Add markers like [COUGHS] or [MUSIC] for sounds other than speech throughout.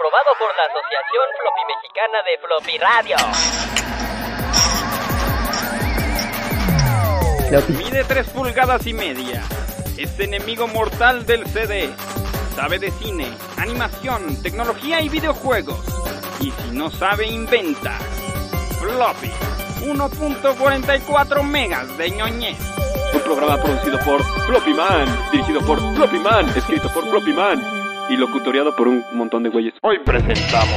aprobado por la Asociación Floppy Mexicana de Floppy Radio. Mide 3 pulgadas y media. Es enemigo mortal del CD. Sabe de cine, animación, tecnología y videojuegos. Y si no sabe, inventa. Floppy. 1.44 megas de ñoñez. Un programa producido por Floppy Man, dirigido por Floppy Man, escrito por Floppy Man y locutoriado por un montón de güeyes. Hoy presentamos.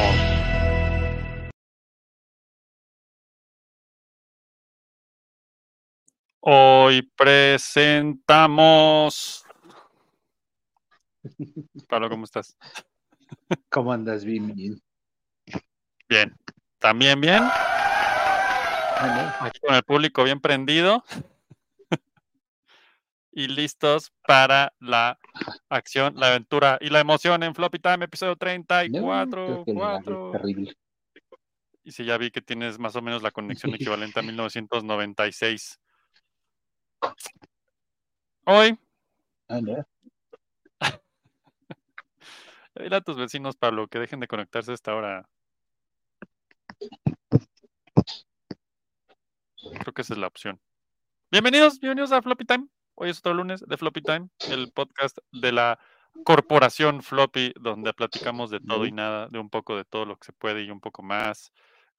Hoy presentamos. Pablo, ¿cómo estás? ¿Cómo andas, bien? Bien. ¿También bien? Aquí con el público bien prendido. Y listos para la acción, la aventura y la emoción en Floppy Time, episodio 34. terrible. Y si ya vi que tienes más o menos la conexión [LAUGHS] equivalente a 1996. Hoy. Ah, no. [LAUGHS] Dile a tus vecinos, Pablo, que dejen de conectarse a esta hora. Creo que esa es la opción. Bienvenidos, bienvenidos a Floppy Time. Hoy es otro lunes de Floppy Time, el podcast de la corporación Floppy, donde platicamos de todo y nada, de un poco de todo lo que se puede y un poco más,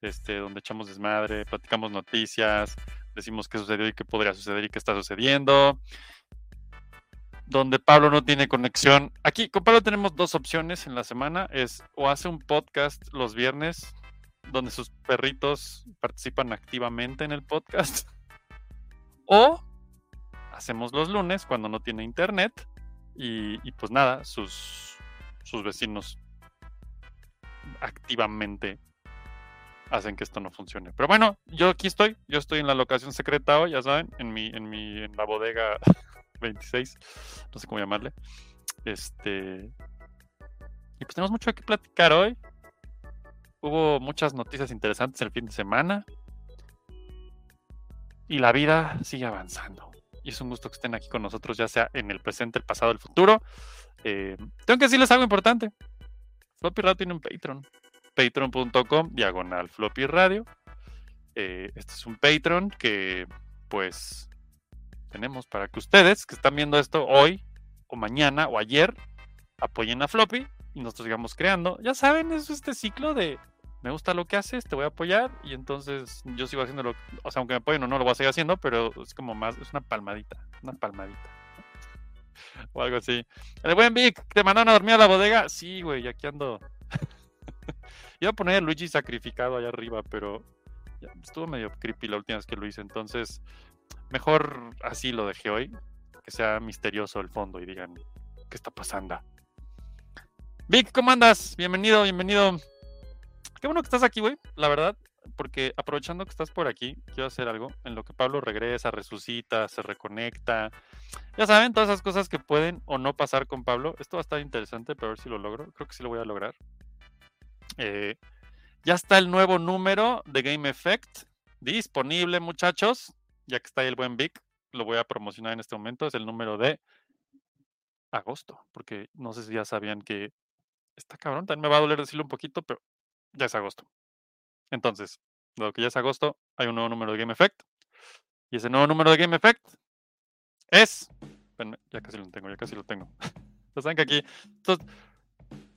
este, donde echamos desmadre, platicamos noticias, decimos qué sucedió y qué podría suceder y qué está sucediendo. Donde Pablo no tiene conexión. Aquí con Pablo tenemos dos opciones en la semana. Es o hace un podcast los viernes donde sus perritos participan activamente en el podcast. [LAUGHS] O hacemos los lunes cuando no tiene internet y, pues nada, sus, sus vecinos activamente hacen que esto no funcione. Pero bueno, yo aquí estoy, yo estoy en la locación secreta hoy, ya saben, en mi, en mi, en la bodega [LAUGHS] 26, no sé cómo llamarle. Este. Y pues tenemos mucho que platicar hoy. Hubo muchas noticias interesantes el fin de semana. Y la vida sigue avanzando. Y es un gusto que estén aquí con nosotros, ya sea en el presente, el pasado, el futuro. Eh, tengo que decirles algo importante. Floppy Radio tiene un Patreon. Patreon.com, diagonal Floppy Radio. Eh, este es un Patreon que, pues, tenemos para que ustedes que están viendo esto hoy, o mañana, o ayer, apoyen a Floppy y nosotros sigamos creando. Ya saben, es este ciclo de me gusta lo que haces, te voy a apoyar y entonces yo sigo haciendo lo, o sea, aunque me apoyen o no lo voy a seguir haciendo, pero es como más, es una palmadita, una palmadita. [LAUGHS] O algo así. El buen Vic, ¿te mandaron a dormir a la bodega? Sí, güey, aquí ando. [LAUGHS] Iba a poner a Luigi sacrificado allá arriba, pero estuvo medio creepy la última vez que lo hice, entonces mejor así lo dejé hoy, que sea misterioso el fondo y digan, ¿qué está pasando? Vic, ¿cómo andas? Bienvenido, bienvenido. Qué bueno que estás aquí, güey, la verdad, porque aprovechando que estás por aquí, quiero hacer algo en lo que Pablo regresa, resucita, se reconecta. Ya saben, todas esas cosas que pueden o no pasar con Pablo. Esto va a estar interesante, pero a ver si lo logro. Creo que sí lo voy a lograr. Eh, ya está el nuevo número de Game Effect disponible, muchachos. Ya que está ahí el buen Vic, lo voy a promocionar en este momento. Es el número de agosto, porque no sé si ya sabían que está cabrón. También me va a doler decirlo un poquito, pero ya es agosto. Entonces, lo que ya es agosto, hay un nuevo número de Game Effect. Y ese nuevo número de Game Effect es. ya casi lo tengo, ya casi lo tengo. [LAUGHS] Ya saben que aquí estos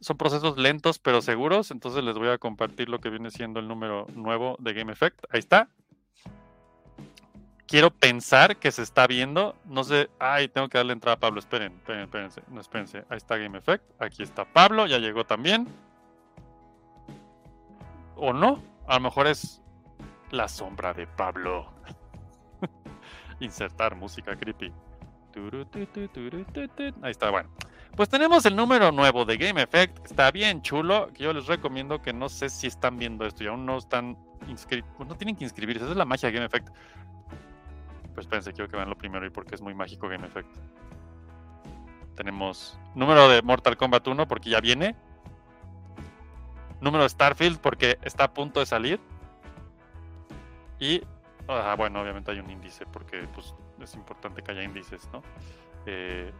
son procesos lentos pero seguros. Entonces les voy a compartir lo que viene siendo el número nuevo de Game Effect. Ahí está. Quiero pensar que se está viendo. No sé. Ay, tengo que darle entrada a Pablo. Esperen, esperen, espérense. No, espérense. Ahí está Game Effect. Aquí está Pablo. Ya llegó también o no. A lo mejor es la sombra de Pablo. [LAUGHS] Insertar música creepy. Ahí está, bueno. Pues tenemos el número nuevo de Game Effect. Está bien chulo. Que yo les recomiendo que no sé si están viendo esto y aún no están inscritos. No tienen que inscribirse. Esa es la magia de Game Effect. Pues espérense, quiero que vean lo primero y porque es muy mágico Game Effect. Tenemos número de Mortal Kombat 1 porque ya viene número Starfield porque está a punto de salir. Y, ah, bueno, obviamente hay un índice porque pues, es importante que haya índices, ¿no? Eh,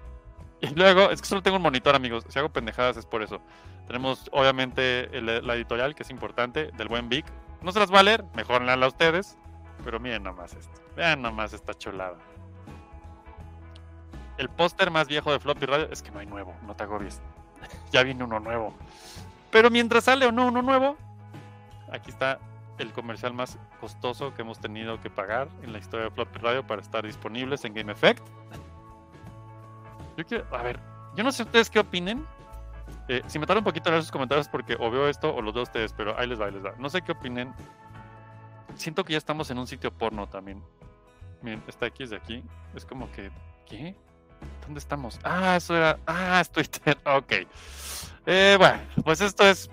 Y luego, es que solo tengo un monitor, amigos. Si hago pendejadas es por eso. Tenemos, obviamente, la editorial, que es importante, del buen Vic. No se las va a leer, mejor leanla ustedes. Pero miren nomás esto. Vean nomás esta chulada. El póster más viejo de Floppy Radio es que no hay nuevo, no te agobies. [LAUGHS] ya viene uno nuevo. Pero mientras sale o no uno nuevo, aquí está el comercial más costoso que hemos tenido que pagar en la historia de Floppy Radio para estar disponibles en Game Effect. Yo quiero, a ver, yo no sé ustedes qué opinen. Eh, si me tarda un poquito en leer sus comentarios porque o veo esto o los veo ustedes, pero ahí les va, ahí les va. No sé qué opinen. Siento que ya estamos en un sitio porno también. Miren, esta X de aquí es como que, ¿qué? ¿Dónde estamos? Ah, eso era. Ah, es Twitter. [LAUGHS] Ok. Eh, bueno, pues esto es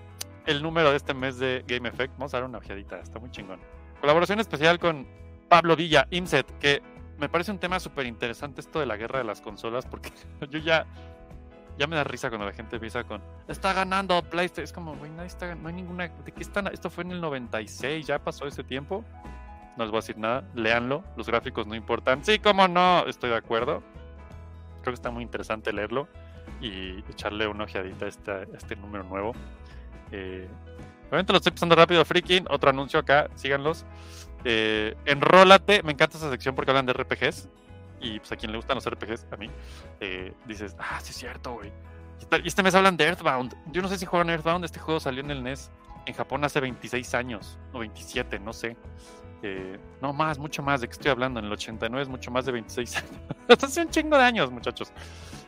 el número de este mes de Game Effect. Vamos a dar una ojeadita, está muy chingón. Colaboración especial con Pablo Villa, Imset, que me parece un tema súper interesante esto de la guerra de las consolas, porque [LAUGHS] yo ya. Ya me da risa cuando la gente empieza con está ganando PlayStation. Es como, güey, nadie está, no hay ninguna. ¿De qué están? Esto fue en el 96, ya pasó ese tiempo. No les voy a decir nada, léanlo, los gráficos no importan. Sí, cómo no, estoy de acuerdo. Creo que está muy interesante leerlo y echarle una ojeadita a este, este número nuevo. Eh, obviamente lo estoy pasando rápido, freaking. Otro anuncio acá, síganlos. Eh, enrólate, me encanta esa sección porque hablan de RPGs. Y pues a quien le gustan los RPGs, a mí, eh, dices, ah, sí es cierto, güey. Y este mes hablan de Earthbound. Yo no sé si juegan Earthbound, este juego salió en el NES en Japón hace 26 años, o 27, no sé. No más, mucho más, de qué estoy hablando, en el 89 es mucho más de 26 [LAUGHS] años. hace un chingo de años, muchachos.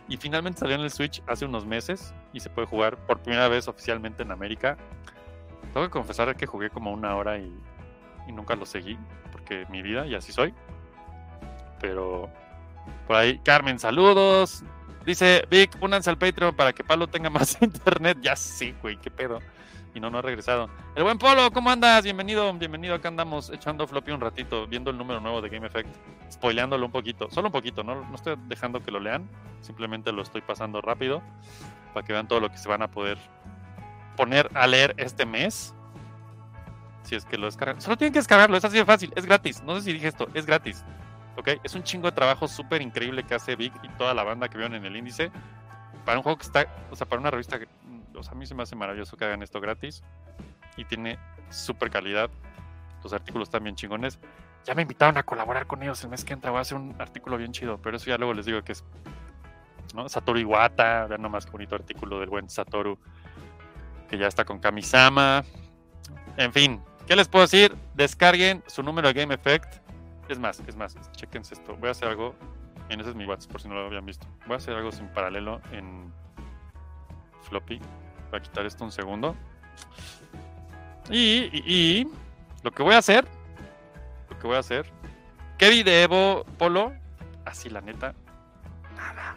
Y finalmente salió en el Switch hace unos meses y se puede jugar por primera vez oficialmente en América. Tengo que confesar que jugué como una hora y, y nunca lo seguí, porque mi vida y así soy. Pero por ahí, Carmen, saludos. Dice Vic, únanse al Patreon para que Pablo tenga más [LAUGHS] internet. Ya sí, güey, qué pedo. Y no, no ha regresado. El buen Polo, ¿cómo andas? Bienvenido, bienvenido. Acá andamos echando floppy un ratito, viendo el número nuevo de Game Effect, spoileándolo un poquito, solo un poquito, no, no estoy dejando que lo lean, simplemente lo estoy pasando rápido para que vean todo lo que se van a poder poner a leer este mes. Si es que lo descargan. Solo tienen que descargarlo, es así de fácil, es gratis. No sé si dije esto, es gratis. ¿Ok? Es un chingo de trabajo súper increíble que hace Vic y toda la banda que vieron en el índice. Para un juego que está, o sea, para una revista a mí se me hace maravilloso que hagan esto gratis. Y tiene súper calidad. Los artículos están bien chingones. Ya me invitaron a colaborar con ellos el mes que entra. Voy a hacer un artículo bien chido, pero eso ya luego les digo que es. Satoru Iwata, vean nomás qué bonito artículo del buen Satoru, que ya está con Kamisama. En fin, ¿qué les puedo decir? Descarguen su número de Game Effect. Es más, es más, chequense esto. Voy a hacer algo. Miren, ese es mi WhatsApp, por si no lo habían visto. Voy a hacer algo sin paralelo en floppy. Voy a quitar esto un segundo. Y, lo que voy a hacer, lo que voy a hacer, ¿qué vi de Evo Polo? Así la neta, nada.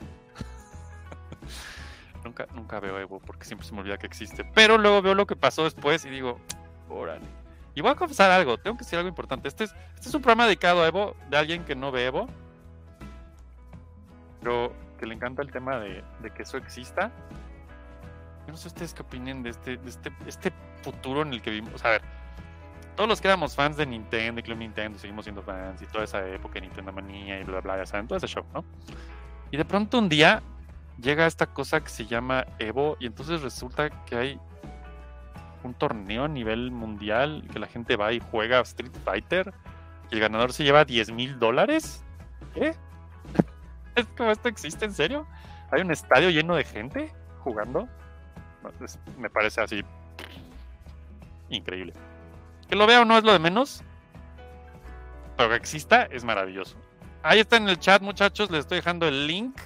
[LAUGHS] nunca, nunca veo Evo porque siempre se me olvida que existe. Pero luego veo lo que pasó después y digo, órale. Y voy a confesar algo, tengo que decir algo importante. Este es, este es un programa dedicado a Evo, de alguien que no ve Evo, pero que le encanta el tema de que eso exista. Yo no sé ustedes qué opinen de este, de este, este futuro en el que vivimos. A ver, todos los que éramos fans de Nintendo y Club Nintendo, seguimos siendo fans y toda esa época de Nintendo Manía y bla, bla, ya saben, todo ese show, ¿no? Y de pronto un día llega esta cosa que se llama Evo y entonces resulta que hay un torneo a nivel mundial que la gente va y juega Street Fighter y el ganador se lleva 10 mil dólares. ¿Qué? [LAUGHS] ¿Es como esto existe en serio? ¿Hay un estadio lleno de gente jugando? Me parece así increíble. Que lo vea o no es lo de menos, pero que exista es maravilloso. Ahí está en el chat, muchachos. Les estoy dejando el link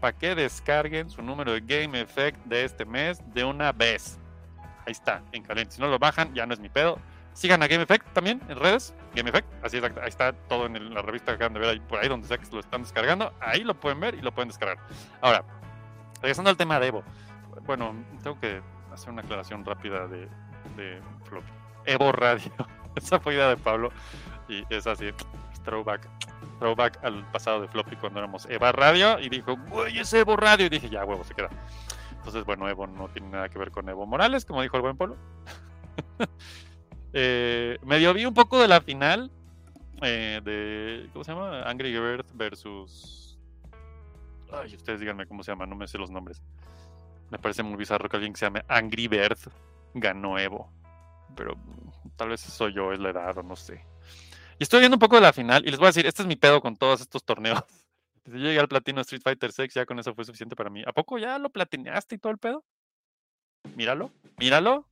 para que descarguen su número de Game Effect de este mes de una vez. Ahí está, en caliente. Si no lo bajan, ya no es mi pedo. Sigan a Game Effect también en redes. Game Effect, así es, ahí está todo en la revista que acaban de ver ahí, por ahí donde sea que se lo están descargando. Ahí lo pueden ver y lo pueden descargar. Ahora, regresando al tema de Evo. Bueno, tengo que hacer una aclaración rápida de, de Floppy. Evo Radio. [LAUGHS] Esa fue idea de Pablo. Y es así, throwback. Throwback al pasado de Floppy cuando éramos Eva Radio. Y dijo, güey, es Evo Radio. Y dije, ya, huevo, se queda. Entonces, bueno, Evo no tiene nada que ver con Evo Morales, como dijo el buen Polo. [LAUGHS] eh, medio vi un poco de la final eh, de, ¿cómo se llama? Angry Bird versus Ay, ustedes díganme cómo se llama, no me sé los nombres. Me parece muy bizarro que alguien que se llame Angry Bird ganó Evo. Pero mm, tal vez soy yo, es la edad o no sé. Y estoy viendo un poco de la final y les voy a decir, este es mi pedo con todos estos torneos. [LAUGHS] Desde yo llegué al platino Street Fighter 6, ya con eso fue suficiente para mí. ¿A poco ya lo platineaste y todo el pedo? Míralo, míralo.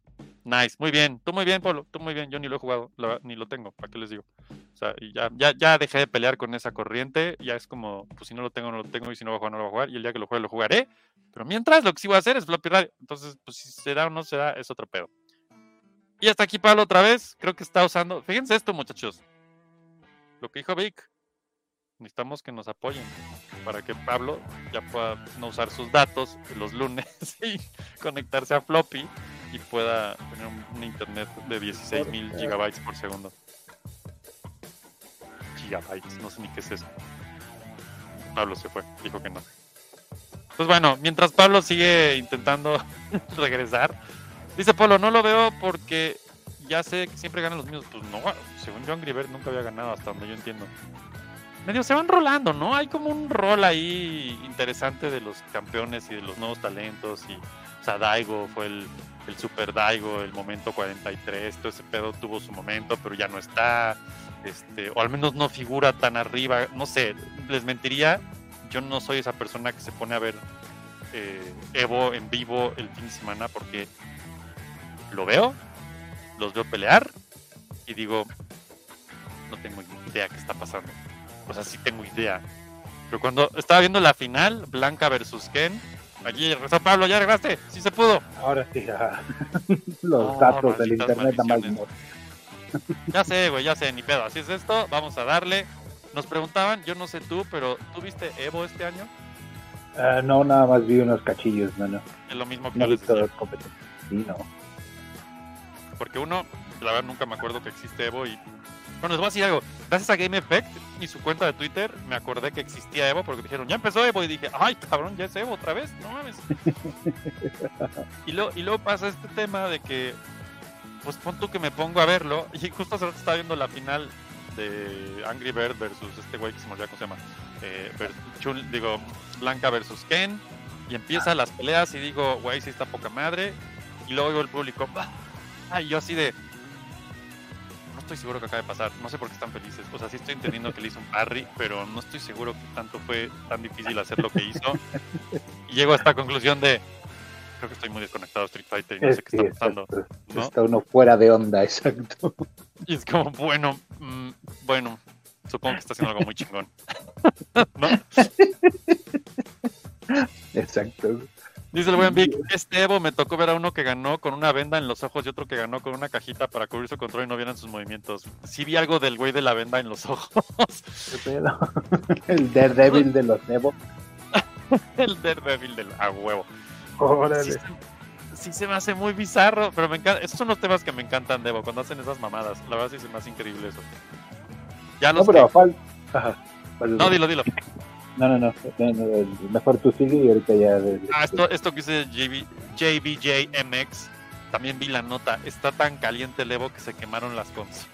Nice, muy bien, tú muy bien, Polo, tú muy bien. Yo ni lo he jugado, ni lo tengo, ¿para qué les digo? Ya, ya, ya dejé de pelear con esa corriente, ya es como, pues si no lo tengo, no lo tengo, y si no lo a jugar, no lo voy a jugar, y el día que lo juegue, lo jugaré. Pero mientras, lo que sí voy a hacer es floppy radio. Entonces, pues si será o no será, es otro pedo. Y hasta aquí Pablo otra vez, creo que está usando, fíjense esto muchachos, lo que dijo Vic, necesitamos que nos apoyen para que Pablo ya pueda no usar sus datos los lunes [LAUGHS] y conectarse a floppy y pueda tener un, un internet de 16 mil gigabytes por segundo. Gigabytes, no sé ni qué es eso. Pablo se fue, dijo que no. Pues bueno, mientras Pablo sigue intentando [LAUGHS] regresar, dice Polo, no lo veo porque ya sé que siempre ganan los mismos. Pues no, según John Griver nunca había ganado hasta donde yo entiendo medio se van rolando, ¿no? Hay como un rol ahí interesante de los campeones y de los nuevos talentos. Y, o sea, Daigo fue el, el Super Daigo, el momento 43. Todo ese pedo tuvo su momento, pero ya no está. Este, o al menos no figura tan arriba. No sé, les mentiría. Yo no soy esa persona que se pone a ver eh, Evo en vivo el fin de semana porque lo veo, los veo pelear y digo, no tengo idea qué está pasando o sea, sí tengo idea. Pero cuando estaba viendo la final, Blanca versus Ken, allí regresó Pablo, ya regresaste, sí se pudo. Ahora sí, ajá. [LAUGHS] los datos del internet nada más. maldiciones. Ya sé, güey, ya sé, ni pedo. Así es esto, vamos a darle. Nos preguntaban, yo no sé tú, pero ¿tú viste Evo este año? no. Ah, no, nada más vi unos cachillos, no, no. Es lo mismo que No les. Sí, no. Porque uno, la verdad, nunca me acuerdo que existe Evo y. Bueno, les voy a decir algo. Gracias a Game Effect y su cuenta de Twitter, me acordé que existía Evo porque dijeron, ya empezó Evo. Y dije, ay, cabrón, ya es Evo otra vez. No mames. [LAUGHS] y, luego, y luego pasa este tema de que, pues pon tú que me pongo a verlo. Y justo hace rato estaba viendo la final de Angry Bird versus este güey que se me olvidó cómo se llama. Eh, digo, Blanca versus Ken. Y empiezan las peleas y digo, güey, sí está poca madre. Y luego el público, "Ah", y yo así de, no estoy seguro que acaba de pasar, no sé por qué están felices. O sea, sí estoy entendiendo que le hizo un parry, pero no estoy seguro que tanto fue tan difícil hacer lo que hizo. Y llego a esta conclusión de, creo que estoy muy desconectado de Street Fighter y no sé qué está pasando. Está uno fuera de onda, exacto. Y es como, bueno, mm, bueno, supongo que está haciendo algo muy chingón. ¿No? Exacto. Dice el buen Vic, este Evo me tocó ver a uno que ganó con una venda en los ojos y otro que ganó con una cajita para cubrir su control y no vieran sus movimientos. Sí vi algo del güey de la venda en los ojos. [LAUGHS] El Daredevil de los Evo. [LAUGHS] el Daredevil del a huevo. Sí, Órale. se- sí se me hace muy bizarro, pero me encanta. Esos son los temas que me encantan de Evo, cuando hacen esas mamadas. La verdad sí se me hace increíble eso. Ya No, los pero que- falta. Ajá. No, dilo, dilo. No, no, no, no, no, Mejor tú sigue y ahorita ya. Ah, esto, esto que dice JB, JBJMX, también vi la nota. Está tan caliente el Evo que se quemaron las consolas.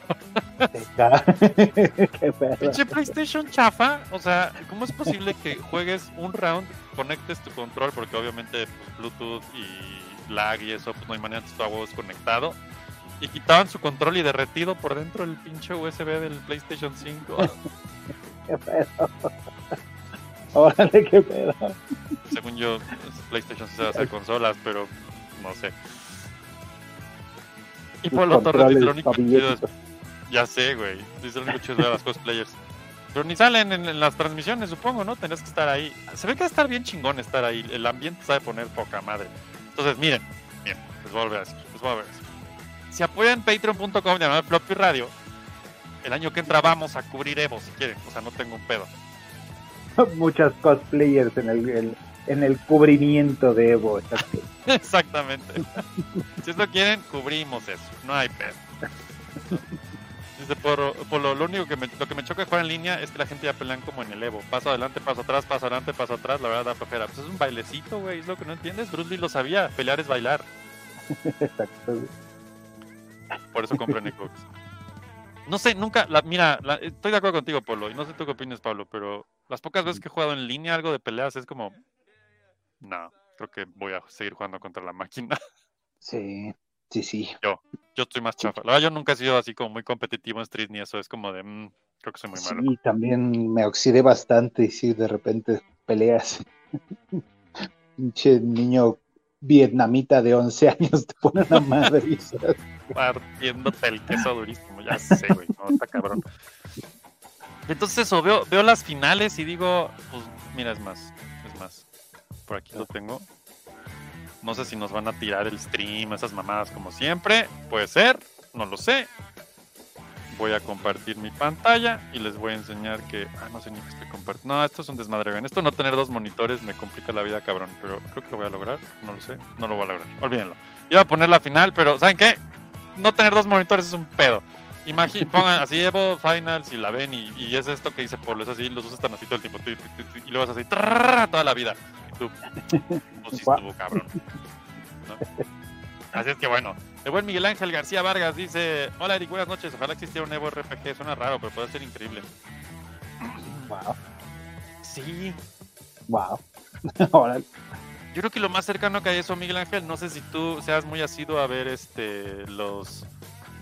[LAUGHS] Pinche PlayStation chafa. O sea, ¿cómo es posible que juegues un round, conectes tu control? Porque obviamente pues, Bluetooth y lag y eso, pues no hay manera de huevo desconectado. Y quitaban su control y derretido por dentro el pinche USB del PlayStation 5. [LAUGHS] Qué pedo. Órale, qué pedo. Según yo, PlayStation se hace consolas, pero no sé. Y por lo Torres dice lo único chido es Ya sé, güey. Dice lo único chido es a las cosplayers. Pero ni salen en, en las transmisiones, supongo, ¿no? Tenés que estar ahí. Se ve que va a estar bien chingón estar ahí. El ambiente sabe poner poca madre. Entonces, miren, miren, les voy a volver a decir, les voy a volver a decir. Si apoyan patreon.com llamado Floppy Radio, el año que entra vamos a cubrir Evo si quieren. O sea, no tengo un pedo. [LAUGHS] Muchas cosplayers en el, el- en el cubrimiento de Evo. [LAUGHS] Exactamente. si lo quieren, cubrimos eso. No hay pedo. Dice por, por lo, lo único que me, lo que me choca de jugar en línea es que la gente ya pelean como en el Evo. Paso adelante, paso atrás, paso adelante, paso atrás. La verdad da flojera. Pues es un bailecito, güey. Es lo que no entiendes. Bruce Lee lo sabía. Pelear es bailar. [LAUGHS] Exacto. Por eso compré en Xbox. No sé, nunca. La, mira, la- estoy de acuerdo contigo, Polo. Y no sé tú qué opinas, Pablo. Pero Las pocas veces que he jugado en línea algo de peleas es como, no, creo que voy a seguir jugando contra la máquina. [LAUGHS] Sí, sí, sí. Yo, yo estoy más chafa. La verdad, yo nunca he sido así como muy competitivo en Street ni eso. Es como de, mm, creo que soy muy malo. Sí, también me oxidé bastante y sí, de repente peleas. [LAUGHS] Pinche niño vietnamita de 11 [LAUGHS] años te pone una madre. Partiéndote el queso durísimo, ya sé, güey, no, está cabrón. Entonces eso, veo, veo las finales y digo, pues mira, es más, es más. Por aquí lo tengo. No sé si nos van a tirar el stream, esas mamadas como siempre. Puede ser, no lo sé. Voy a compartir mi pantalla y les voy a enseñar que. Ah, no sé ni qué estoy compartiendo. No, esto es un desmadre. Esto no tener dos monitores me complica la vida, cabrón. Pero creo que lo voy a lograr. No lo sé. No lo voy a lograr. Olvídenlo. Iba a poner la final, pero ¿saben qué? No tener dos monitores es un pedo. Imaginen, [LAUGHS] pongan así Evo Finals y la ven y, y es esto que dice Polo, es así, los usas tan así todo el tiempo y luego es así trrr, toda la vida. Y tú, pues sí estuvo cabrón. ¿no? Así es que bueno, el buen Miguel Ángel García Vargas dice, hola Eric, buenas noches, ojalá existiera un Evo RPG, suena raro, pero puede ser increíble. Wow, Sí, wow. Ahora, [LAUGHS] yo creo que lo más cercano que hay eso, Miguel Ángel, no sé si tú seas muy asiduo a ver este los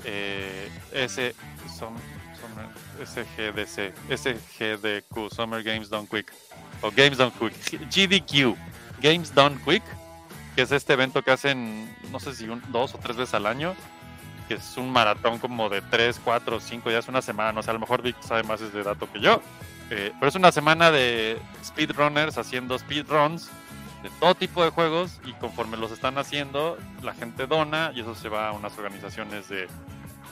eh, S, som, summer, SGDC, SGDQ, Summer Games Done Quick, o Games Done Quick, GDQ, Games Done Quick, que es este evento que hacen, no sé si un, dos o tres veces al año, que es un maratón como de tres, cuatro, cinco días, una semana, no sé, a lo mejor Vic sabe más ese dato que yo, eh, pero es una semana de speedrunners haciendo speedruns de todo tipo de juegos y conforme los están haciendo, la gente dona y eso se va a unas organizaciones de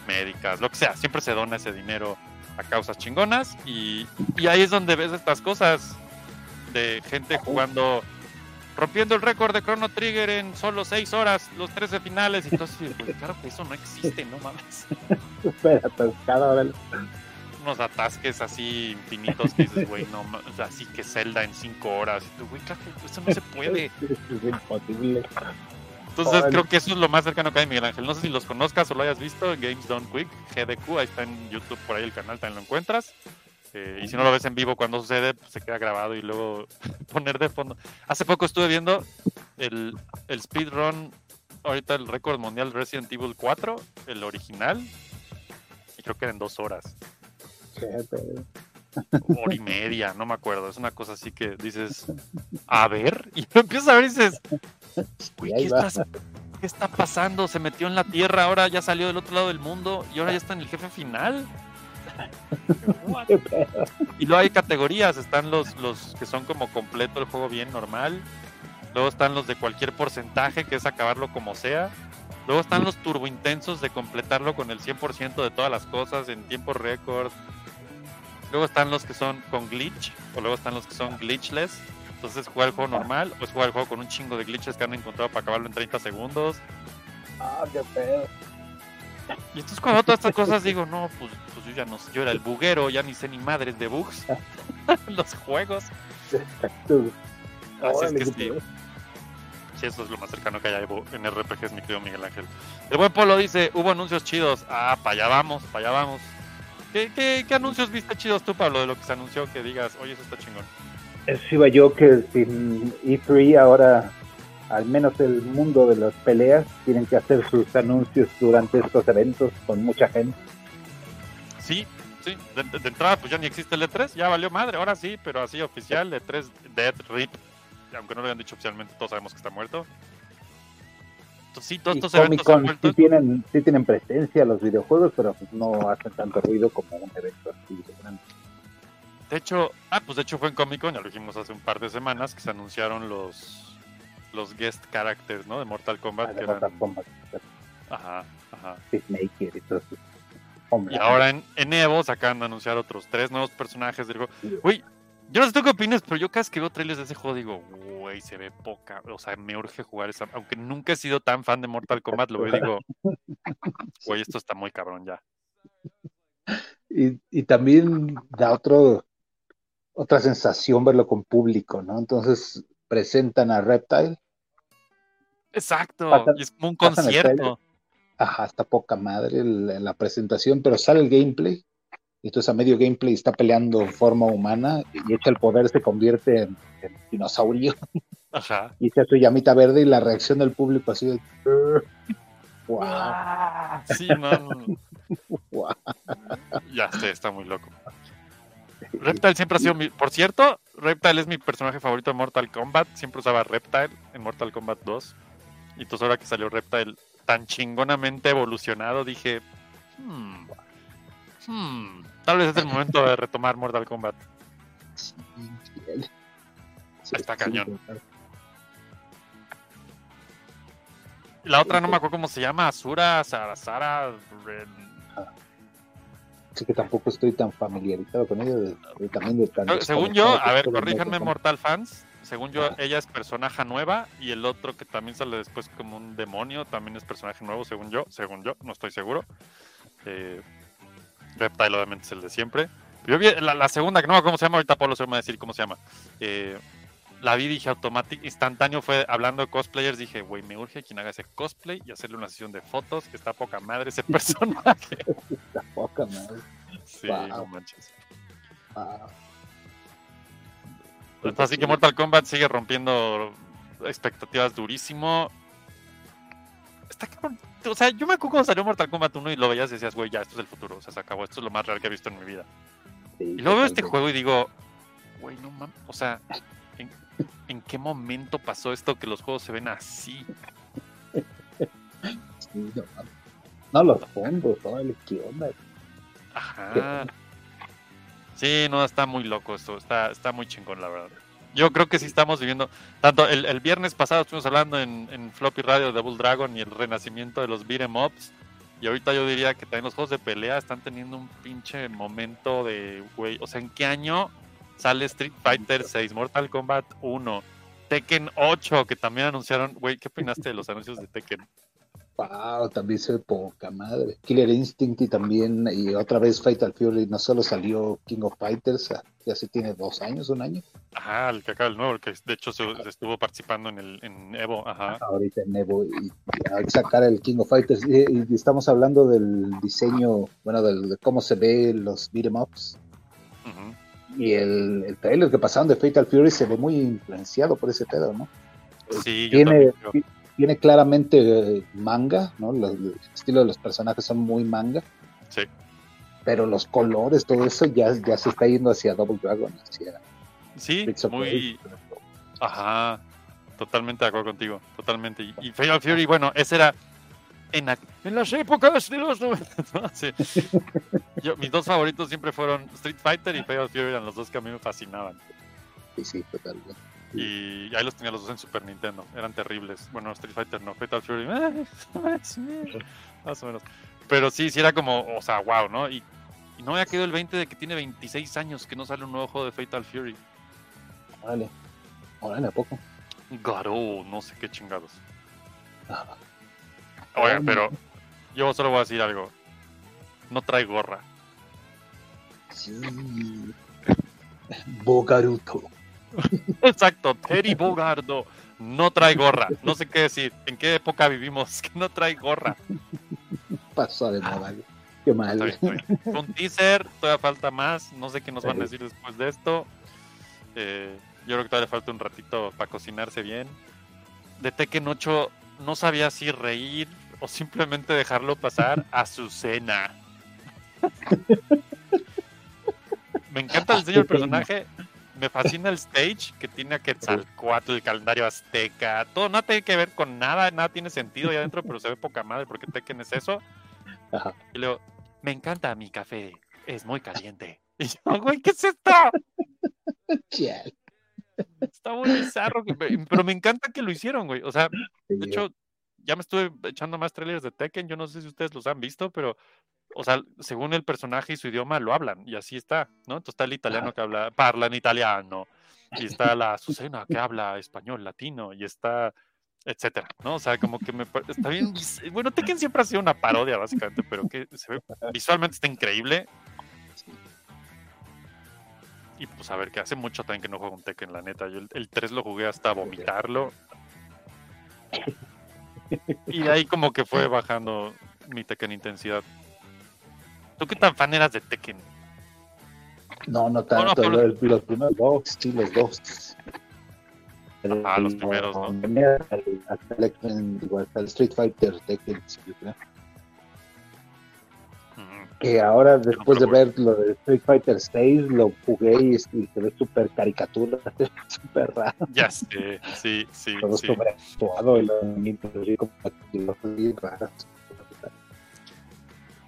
médicas, lo que sea, siempre se dona ese dinero a causas chingonas y, y ahí es donde ves estas cosas de gente jugando, rompiendo el récord de Chrono Trigger en solo 6 horas, los 13 finales, y entonces, pues, claro que eso no existe, no mames. [LAUGHS] súper atascado ahora. Unos atasques así infinitos que dices, güey, no mames, así que Zelda en 5 horas, güey, claro que eso no se puede. [LAUGHS] Es imposible. Entonces creo que eso es lo más cercano que hay, Miguel Ángel. No sé si los conozcas o lo hayas visto, Games Done Quick, GDQ, ahí está en YouTube, por ahí el canal también lo encuentras. Eh, y si no lo ves en vivo cuando sucede, pues se queda grabado y luego [LAUGHS] poner de fondo. Hace poco estuve viendo el, el speedrun, ahorita el récord mundial Resident Evil 4, el original, y creo que era en dos horas, Fíjate. hora y media, no me acuerdo. Es una cosa así que dices, a ver, [LAUGHS] y lo empiezas a ver y dices, güey, Y ahí ¿qué, va. estás- qué está pasando? Se metió en la tierra, ahora ya salió del otro lado del mundo y ahora ya está en el jefe final. Y luego hay categorías, están los, los que son como completo el juego bien normal, luego están los de cualquier porcentaje, que es acabarlo como sea, luego están los turbo intensos de completarlo con el 100% de todas las cosas en tiempo récord, luego están los que son con glitch, o luego están los que son glitchless, entonces jugar el juego normal, o es jugar el juego con un chingo de glitches que han encontrado para acabarlo en 30 segundos, Ah, qué pedo. y entonces cuando todas estas cosas digo, no, pues, pues yo ya no yo era el buguero, ya ni sé ni madres de bugs, [LAUGHS] los juegos. Tú. Así es que sí. Sí, eso es lo más cercano que hay en RPGs, mi querido Miguel Ángel. El buen Polo dice, hubo anuncios chidos. Ah, para allá vamos, para allá vamos. ¿Qué, qué, qué anuncios viste chidos tú, Pablo, de lo que se anunció que digas, oye, eso está chingón? Eso iba yo que sin E3 ahora, al menos el mundo de las peleas, tienen que hacer sus anuncios durante estos eventos con mucha gente. Sí, sí, de, de- de entrada pues ya ni existe el E3, ya valió madre, ahora sí, pero así oficial, E3 Dead Rip, aunque no lo hayan dicho oficialmente, todos sabemos que está muerto. Entonces, sí, todos Y estos eventos han vuelto... sí tienen, sí tienen presencia los videojuegos, pero pues no hacen tanto ruido como un evento así de grande. De hecho, ah, pues de hecho fue en Comic Con, ya lo dijimos hace un par de semanas, que se anunciaron los los guest characters, ¿no? De Mortal Kombat, Ah, que de Mortal eran... Kombat, Ajá, ajá. Peacemaker y todo eso. Hombre, Y ahora en, en Evo se acaban de anunciar otros tres nuevos personajes del juego. Güey, yo no sé tú qué opinas, pero yo cada vez que veo trailers de ese juego digo, güey, se ve poca. O sea, me urge jugar esa. Aunque nunca he sido tan fan de Mortal Kombat, lo veo y digo, [LAUGHS] güey, esto está muy cabrón ya. Y, y también da otro, otra sensación verlo con público, ¿no? Entonces presentan a Reptile, Exacto, Pasan- y es como un concierto. Ajá, está poca madre el- la presentación, pero sale el gameplay Y entonces a medio gameplay está peleando forma humana y echa el poder, se convierte en, en dinosaurio [LAUGHS] Ajá. y echa su llamita verde y la reacción del público así de... Wow, Sí, no. wow. [LAUGHS] Ya sé, está muy loco. Reptile siempre ha sido mi. Por cierto, Reptile es mi personaje favorito de Mortal Kombat. Siempre usaba Reptile en Mortal Kombat 2. Y entonces ahora que salió Reptile tan chingonamente evolucionado, dije. "Hmm, hmm, tal vez es el momento de retomar Mortal Kombat. Está cañón. la otra no me acuerdo cómo se llama. Asura, Sarasara. Ren- Sí que tampoco estoy tan familiarizado con ello. de- de- también de tan Según yo, a ver, corríjanme Mortal Fans. Según yo, ella es personaje nueva y el otro que también sale después como un demonio también es personaje nuevo, según yo. Según yo, no estoy seguro. Eh, Reptile, obviamente, es el de siempre. Yo vi la, la segunda, que no me acuerdo cómo se llama, ahorita Pablo se me va a decir cómo se llama. Eh, la vi, dije automático, instantáneo fue hablando de cosplayers. Dije, güey, me urge quien haga ese cosplay y hacerle una sesión de fotos. que Está poca madre ese [LAUGHS] personaje. Está poca madre. Sí, Wow. no manches. Ah, Así que Mortal Kombat sigue rompiendo expectativas durísimo. Está. O sea, yo me acuerdo cuando salió Mortal Kombat 1 y lo veías y decías, güey, ya, esto es el futuro. O sea, se acabó. Esto es lo más real que he visto en mi vida. sí, Y luego veo este juego y digo, güey, no mames. O sea, ¿en, en qué momento pasó esto que los juegos se ven así? Sí, no, no, los fondos, órale, qué onda. Ajá. Sí, no, está muy loco esto. Está, está muy chingón, la verdad. Yo creo que sí estamos viviendo. Tanto el, el viernes pasado estuvimos hablando en, en Floppy Radio de Double Dragon y el renacimiento de los beat'em ups. Y ahorita yo diría que también los juegos de pelea están teniendo un pinche momento de, güey. O sea, ¿en qué año sale Street Fighter 6, Mortal Kombat 1, Tekken 8, que también anunciaron? Güey, ¿qué opinaste de los anuncios de Tekken? Wow, también se ve poca madre. Killer Instinct y también, y otra vez Fatal Fury, no solo salió King of Fighters, ah, ya se tiene dos años, un año, Ajá, el que acaba el nuevo, que de hecho se, se estuvo participando en el en Evo, ajá. ahorita en Evo, y, y sacar el King of Fighters, y, y estamos hablando del diseño, bueno, del- de cómo se ve los beat'em ups, y el, el trailer que pasaron de Fatal Fury se ve muy influenciado por ese pedo, ¿no? Sí, yo tiene, ti- tiene claramente eh, manga, ¿no? Los- el estilo de los personajes son muy manga, Sí. pero los colores, todo eso ya, ya se está yendo hacia Double Dragon, hacia Sí, muy, ajá, totalmente de acuerdo contigo, totalmente. Y, y Fatal Fury, bueno, ese era en, la- en las épocas de los 90, ¿no? Sí. Yo, mis dos favoritos siempre fueron Street Fighter y Fatal Fury, eran los dos que a mí me fascinaban. Sí, sí, totalmente. Y ahí los tenía los dos en Super Nintendo, eran terribles. Bueno, Street Fighter no, Fatal Fury, eh, más o menos. Pero sí, sí era como, o sea, wow, ¿no? Y, y no me ha quedado el 20 de que tiene 26 años que no sale un nuevo juego de Fatal Fury. Órale. Órale, ¿a poco? Garou, no sé qué chingados. [LAUGHS] Oigan, pero yo solo voy a decir algo. No trae gorra. sí. Bogaruto. [LAUGHS] Exacto, Terry Bogardo no trae gorra. No sé qué decir. ¿En qué época vivimos [LAUGHS] que no trae gorra? Pasó de moda. güey. Qué mal. Está bien, está bien. Fue un teaser, todavía falta más. No sé qué nos van a decir después de esto. Eh, yo creo que todavía falta un ratito para cocinarse bien. De Tekken 8 no sabía si reír o simplemente dejarlo pasar a su cena. [LAUGHS] Me encanta el diseño del personaje. Me fascina el stage que tiene a Quetzalcoatl, el calendario azteca. Todo nada tiene que ver con nada, nada tiene sentido ahí adentro, pero se ve poca madre porque Tekken es eso. Ajá. Y luego, me encanta mi café, es muy caliente. Y yo, güey, ¿qué es esto? Chale. Está muy bizarro, pero me encanta que lo hicieron, güey. O sea, de hecho, ya me estuve echando más trailers de Tekken, yo no sé si ustedes los han visto, pero, o sea, según el personaje y su idioma lo hablan, y así está, ¿no? Entonces está el italiano que habla, parla en italiano, y está la Azucena que habla español, latino, y está, etcétera, ¿no? O sea, como que me está bien, bueno, Tekken siempre ha sido una parodia, básicamente, pero que se ve, visualmente está increíble. Y pues a ver, que hace mucho también que no juego un Tekken, la neta. Yo el, el 3 lo jugué hasta vomitarlo. Y ahí como que fue bajando mi Tekken intensidad. ¿Tú qué tan fan eras de Tekken? No, no tanto. pero- los, los primeros dos, sí, los dos. Ah, los no, primeros, ¿no? Hasta el, hasta el Street Fighter Tekken, sí, yo creo. Que ahora, después de lo ver lo de Street Fighter 6, lo jugué y, y se ve súper caricatura, [LAUGHS] súper raro, Ya sé, sí, sí, todo sí. sobreactuado y raras.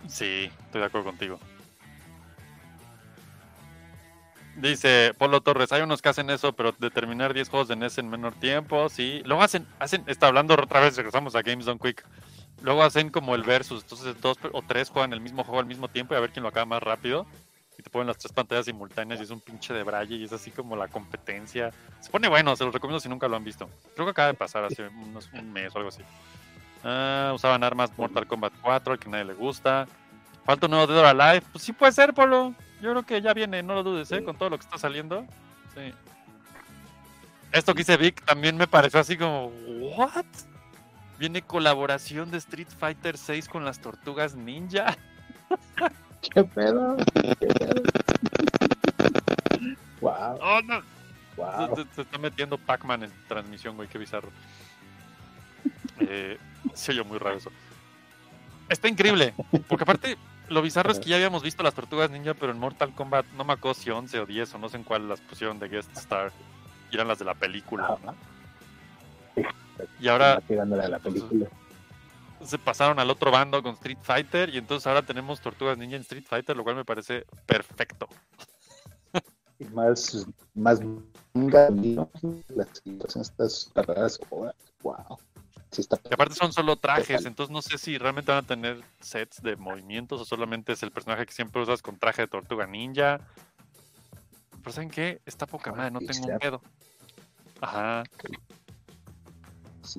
Sí, estoy de acuerdo contigo. Dice Polo Torres, hay unos que hacen eso, pero de terminar 10 juegos de NES en menor tiempo, sí. Luego hacen, hacen, está hablando otra vez, regresamos a Games Done Quick. Luego hacen como el versus, entonces dos o tres juegan el mismo juego al mismo tiempo y a ver quién lo acaba más rápido. Y te ponen las tres pantallas simultáneas y es un pinche de braille y es así como la competencia. Se pone bueno, se los recomiendo si nunca lo han visto. Creo que acaba de pasar hace unos, un mes o algo así. Ah, usaban armas Mortal Kombat 4, al que nadie le gusta. Falta un nuevo Dead or Alive. Pues sí puede ser, Polo. Yo creo que ya viene, no lo dudes, ¿eh? Con todo lo que está saliendo. Sí. Esto que dice Vic también me pareció así como, ¿what? Viene colaboración de Street Fighter 6 con las tortugas ninja. [LAUGHS] ¿Qué pedo? ¿Qué pedo? [LAUGHS] wow, Oh, no. wow. Se, se- se está metiendo Pac-Man en transmisión, güey, qué bizarro. [LAUGHS] Eh, se oyó muy raro eso. Está increíble, porque aparte, lo bizarro es que ya habíamos visto las tortugas ninja, pero en Mortal Kombat, no me acuerdo si 11 o 10 o no sé en cuál las pusieron de guest star. Y eran las de la película. Ajá. Y ahora tirándole a la película. se pasaron al otro bando con Street Fighter y entonces ahora tenemos tortugas ninja en Street Fighter, lo cual me parece perfecto. [LAUGHS] Y más, más. Las situaciones están súper raras. Wow. Sí está Y aparte son solo trajes, entonces no sé si realmente van a tener sets de movimientos o solamente es el personaje que siempre usas con traje de tortuga ninja. Pero ¿saben qué? Está poca madre, no tengo un pedo. Ajá,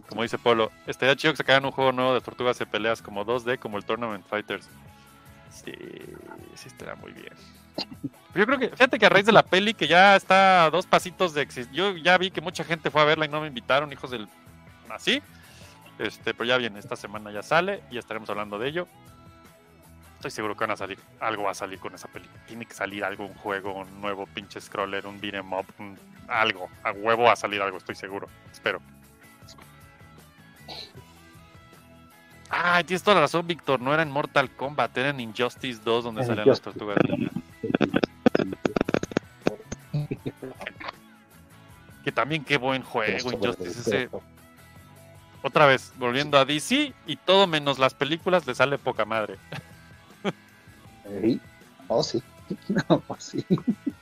como dice Polo, estaría chido que sacaran un juego nuevo de tortugas de peleas como 2D, como el Tournament Fighters. Sí, sí estaría muy bien. Pero yo creo que, fíjate que a raíz de la peli, que ya está a dos pasitos de existir, yo ya vi que mucha gente fue a verla y no me invitaron, hijos del... Así. Este, pero ya viene, esta semana ya sale y estaremos hablando de ello. Estoy seguro que van a salir, algo va a salir con esa peli. Tiene que salir algo, un juego, un nuevo pinche scroller, un beat'em up, algo. A huevo va a salir algo, estoy seguro. Espero. Ah, tienes toda la razón, Víctor. No era en Mortal Kombat, era en Injustice 2 donde En salían las Injustice. tortugas. ninja. Que también qué buen juego, Injustice. Ese, otra vez, volviendo a DC y todo menos las películas le sale poca madre. Oh, sí. [LAUGHS] No, pues sí.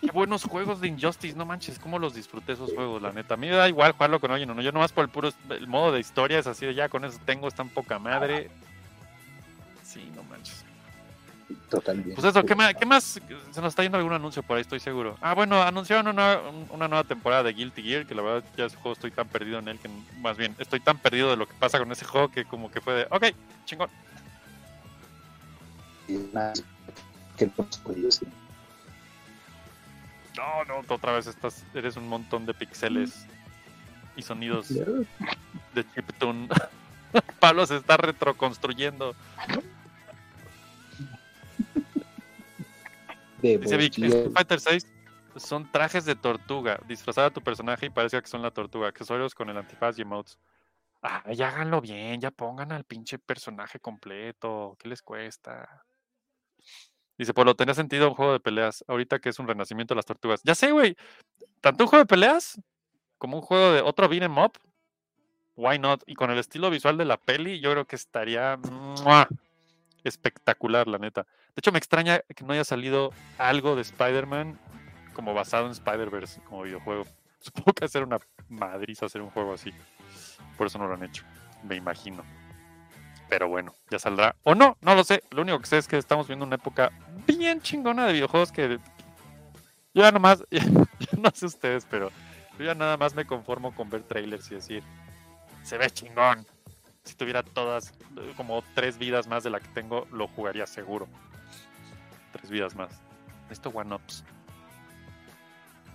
Qué buenos juegos de Injustice, no manches, cómo los disfruté esos juegos, la neta. A mí me da igual jugarlo con alguien o no. Yo nomás por el puro el modo de historia es así de ya con eso tengo, están poca madre. Sí, no manches. Totalmente. Pues eso, ¿qué más, ¿qué más? Se nos está yendo algún anuncio por ahí, estoy seguro. Ah, bueno, anunciaron una, una nueva temporada de Guilty Gear, que la verdad ya ese juego estoy tan perdido en él que más bien estoy tan perdido de lo que pasa con ese juego que como que fue de, ok, chingón. Y más que los juegos, sí. No, no, otra vez estás, eres un montón de píxeles y sonidos de chiptune. [LAUGHS] Pablo se está retroconstruyendo. De Dice Vic, Fighter 6 son trajes de tortuga. Disfrazar a tu personaje y parece que son la tortuga. Accesorios con el antifaz y emotes. Ah, ya háganlo bien, ya pongan al pinche personaje completo. ¿Qué les cuesta? Dice Polo, tenía sentido un juego de peleas. Ahorita que es un renacimiento de las tortugas. Ya sé, güey. Tanto un juego de peleas como un juego de otro beat'em up. Why not? Y con el estilo visual de la peli, yo creo que estaría espectacular, la neta. De hecho, me extraña que no haya salido algo de Spider-Man como basado en Spider-Verse como videojuego. [LAUGHS] Supongo que hacer una madriz hacer un juego así. Por eso no lo han hecho, me imagino. Pero bueno, ya saldrá. O no, no lo sé. Lo único que sé es que estamos viendo una época bien chingona de videojuegos que yo ya nomás, [LAUGHS] yo no sé ustedes, pero yo ya nada más me conformo con ver trailers y decir, se ve chingón. Si tuviera todas, como tres vidas más de la que tengo, lo jugaría seguro. Tres vidas más. Esto one-ups.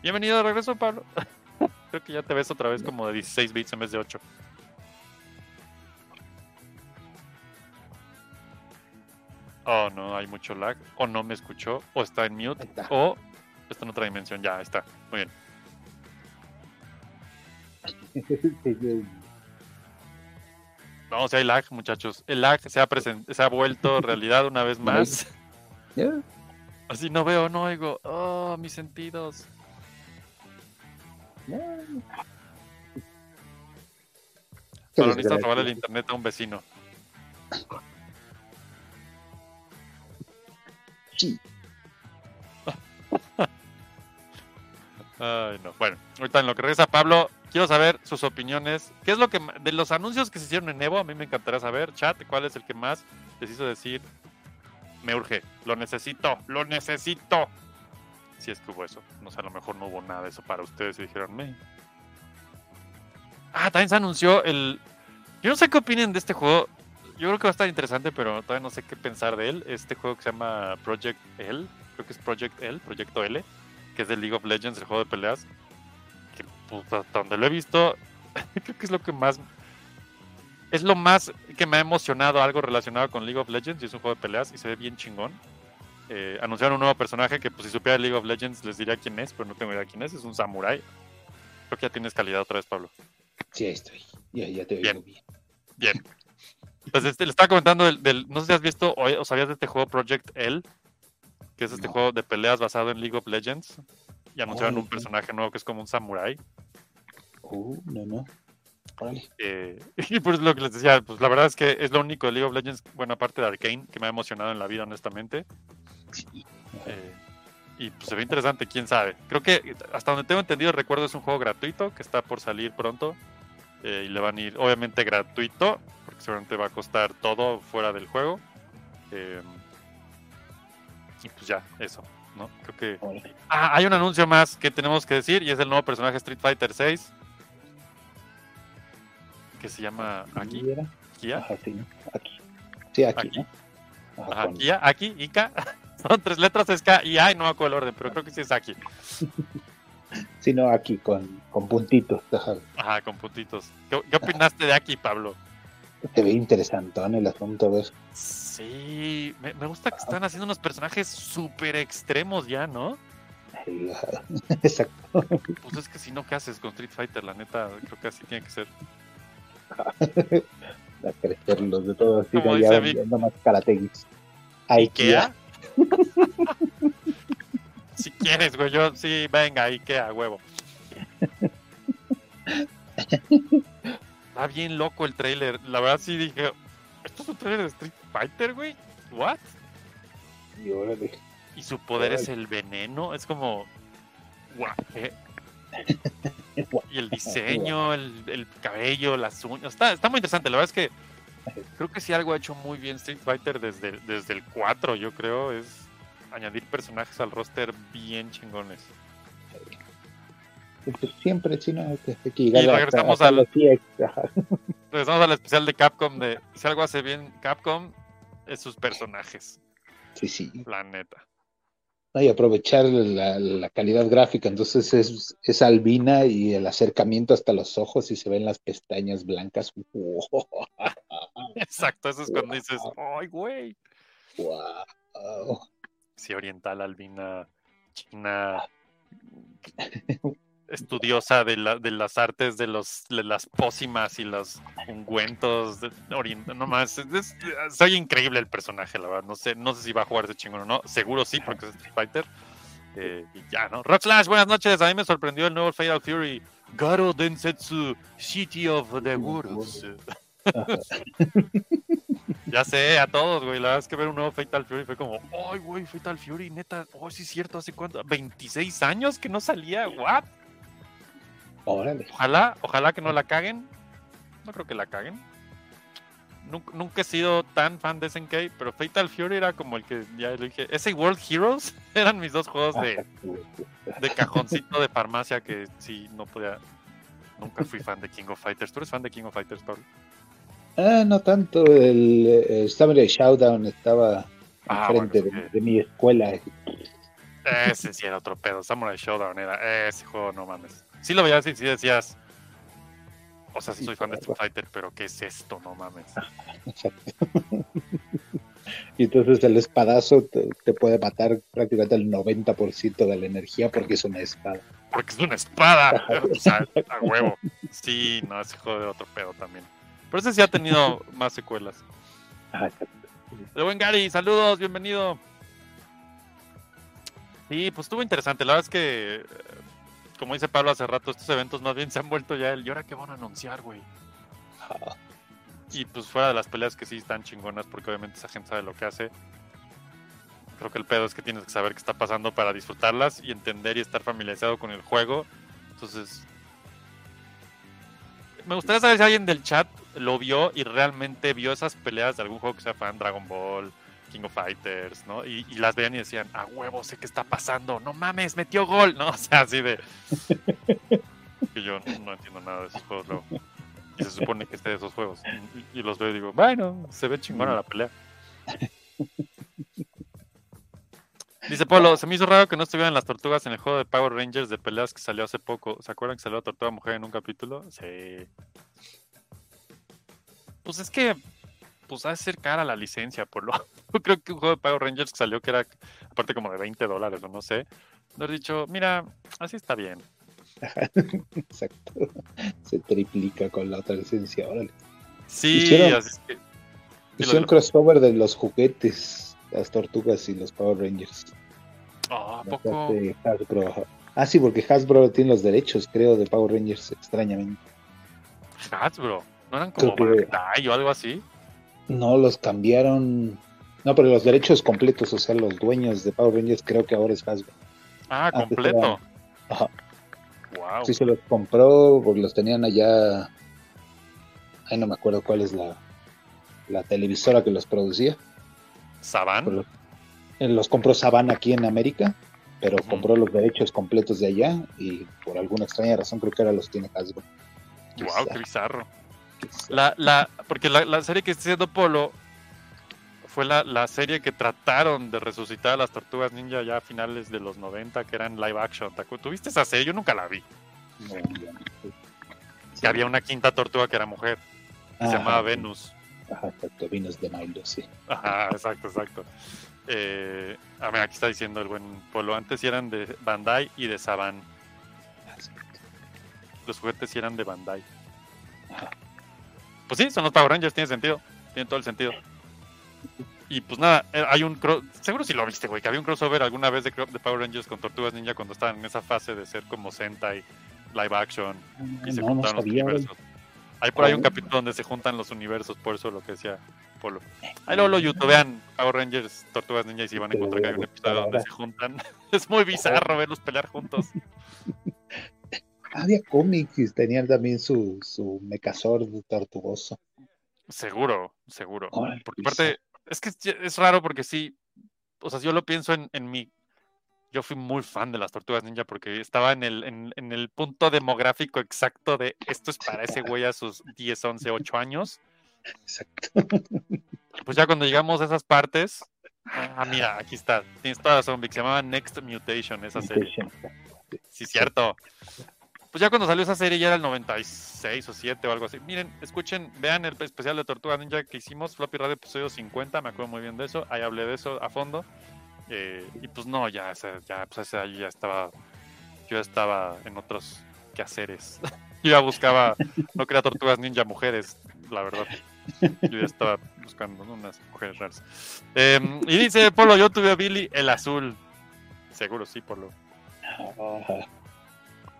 Bienvenido de regreso, Pablo. [LAUGHS] Creo que ya te ves otra vez como de 16 bits en vez de 8. Oh, no, hay mucho lag. O no me escuchó. O está en mute. Está. O Está en otra dimensión, ya está. Muy bien. [LAUGHS] No, si hay lag, muchachos. El lag se ha, se ha vuelto realidad una vez más. Así no veo, no oigo. Oh, mis sentidos. Ya. Solo necesitas robarle el internet a un vecino. [LAUGHS] Ay, no. Bueno, ahorita en lo que regresa Pablo, quiero saber sus opiniones. ¿Qué es lo que de los anuncios que se hicieron en Evo? A mí me encantaría saber, chat, cuál es el que más les hizo decir me urge, lo necesito, lo necesito. Si es que hubo eso. No sé, a lo mejor no hubo nada de eso para ustedes y dijeron me. Ah, también se anunció el. Yo no sé qué opinen de este juego. Yo creo que va a estar interesante, pero todavía no sé qué pensar de él. Este juego que se llama Project L, creo que es Project L, Proyecto L, que es de League of Legends, el juego de peleas. Que pues, hasta donde lo he visto, [LAUGHS] creo que es lo que más. Es lo más que me ha emocionado algo relacionado con League of Legends y es un juego de peleas y se ve bien chingón. Eh, anunciaron un nuevo personaje que, pues, si supiera League of Legends, les diría quién es, pero no tengo idea quién es. Es un samurai. Creo que ya tienes calidad otra vez, Pablo. Sí, ahí estoy. Ya, ya te Bien. oigo bien. Bien. Pues este, le estaba comentando del, del- no sé si has visto o, o sabías de este juego Project L, que es este No. juego de peleas basado en League of Legends. Y anunciaron Órale, un personaje nuevo que es como un samurai. Uh, no, no. Eh, [LAUGHS] y pues lo que les decía, pues la verdad es que es lo único de League of Legends, buena parte de Arkane, que me ha emocionado en la vida, honestamente. Eh, y pues se ve interesante, quién sabe. Creo que hasta donde tengo entendido, recuerdo es un juego gratuito que está por salir pronto. Eh, y le van a ir, obviamente, gratuito, porque seguramente va a costar todo fuera del juego. eh, y pues ya, eso, ¿no? Creo que. Ah, hay un anuncio más que tenemos que decir y es el nuevo personaje Street Fighter 6 que se llama aquí. Kia. Ajá, sí, ¿no? Aquí. Sí, aquí, Aquí. ¿no? Ajá, Ajá, con- Kia, aquí, Ika. [LAUGHS] Son tres letras, es K y A y no me acuerdo el orden, pero creo que sí es aquí. [LAUGHS] Sí, no, aquí, con, con puntitos. Ajá. Con puntitos. ¿Qué, qué opinaste de aquí, Pablo? Se ve interesantón el asunto, a ver. Sí, me, me gusta que están haciendo unos personajes súper extremos ya, ¿no? [LAUGHS] Exacto. Pues es que si no, ¿qué haces con Street Fighter? La neta, creo que así tiene que ser. [LAUGHS] A crecer los de todos. así, viendo más karateguis. ¿Ikea? [LAUGHS] si quieres, güey, yo sí, venga, Ikea, huevo. Está bien loco el trailer. La verdad sí dije, ¿esto es un trailer de Street Fighter, güey? ¿What? Y órale. Y su poder es el veneno. Es como, guau, [LAUGHS] ¿qué? Y el diseño, el, el cabello, las uñas. Está, está muy interesante. La verdad es que creo que si algo ha hecho muy bien Street Fighter desde, desde el 4, yo creo, es añadir personajes al roster bien chingones. Siempre, sí, no, que hay que llegar Y regresamos hasta al- los 100, ajá. [LAUGHS] Regresamos al especial de Capcom de si algo hace bien Capcom es sus personajes, Sí, sí. la neta. No, y aprovechar la, la calidad gráfica. Entonces es, es albina y el acercamiento hasta los ojos y se ven las pestañas blancas. ¡Wow! [LAUGHS] Exacto, eso es cuando dices, ay, güey. ¡Wow! Sí, oriental, albina, china, [LAUGHS] estudiosa de, la- de las artes de, los, de las pócimas y los ungüentos. De, orient- no más, es- es- soy increíble el personaje, la verdad. No sé, no sé si va a jugar ese chingón o no. Seguro sí, porque es Street Fighter. Eh, y ya, ¿no? Rock Slash, buenas noches. A mí me sorprendió el nuevo Fatal Fury. Garo Densetsu, City of the Worlds. [LAUGHS] [LAUGHS] Ya sé, a todos, güey. La verdad es que ver un nuevo Fatal Fury fue como, ¡ay, güey! Fatal Fury, neta. ¡Oh, sí es cierto! ¿Hace cuánto? ¿26 años que no salía? ¿What? Órale. Ojalá, ojalá que no la caguen. No creo que la caguen. Nunca, nunca he sido tan fan de SNK, pero Fatal Fury era como el que ya lo dije. Ese World Heroes [LAUGHS] eran mis dos juegos de, [LAUGHS] de cajoncito de farmacia que sí no podía. Nunca fui fan de King of Fighters. ¿Tú eres fan de King of Fighters, Pablo? Ah, no tanto. El, Samurai Showdown estaba Ah, enfrente bueno, de, mi escuela. Ese sí era otro pedo. Samurai Showdown era. Ese juego, no mames. Sí lo veías y sí decías. O sea, sí soy fan de Street Fighter, pero ¿qué es esto? No mames. [LAUGHS] Exacto. Y entonces el espadazo te, te puede matar prácticamente el 90% de la energía porque es una espada. Porque es una espada. [LAUGHS] o sea, a huevo. Sí, no, ese juego de otro pedo también. Pero ese sí ha tenido [LAUGHS] más secuelas. Ah. De buen Gary, saludos, bienvenido. Sí, pues estuvo interesante. La verdad es que, como dice Pablo hace rato, estos eventos más bien se han vuelto ya el. ¿Y ahora qué van a anunciar, güey? Ah, Y pues fuera de las peleas que sí están chingonas, porque obviamente esa gente sabe lo que hace. Creo que el pedo es que tienes que saber qué está pasando para disfrutarlas y entender y estar familiarizado con el juego. Entonces, me gustaría saber si alguien del chat lo vio y realmente vio esas peleas de algún juego que sea fan, Dragon Ball, King of Fighters, ¿no? Y, y las veían y decían, a huevo, sé qué está pasando, no mames, metió gol, ¿no? [LAUGHS] O sea, así de... [LAUGHS] que yo no, no entiendo nada de esos juegos luego. Y se supone que esté de esos juegos. Y, y los veo y digo, bueno, se ve chingona la pelea. [LAUGHS] Dice Polo, se me hizo raro que no estuvieran las tortugas en el juego de Power Rangers de peleas que salió hace poco. ¿Se acuerdan que salió la tortuga mujer en un capítulo? Sí. Pues es que, pues ha de ser cara la licencia, Polo. [LAUGHS] Yo creo que un juego de Power Rangers que salió que era, aparte como de 20 dólares o no sé. Le he dicho, mira, así está bien. [LAUGHS] exacto. Se triplica con la otra licencia. Órale. Sí, Hicieron- así es que... Hicieron crossover de los juguetes, las tortugas y los Power Rangers. Ah, ¿a poco? Hasbro. Ah, sí, porque Hasbro tiene los derechos, creo, de Power Rangers, extrañamente. Hasbro. ¿No eran como que- o algo así? No, los cambiaron. No, pero los derechos completos, o sea, los dueños de Power Rangers, creo que ahora es Hasbro. Ah, Antes completo. era- Ajá. Wow. Sí se los compró porque los tenían allá. Ay, no me acuerdo cuál es la, la televisora que los producía. ¿Saban? Eh, Los compró Saban aquí en América, pero compró los derechos completos de allá y por alguna extraña razón creo que ahora los tiene Hasbro. Wow, qué bizarro. La, la, porque la, la serie que está haciendo Polo fue la, la serie que trataron de resucitar a las tortugas ninja ya a finales de los 90, que eran live action. ¿Tuviste esa serie? Yo nunca la vi. No. Que había una quinta tortuga que era mujer. se llamaba Venus. Ajá, exacto, vinos de Milo, sí. Ajá, exacto, exacto. Eh, a ver, aquí está diciendo el buen Polo. Antes eran de Bandai y de Saban. Los juguetes eran de Bandai. Ajá. Pues sí, son los Power Rangers, tiene sentido. Tiene todo el sentido. Y pues nada, eh, hay un. cro- Seguro si lo viste, güey, que había un crossover alguna vez de, de Power Rangers con Tortugas Ninja cuando estaban en esa fase de ser como Sentai, live action, y se No, no juntaron los sabía, universos. Hay por ahí un Oh. capítulo donde se juntan los universos, por eso lo que decía Polo. Ahí luego lo youtubean Power Rangers, Tortugas Ninja y si van a encontrar que hay un episodio donde se juntan. [LAUGHS] Es muy bizarro verlos pelear juntos. [LAUGHS] Había cómics y tenían también su, su Megazord tortugoso. Seguro, seguro. Órale, Porque bizarro. aparte, es que es, es raro porque sí, o sea, yo lo pienso en, en mi... Yo fui muy fan de las Tortugas Ninja porque estaba en el, en, en el punto demográfico exacto de esto es para ese güey a sus 10, 11, 8 años. Exacto. [LAUGHS] Pues ya cuando llegamos a esas partes, ah, mira, aquí está, tienes toda razón, Vic, se llamaba Next Mutation esa serie. Sí, cierto. Pues ya cuando salió esa serie ya era el 96 o 7 o algo así. Miren, escuchen, vean el especial de Tortuga Ninja que hicimos, Floppy Radio episodio 50, me acuerdo muy bien de eso, ahí hablé de eso a fondo. Eh, y pues no, ya, ya, pues ese ya estaba, yo estaba en otros quehaceres. [LAUGHS] yo ya buscaba, no quería Tortugas Ninja mujeres, la verdad. Yo ya estaba buscando unas mujeres raras. Em, y dice Polo, yo tuve a Billy el azul. Seguro sí, Polo.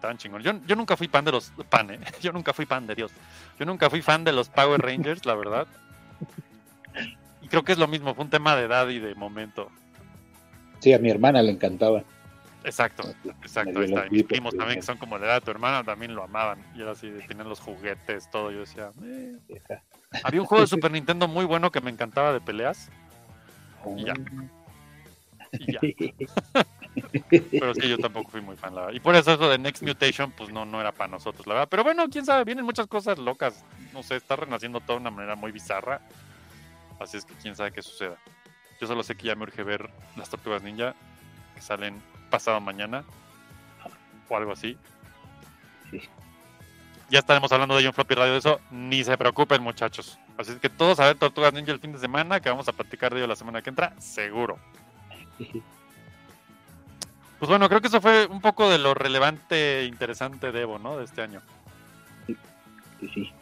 Tan chingón. Yo, yo nunca fui fan de los. Pan, ¿eh? [LAUGHS] Yo nunca fui fan de Dios. Yo nunca fui fan de los Power Rangers, la verdad. Y creo que es lo mismo, fue un tema de edad y de momento. Sí, a mi hermana le encantaba. Exacto, exacto. Ahí está. mis primos también, que son como de edad de tu hermana, también lo amaban. Y era así, tenían los juguetes, todo. Yo decía. "Eh". Había un juego de [LAUGHS] Super Nintendo muy bueno que me encantaba de peleas. Y ya. Y ya. [LAUGHS] Pero sí, yo tampoco fui muy fan, la verdad. Y por eso eso de Next Mutation, pues no, no era para nosotros, la verdad. Pero bueno, quién sabe, vienen muchas cosas locas. No sé, está renaciendo todo de una manera muy bizarra. Así es que quién sabe qué suceda. Yo solo sé que ya me urge ver las tortugas ninja que salen pasado mañana o algo así. Sí. ya estaremos hablando de ello en Floppy Radio de eso. Ni se preocupen, muchachos. Así es que todos a ver Tortugas Ninja el fin de semana, que vamos a platicar de ello la semana que entra, seguro. [LAUGHS] Pues bueno, creo que eso fue un poco de lo relevante e interesante de Evo, ¿no? De este año. Sí, sí.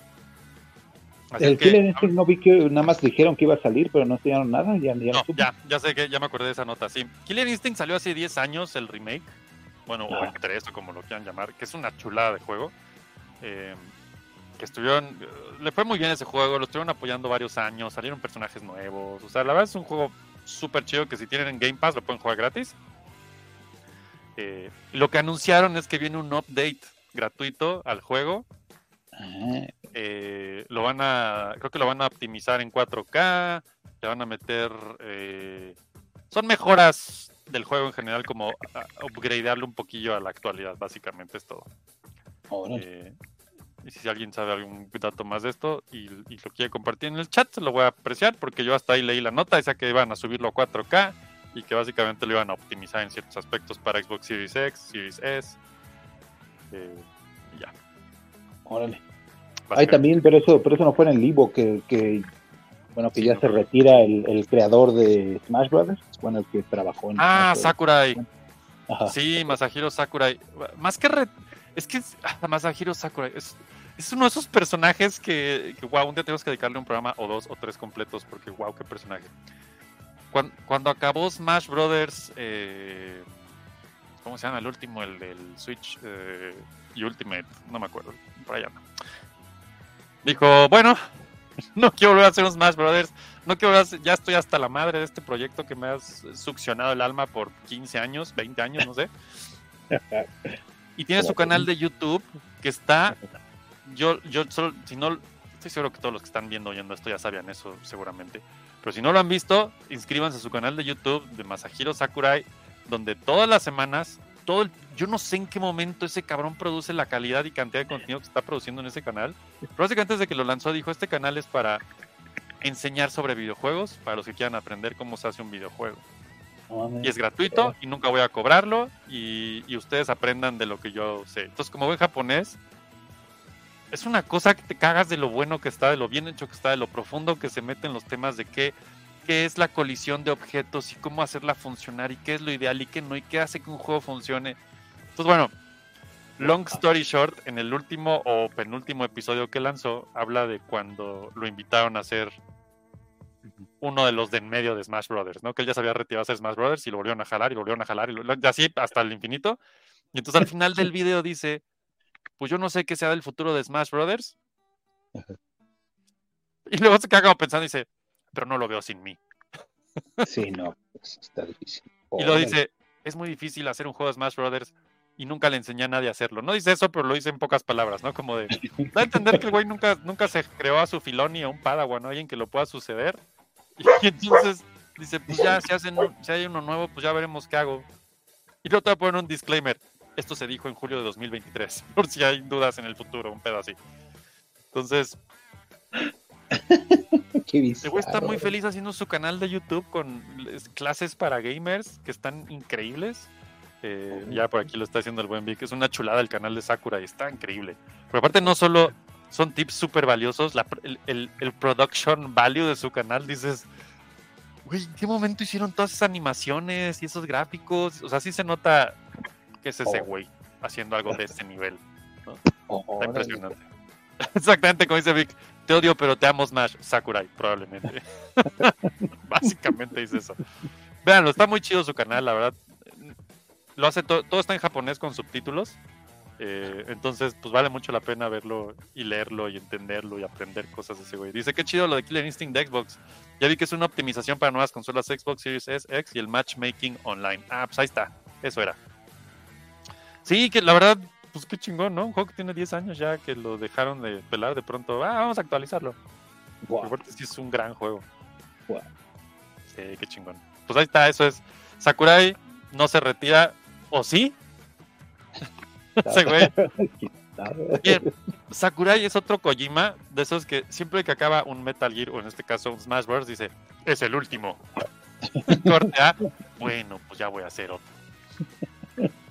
Así El que- Killer Instinct no vi que nada más dijeron que iba a salir, pero no enseñaron nada. Ya, ya no ya, ya sé que ya me acordé de esa nota, sí. Killer Instinct salió hace 10 años, el remake. Bueno, o el Ajá. 3, o como lo quieran llamar, que es una chulada de juego. eh, que estuvieron. eh, Le fue muy bien ese juego, lo estuvieron apoyando varios años, salieron personajes nuevos. O sea, la verdad es un juego súper chido que si tienen en Game Pass lo pueden jugar gratis. Eh, lo que anunciaron es que viene un update gratuito al juego Ah, eh, lo van a, creo que lo van a optimizar en 4K, le van a meter, eh, son mejoras del juego en general, como upgradearlo un poquillo a la actualidad, básicamente es todo. Eh, y si alguien sabe algún dato más de esto y, y lo quiere compartir en el chat, se lo voy a apreciar, porque yo hasta ahí leí la nota, decía que iban a subirlo a 4K y que básicamente lo iban a optimizar en ciertos aspectos para Xbox Series X, Series S. eh, y ya. órale. Ay, básicamente. también, pero eso, pero eso no fue en el Livo, que, que bueno, que Sí, ya no se retira el, el creador de Smash Brothers, bueno, el que trabajó en Ah, Smash Sakurai. Ajá. Sí, Masahiro Sakurai. Más que re- es que es- ah, Masahiro Sakurai es, es uno de esos personajes que, que, wow, un día tenemos que dedicarle un programa o dos o tres completos porque wow, qué personaje. Cuando, cuando acabó Smash Brothers, eh, ¿cómo se llama el último? El del Switch eh, y Ultimate, no me acuerdo, por allá anda. Dijo, bueno, [LAUGHS] no quiero volver a hacer un Smash Brothers, no quiero volver a hacer- ya estoy hasta la madre de este proyecto que me has succionado el alma por 15 años, 20 años, no sé. Y tiene su canal de YouTube que está, yo, yo solo, si no, estoy seguro que todos los que están viendo oyendo esto ya sabían eso seguramente. Pero si no lo han visto, inscríbanse a su canal de YouTube de Masahiro Sakurai, donde todas las semanas, todo el, yo no sé en qué momento ese cabrón produce la calidad y cantidad de contenido que está produciendo en ese canal. Básicamente desde que lo lanzó dijo, este canal es para enseñar sobre videojuegos, para los que quieran aprender cómo se hace un videojuego. Y es gratuito y nunca voy a cobrarlo y, y ustedes aprendan de lo que yo sé. Entonces, como buen japonés, es una cosa que te cagas de lo bueno que está, de lo bien hecho que está, de lo profundo que se mete en los temas de qué, qué es la colisión de objetos y cómo hacerla funcionar y qué es lo ideal y qué no y qué hace que un juego funcione. Entonces, bueno, long story short, en el último o penúltimo episodio que lanzó, habla de cuando lo invitaron a hacer uno de los de en medio de Smash Brothers, ¿no? Que él ya se había retirado a hacer Smash Brothers y lo volvieron a jalar y lo volvieron a jalar y, lo- y así hasta el infinito. Y entonces al final del video dice, pues yo no sé qué sea del futuro de Smash Brothers. [LAUGHS] Y luego se como pensando y dice, pero no lo veo sin mí. Sí, no, pues, está difícil. Y lo dice, es muy difícil hacer un juego de Smash Brothers y nunca le enseñé a nadie a hacerlo. No dice eso, pero lo dice en pocas palabras, ¿no? Como de, [LAUGHS] da a entender que el güey nunca, nunca se creó a su filón ni a un padawan, ¿no? Alguien que lo pueda suceder. [LAUGHS] Y entonces dice, pues ya, si, hacen si hay uno nuevo, pues ya veremos qué hago. Y luego te voy a poner un disclaimer. Esto se dijo en julio de 2023, [LAUGHS] por si hay dudas en el futuro, un pedo así. Entonces, Qué el güey está muy feliz haciendo su canal de YouTube con clases para gamers que están increíbles. Ya por aquí lo está haciendo el buen Vic. Es una chulada el canal de Sakura y está increíble. Pero aparte no solo son tips súper valiosos, la el, el- el production value de su canal, dices, güey, ¿en qué momento hicieron todas esas animaciones y esos gráficos? O sea, sí se nota que es ese Oh. güey haciendo algo de ese nivel. Oh, Está impresionante. [LAUGHS] Exactamente como dice Vic. Te odio, pero te amo Smash. Sakurai, probablemente. [LAUGHS] Básicamente dice eso. Véanlo, está muy chido su canal, la verdad. Lo hace to- todo está en japonés con subtítulos. Eh, entonces, pues vale mucho la pena verlo y leerlo y entenderlo y aprender cosas de ese güey. Dice que chido lo de Killer Instinct de Xbox. Ya vi que es una optimización para nuevas consolas Xbox Series S, X y el matchmaking online. Ah, pues ahí está. Eso era. Sí, que la verdad, pues qué chingón, ¿no? Un juego que tiene 10 años ya que lo dejaron de pelar de pronto. Ah, vamos a actualizarlo. Guau. Aparte sí es un gran juego. Guau. Sí, qué chingón. Pues ahí está, eso es. Sakurai no se retira, ¿o sí? [LAUGHS] Ese güey. [LAUGHS] Bien, Sakurai es otro Kojima de esos que siempre que acaba un Metal Gear, o en este caso un Smash Bros, dice, es el último. [LAUGHS] Corte A, bueno, pues ya voy a hacer otro.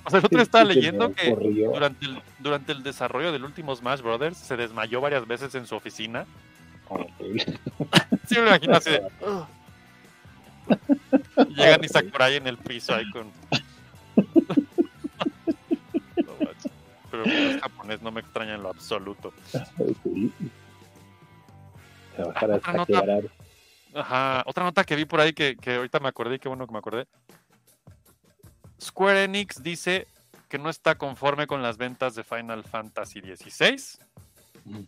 O sea, el otro estaba leyendo que durante el, durante el desarrollo del último Smash Brothers se desmayó varias veces en su oficina. Sí, me lo imagino así de. Llegan y Sakurai en el piso ahí con. No manches. Pero como es japonés, no me extraña en lo absoluto. Sí. Trabajar Otra hasta nota. quebrar. Ajá, otra nota que vi por ahí que, que ahorita me acordé, qué bueno que me acordé. Square Enix dice que no está conforme con las ventas de Final Fantasy XVI. Mm.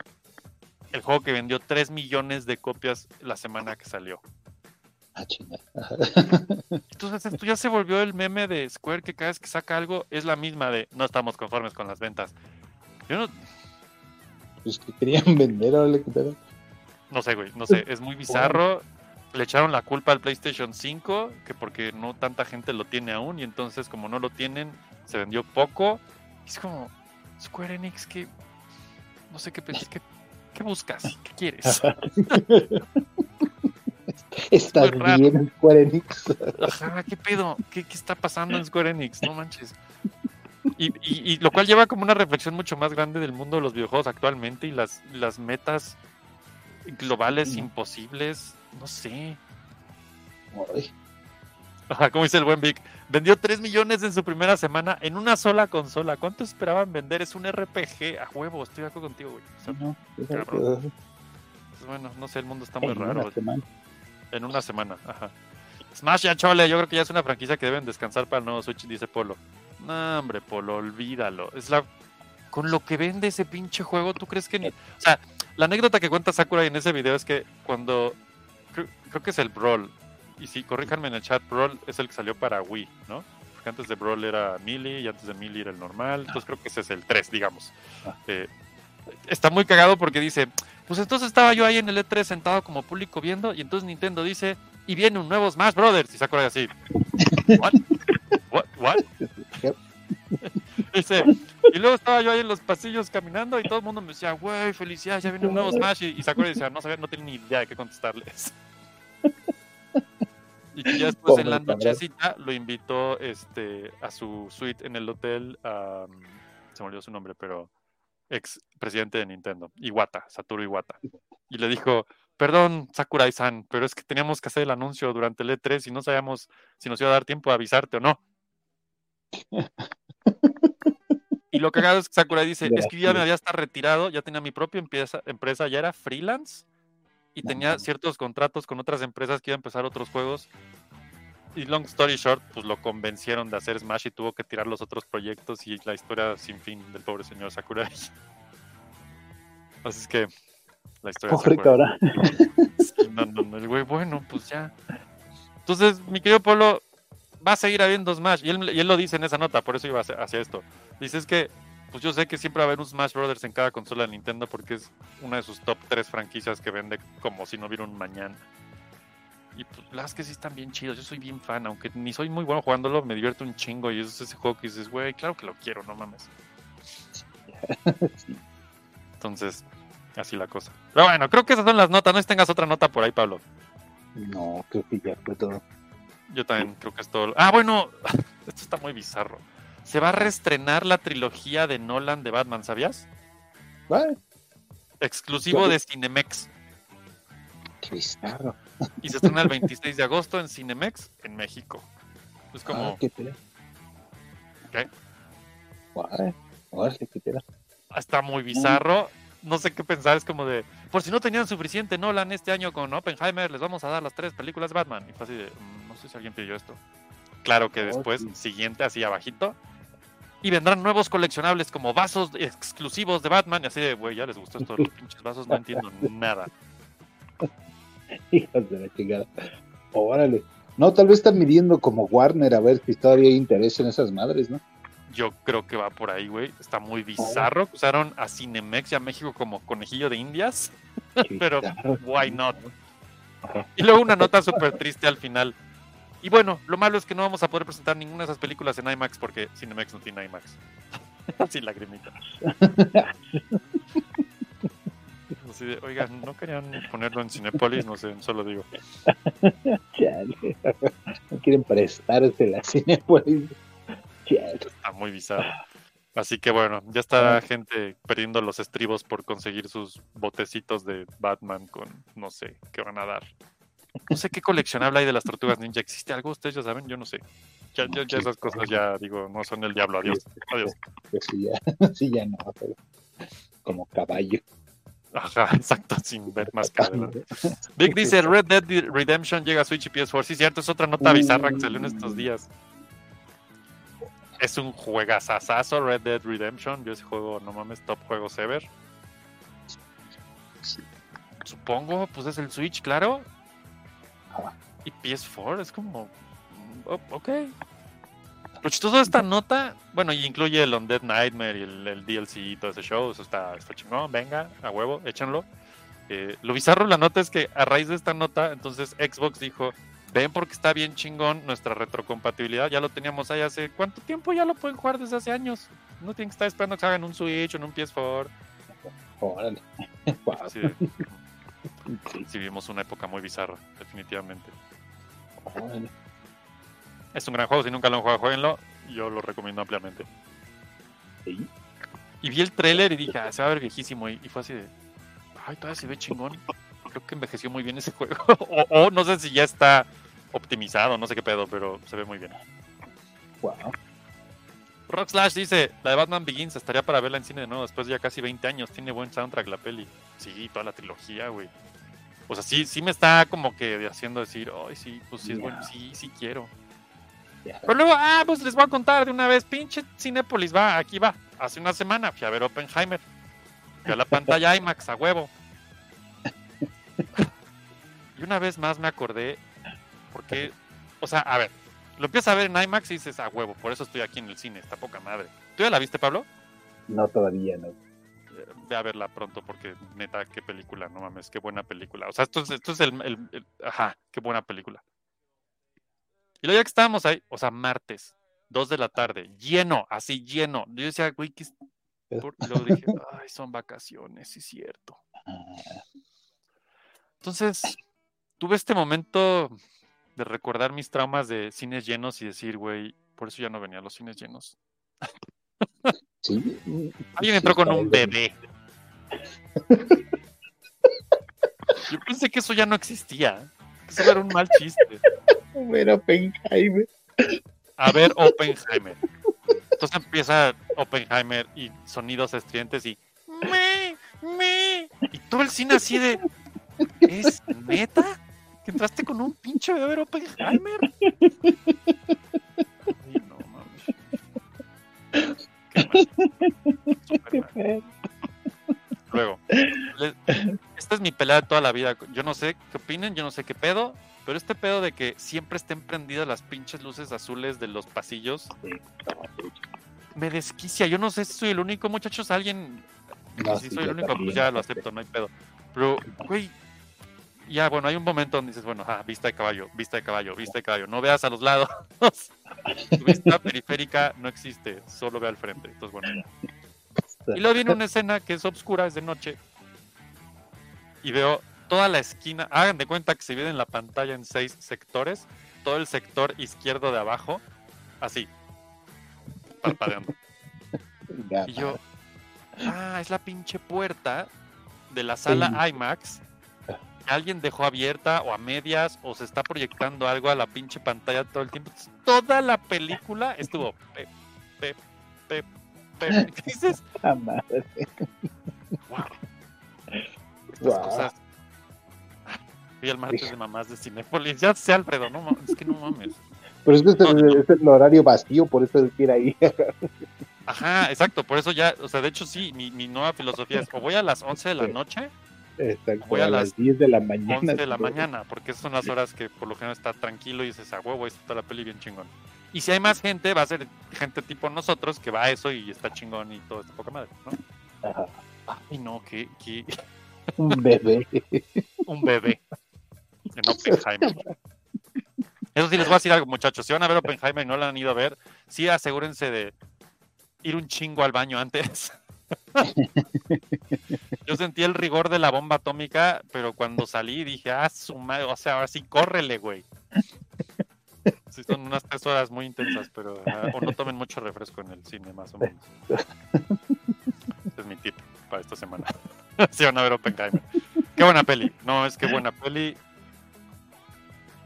El juego que vendió 3 millones de copias la semana que salió. Ah. Entonces esto ya se volvió el meme de Square que cada vez que saca algo es la misma de no estamos conformes con las ventas. Yo no, Pues que querían vender, órale, qué pedo. No sé, güey, no sé, es muy bizarro. Le echaron la culpa al PlayStation 5, que porque no tanta gente lo tiene aún, y entonces como no lo tienen, se vendió poco. Es como, Square Enix, que no sé qué pens- qué, qué buscas, qué quieres. [LAUGHS] Raro. bien, Square Enix. Ajá, qué pedo, qué, qué está pasando en Square Enix, no manches. Y, y- y lo cual lleva como una reflexión mucho más grande del mundo de los videojuegos actualmente y las, las metas globales Mm. imposibles, no sé. Ay, Ajá, como dice el buen Vic, vendió 3 millones en su primera semana en una sola consola. ¿Cuánto esperaban vender? Es un RPG a huevo, estoy de acuerdo contigo, güey. O sea, no, cabrón. pues bueno, no sé, el mundo está muy En raro. En una semana, ajá. Smash ya chole, yo creo que ya es una franquicia que deben descansar para el nuevo Switch, dice Polo. No, hombre, Polo, olvídalo. Es la. Con lo que vende ese pinche juego, ¿tú crees que ni.? O sea, la anécdota que cuenta Sakura en ese video es que cuando. Creo, creo que es el Brawl. Y sí, corríjanme en el chat, Brawl es el que salió para Wii, ¿no? Porque antes de Brawl era Melee y antes de Melee era el normal. Entonces creo que ese es el 3, digamos. Ah. Eh, está muy cagado porque dice. Pues entonces estaba yo ahí en el E3 sentado como público viendo y entonces Nintendo dice, y viene un nuevo Smash Brothers. Y Sakura así, ¿what? ¿What? ¿What? [LAUGHS] Dice, y luego estaba yo ahí en los pasillos caminando y todo el mundo me decía, güey, felicidades, ya viene un nuevo Smash. Y, y decía, no sabía, no tenía ni idea de qué contestarles. [LAUGHS] Y ya después en la nochecita lo invitó este, a su suite en el hotel, a, se me olvidó su nombre, pero ex presidente de Nintendo, Iwata, Satoru Iwata. Y le dijo, perdón, Sakurai-san, pero es que teníamos que hacer el anuncio durante el E3 y no sabíamos si nos iba a dar tiempo de avisarte o no. [LAUGHS] Y lo cagado es que Sakurai dice, es que ya me había hasta retirado, ya tenía mi propia empresa, empresa ya era freelance y tenía ciertos contratos con otras empresas que iban a empezar otros juegos. Y long story short, pues lo convencieron de hacer Smash y tuvo que tirar los otros proyectos y la historia sin fin del pobre señor Sakurai. [LAUGHS] Así es que la historia Pobre. Sí, no, no, no, el güey, bueno, pues ya. Entonces, mi querido Polo, va a seguir habiendo Smash. Y él, y él lo dice en esa nota, por eso iba hacia, hacia esto. Dice es que, pues yo sé que siempre va a haber un Smash Brothers en cada consola de Nintendo porque es una de sus top 3 franquicias que vende como si no hubiera un mañana. Y pues las que sí están bien chidos. Yo soy bien fan, aunque ni soy muy bueno jugándolo, me divierto un chingo. Y es ese juego que dices, güey, claro que lo quiero, no mames. [LAUGHS] Entonces, así la cosa. Pero bueno, creo que esas son las notas. No sé si tengas otra nota por ahí, Pablo. No, creo que ya fue todo. Yo también creo que es todo. Ah, bueno, [LAUGHS] esto está muy bizarro. Se va a reestrenar la trilogía de Nolan de Batman, ¿sabías? Vale, Exclusivo de Cinemex. qué bizarro. Y se estrena el 26 de agosto en Cinemex, en México. Es como, Ah, qué. ¿Qué? Qué pedo. está muy bizarro. No sé qué pensar, es como de, por si no tenían suficiente Nolan este año con Oppenheimer, les vamos a dar las tres películas de Batman. Y fue así de, "Mm, no sé si alguien pidió esto. Claro que Oh, después, sí. siguiente, así abajito. Y vendrán nuevos coleccionables como vasos exclusivos de Batman. Y así de, güey, ya les gustó esto de los pinches vasos, no entiendo nada. [LAUGHS] Hijos de la chingada. Órale. No, tal vez están midiendo como Warner a ver si todavía hay interés en esas madres, ¿no? Yo creo que va por ahí, güey. Está muy bizarro. que Usaron a Cinemex y a México como conejillo de indias. [LAUGHS] Pero, bizarro. why not? Y luego una nota súper triste al final. Y bueno, lo malo es que no vamos a poder presentar ninguna de esas películas en IMAX porque Cinemex no tiene IMAX. [LAUGHS] Así lagrimita. Así de, oigan, ¿no querían ponerlo en Cinepolis? No sé, solo digo. [LAUGHS] Chale. No quieren prestarse la Cinepolis. Chale. Está muy bizarro. Así que bueno, ya está gente perdiendo los estribos por conseguir sus botecitos de Batman con no sé qué van a dar. No sé qué coleccionable hay de las tortugas ninja. ¿Existe algo? Ustedes ya saben, yo no sé. Ya, ya- ya esas cosas ya digo, no son el diablo. Adiós. [LAUGHS] Adiós. Pues sí, ya, [LAUGHS] sí, ya no, pero como caballo. Ajá, [LAUGHS] exacto, sin ver más que adelante. Vic dice Red Dead Redemption llega a Switch y PS4. Sí, cierto, es otra nota bizarra que salió en estos días. Es un juegazazazo Red Dead Redemption. Yo ese juego, no mames, top juegos ever. Supongo, pues es el Switch, claro. Y PS4 es como. oh, ok. Lo chistoso de esta nota, bueno, y incluye el Undead Nightmare y el, el DLC y todo ese show, eso está, está chingón, venga, a huevo, échanlo. Eh, lo bizarro de la nota es que a raíz de esta nota, entonces Xbox dijo, ven porque está bien chingón nuestra retrocompatibilidad, ya lo teníamos ahí hace, ¿cuánto tiempo ya lo pueden jugar desde hace años? No tienen que estar esperando que hagan un Switch o en un PS4. Órale. [LAUGHS] De- Sí, [LAUGHS] sí, vivimos una época muy bizarra, definitivamente. órale. Es un gran juego, si nunca lo han jugado, jueguenlo. Yo lo recomiendo ampliamente. Sí. Y vi el tráiler y dije, ah, se va a ver viejísimo. Y, y fue así de, ay, todavía se ve chingón. Creo que envejeció muy bien ese juego. [LAUGHS] o, o no sé si ya está optimizado, no sé qué pedo, pero se ve muy bien. Guau. Rock Slash dice, la de Batman Begins estaría para verla en cine de nuevo después de ya casi 20 años. Tiene buen soundtrack la peli. Sí, toda la trilogía, güey. O sea, sí, sí me está como que haciendo decir, ay, sí, pues sí es bueno, sí, sí quiero. Pero luego, ah, pues les voy a contar de una vez, pinche Cinépolis, va, aquí va. Hace una semana fui a ver Oppenheimer. Fui a la pantalla IMAX, a huevo. Y una vez más me acordé, porque, o sea, a ver, lo empiezas a ver en IMAX y dices, a huevo, por eso estoy aquí en el cine, está poca madre. ¿Tú ya la viste, Pablo? No, todavía no. Ve a verla pronto porque neta, qué película, no mames, qué buena película. O sea, esto es, esto es el, el- el- Ajá, qué buena película. Y luego ya que estábamos ahí, o sea, martes, 2 de la tarde, lleno, así lleno. Yo decía, güey, ¿qué es? por-?" Y luego dije, [LAUGHS] ay, son vacaciones, sí cierto. Ah, Entonces, tuve este momento de recordar mis traumas de cines llenos y decir, güey, por eso ya no venía a los cines llenos. [LAUGHS] Sí. Alguien entró con un bebé. [LAUGHS] Yo pensé que eso ya no existía. que Eso era un mal chiste. Ver Oppenheimer. A ver, Oppenheimer. Entonces empieza Oppenheimer y sonidos estridentes y. Me, me. Y todo el cine así de. ¿Es neta? ¿Que entraste con un pinche bebé ver Oppenheimer? Ay, no mames. Qué mal. Mal. Luego, esta es mi pelea de toda la vida. Yo no sé qué opinen, yo no sé qué pedo, pero este pedo de que siempre estén prendidas las pinches luces azules de los pasillos me desquicia. Yo no sé si soy el único, muchachos. Alguien, No, si sí, soy el único, pues ya lo acepto, no hay pedo. Pero, güey, ya, bueno, hay un momento donde dices, bueno, ah, vista de caballo, vista de caballo, vista de caballo. No veas a los lados. [LAUGHS] Tu vista periférica no existe, solo ve al frente. Entonces, bueno, ya. Y luego viene una escena que es oscura, es de noche. Y veo toda la esquina. Hagan de cuenta que se divide en la pantalla en seis sectores. Todo el sector izquierdo de abajo, así, parpadeando. [LAUGHS] Y yo, ah, es la pinche puerta de la sala IMAX que alguien dejó abierta o a medias o se está proyectando algo a la pinche pantalla todo el tiempo. Entonces, toda la película estuvo pep, pep, pep, ¿Qué [LAUGHS] dices? Puta madre. Wow. Estas Guau. cosas. Fui el martes de mamás de Cinepolis. Ya sé, Alfredo, no es que no mames. Pero es que este No, no. es el horario vacío, por eso es que ir ahí. Ajá, exacto, por eso ya, o sea, de hecho sí, mi, mi nueva filosofía es o voy a las 11 de la noche Exacto, Voy a a las las 10 de la mañana. 11 de la mañana, porque esas son las horas que por lo general está tranquilo y dices, a huevo, está la peli bien chingón. Y si hay más gente, va a ser gente tipo nosotros que va a eso y está chingón y todo está poca madre, ¿no? Ajá. Ay, no, que, que Un bebé. [LAUGHS] un bebé en Oppenheimer. Eso sí les voy a decir algo, muchachos. Si van a ver Oppenheimer y no la han ido a ver, sí asegúrense de ir un chingo al baño antes. [LAUGHS] Yo sentí el rigor de la bomba atómica, pero cuando salí dije, ah, su madre, o sea, ahora sí, córrele, güey. Sí, son unas tres horas muy intensas, pero ah, o no tomen mucho refresco en el cine, más o menos. Ese [LAUGHS] es mi tip para esta semana. [LAUGHS] sí, van a ver Oppenheimer. Qué buena peli. No, es que buena peli.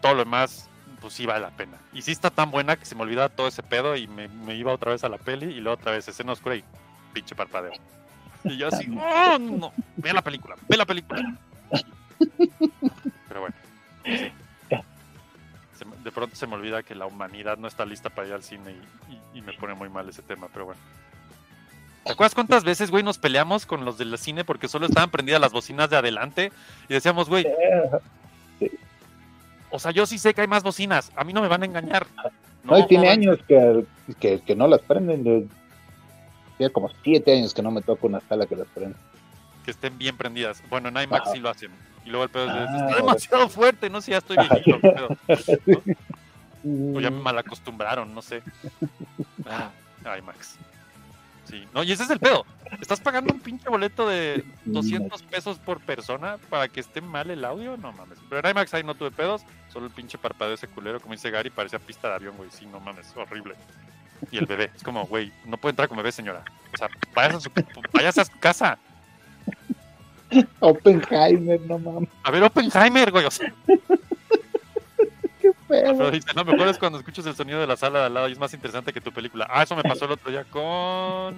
Todo lo demás, pues sí vale la pena. Y sí está tan buena que se me olvidaba todo ese pedo y me, me iba otra vez a la peli y luego otra vez escena oscura y pinche parpadeo. Y yo así, ¡oh, no! Ve la película, ve la película. Pero bueno. sí. De pronto se me olvida que la humanidad no está lista para ir al cine y, y- y me pone muy mal ese tema, pero bueno. ¿Te acuerdas cuántas veces, güey, nos peleamos con los del cine porque solo estaban prendidas las bocinas de adelante? Y decíamos, güey, o sea, yo sí sé que hay más bocinas, a mí no me van a engañar. No, y tiene años que, que, que no las prenden. de- Tiene como siete años que no me toca una sala que las prende. que estén bien prendidas. Bueno, en IMAX Ajá. sí lo hacen. Y luego el pedo es, Ah, está demasiado fuerte, no sé, ya estoy viejito. pedo. [LAUGHS] O ya me malacostumbraron, no sé. Ah, IMAX. Sí, no, y ese es el pedo. Estás pagando un pinche boleto de 200 pesos por persona para que esté mal el audio, no mames. Pero en IMAX ahí no tuve pedos, solo el pinche parpadeo ese culero, como dice Gary, parecía pista de avión, güey. Sí, no mames, horrible. Y el bebé, es como, güey, no puede entrar con bebé, señora. O sea, váyase a su, váyase a su casa. [LAUGHS] Oppenheimer, no mames. A ver, Oppenheimer, güey. O sea, [LAUGHS] Qué feo. Pero dice, lo mejor es cuando escuchas el sonido de la sala de al lado y es más interesante que tu película. Ah, eso me pasó el otro día con...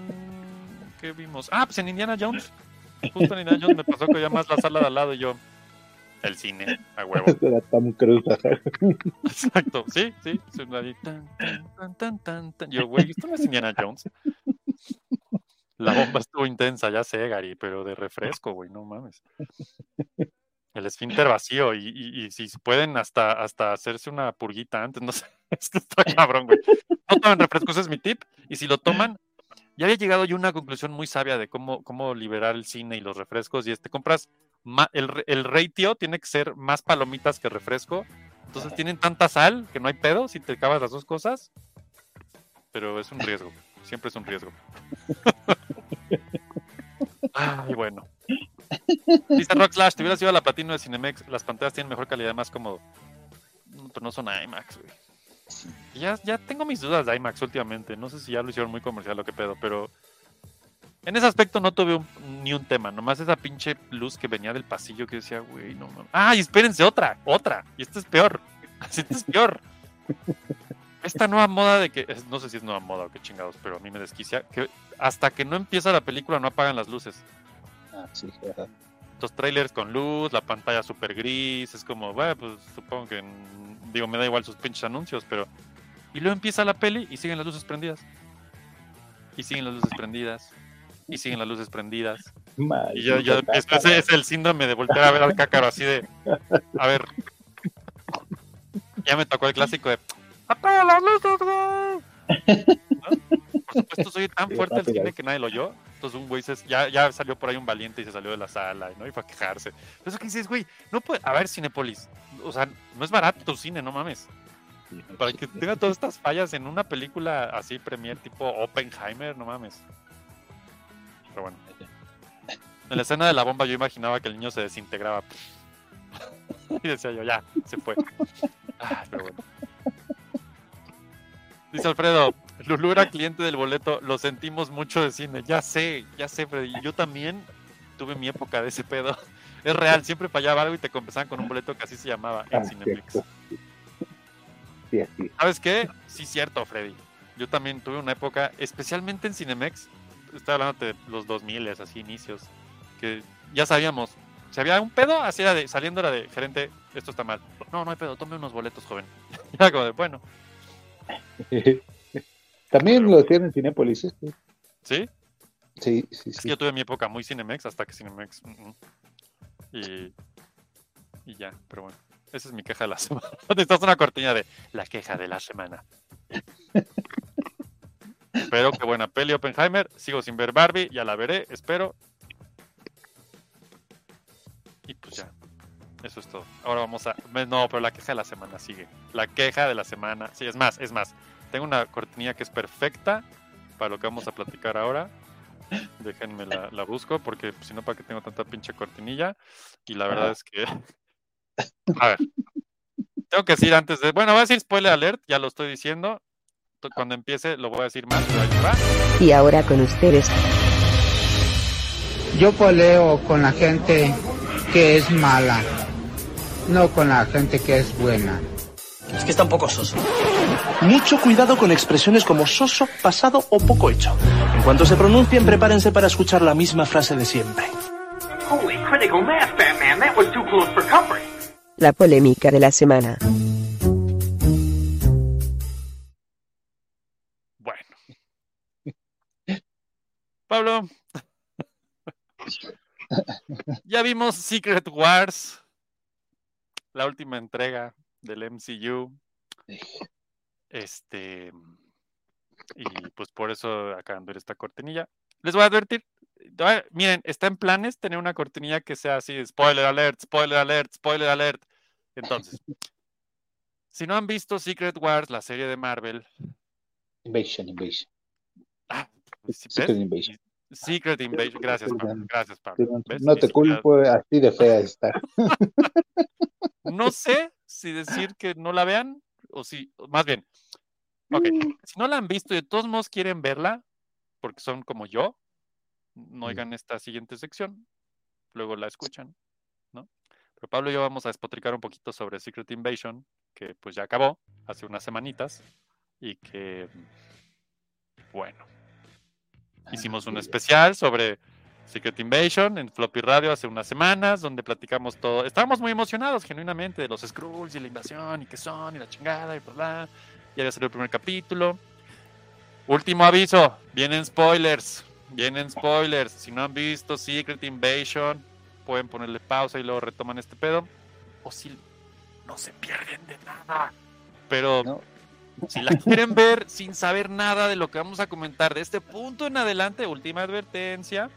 ¿Qué vimos? Ah, pues en Indiana Jones. Justo en Indiana Jones me pasó que oía más la sala de al lado y yo... El cine, a huevo. [LAUGHS] Era Tom Cruise. ajá. Exacto, sí, sí. suena ahí, tan, tan, tan, tan, tan, tan. Yo, güey, esto no es Indiana Jones. La bomba estuvo intensa, ya sé, Gary, pero de refresco, güey, no mames. El esfínter vacío y, y, si pueden hasta, hasta hacerse una purguita antes, no [LAUGHS] sé, es que está cabrón, güey. No tomen refrescos, ese es mi tip. Y si lo toman, ya había llegado yo a una conclusión muy sabia de cómo, cómo liberar el cine y los refrescos. Y este, compras, el, el ratio tiene que ser más palomitas que refresco. Entonces tienen tanta sal que no hay pedo si te acabas las dos cosas. Pero es un riesgo, siempre es un riesgo. [LAUGHS] Ay, bueno. Dice Rockslash, te hubieras ido a la platino de Cinemex, las pantallas tienen mejor calidad, más cómodo. No, Pero no son IMAX, güey. Ya, ya tengo mis dudas de IMAX últimamente. No sé si ya lo hicieron muy comercial o qué pedo, pero en ese aspecto no tuve ni un tema. Nomás esa pinche luz que venía del pasillo que decía, güey, no mames. ¡Ay, espérense! Otra, otra. Y esta es peor. [LAUGHS] Esta es peor. Esta nueva moda de que, es- no sé si es nueva moda o qué chingados, pero a mí me desquicia, que hasta que no empieza la película no apagan las luces. Ah, sí, ajá. Los trailers con luz, la pantalla súper gris, es como, bueno, pues supongo que, mm, digo, me da igual sus pinches anuncios, pero... Y luego empieza la peli y siguen las luces prendidas. Y siguen las luces prendidas. Y siguen las luces prendidas. Y yo, yo Maldita ese es el síndrome de voltear a ver al cácaro así de, a ver, [LAUGHS] ya me tocó el clásico de, ¡apaga las luces, güey! ¿No? [LAUGHS] Por supuesto, soy tan Sí, fuerte el cine que nadie lo oyó. Entonces un güey se, ya, ya salió por ahí un valiente y se salió de la sala, ¿no? Y fue a quejarse. Pero eso que dices, güey, no puede, a ver, Cinepolis, o sea, no es barato tu cine, no mames. Para que tenga todas estas fallas en una película así, premier tipo Oppenheimer, no mames. Pero bueno. En la escena de la bomba yo imaginaba que el niño se desintegraba. [LAUGHS] Y decía yo, ya, se fue. Ah, pero bueno. Dice Alfredo, Lulu era cliente del boleto, lo sentimos mucho de cine. Ya sé, ya sé, Freddy. Yo también tuve mi época de ese pedo. Es real, siempre fallaba algo y te compensaban con un boleto que así se llamaba en Ah, Cinemex. cierto. Sí, así. ¿Sabes qué? Sí, cierto, Freddy. Yo también tuve una época, especialmente en Cinemex, estoy hablando de los 2000, así inicios, que ya sabíamos, si había un pedo, así era de, saliendo era de gerente, esto está mal. No, no hay pedo, tome unos boletos, joven. Y [LAUGHS] era como de, bueno, [LAUGHS] También lo hacían en Cinépolis. este. ¿sí? Sí, sí, Es que sí. yo tuve mi época muy Cinemex hasta que Cinemex. Y, y ya, pero bueno. Esa es mi queja de la [LAUGHS] semana. Necesitas una cortina de la queja de la semana. Pero qué buena peli Oppenheimer. Sigo sin ver Barbie, ya la veré, espero. Y pues ya. Eso es todo. Ahora vamos a. No, pero la queja de la semana sigue. La queja de la semana. Sí, es más, es más. Tengo una cortinilla que es perfecta para lo que vamos a platicar ahora. Déjenme la, la busco porque si no, ¿para qué tengo tanta pinche cortinilla? Y la verdad es que. A ver. Tengo que decir antes de. Bueno, voy a decir spoiler alert, ya lo estoy diciendo. Cuando empiece lo voy a decir más, pero ahí va. Y ahora con ustedes, Yo peleo con la gente que es mala, no con la gente que es buena. Es que está un poco soso. Mucho cuidado con expresiones como soso, pasado o poco hecho. En cuanto se pronuncien, prepárense para escuchar la misma frase de siempre. Holy critical mass, Batman. That was too close for comfort. la polémica de la semana. Bueno. [LAUGHS] Pablo. [LAUGHS] ya vimos Secret Wars, la última entrega del MCU. Este. Y pues por eso acaban de ver esta cortinilla. Les voy a advertir. Miren, está en planes tener una cortinilla que sea así: spoiler alert, spoiler alert, spoiler alert. Entonces, [LAUGHS] si no han visto Secret Wars, la serie de Marvel, Invasion, Invasion. Ah, pues, ¿sí Secret? Invasion. Secret Invasion. Gracias, Pablo. Gracias, Pablo. no- te culpo, así de fea está. [LAUGHS] No sé si decir que no la vean o si, más bien, ok, si no la han visto y de todos modos quieren verla, porque son como yo, no oigan esta siguiente sección, luego la escuchan, ¿no? Pero Pablo y yo vamos a despotricar un poquito sobre Secret Invasion, que pues ya acabó hace unas semanitas y que, bueno, hicimos un especial sobre Secret Invasion en Floppy Radio hace unas semanas, donde platicamos todo. Estábamos muy emocionados, genuinamente, de los Skrulls y la invasión y qué son y la chingada y bla bla. Ya había salido el primer capítulo. Último aviso: vienen spoilers. Vienen spoilers. Si no han visto Secret Invasion, pueden ponerle pausa y luego retoman este pedo. O si no se pierden de nada. Pero No. Si la quieren ver sin saber nada de lo que vamos a comentar de este punto en adelante, última advertencia,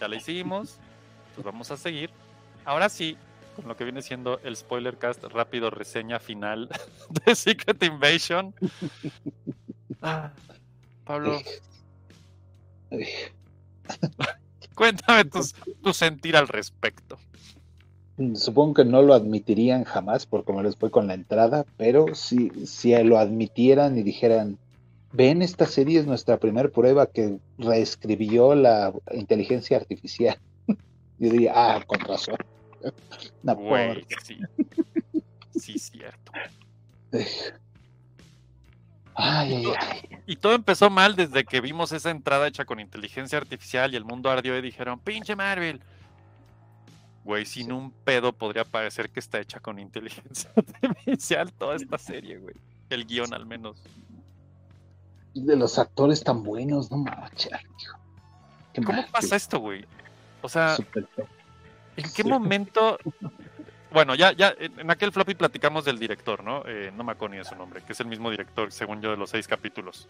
ya la hicimos, pues vamos a seguir. Ahora sí, con lo que viene siendo el spoiler cast rápido reseña final [LAUGHS] de Secret Invasion. Ah, Pablo, [LAUGHS] cuéntame tus- tu sentir al respecto. Supongo que no lo admitirían jamás por cómo les fue con la entrada, pero si, si lo admitieran y dijeran, ven, esta serie es nuestra primera prueba que reescribió la inteligencia artificial. [LAUGHS] Yo diría, ah, con razón. [LAUGHS] No, Güey, sí. Sí, cierto. [LAUGHS] Ay, ay, ay. Y todo empezó mal desde que vimos esa entrada hecha con inteligencia artificial y el mundo ardió y dijeron, pinche Marvel. Güey, sin un pedo podría parecer que está hecha con [LAUGHS] inteligencia artificial toda esta serie, güey. El guion al menos. De los actores tan buenos, no manches. ¿Cómo mal, pasa esto, güey? O sea. ¿en qué momento? Bueno, ya, ya, en aquel floppy platicamos del director, ¿no? Eh, no me acuerdo ni su nombre, que es el mismo director, según yo, de los seis capítulos.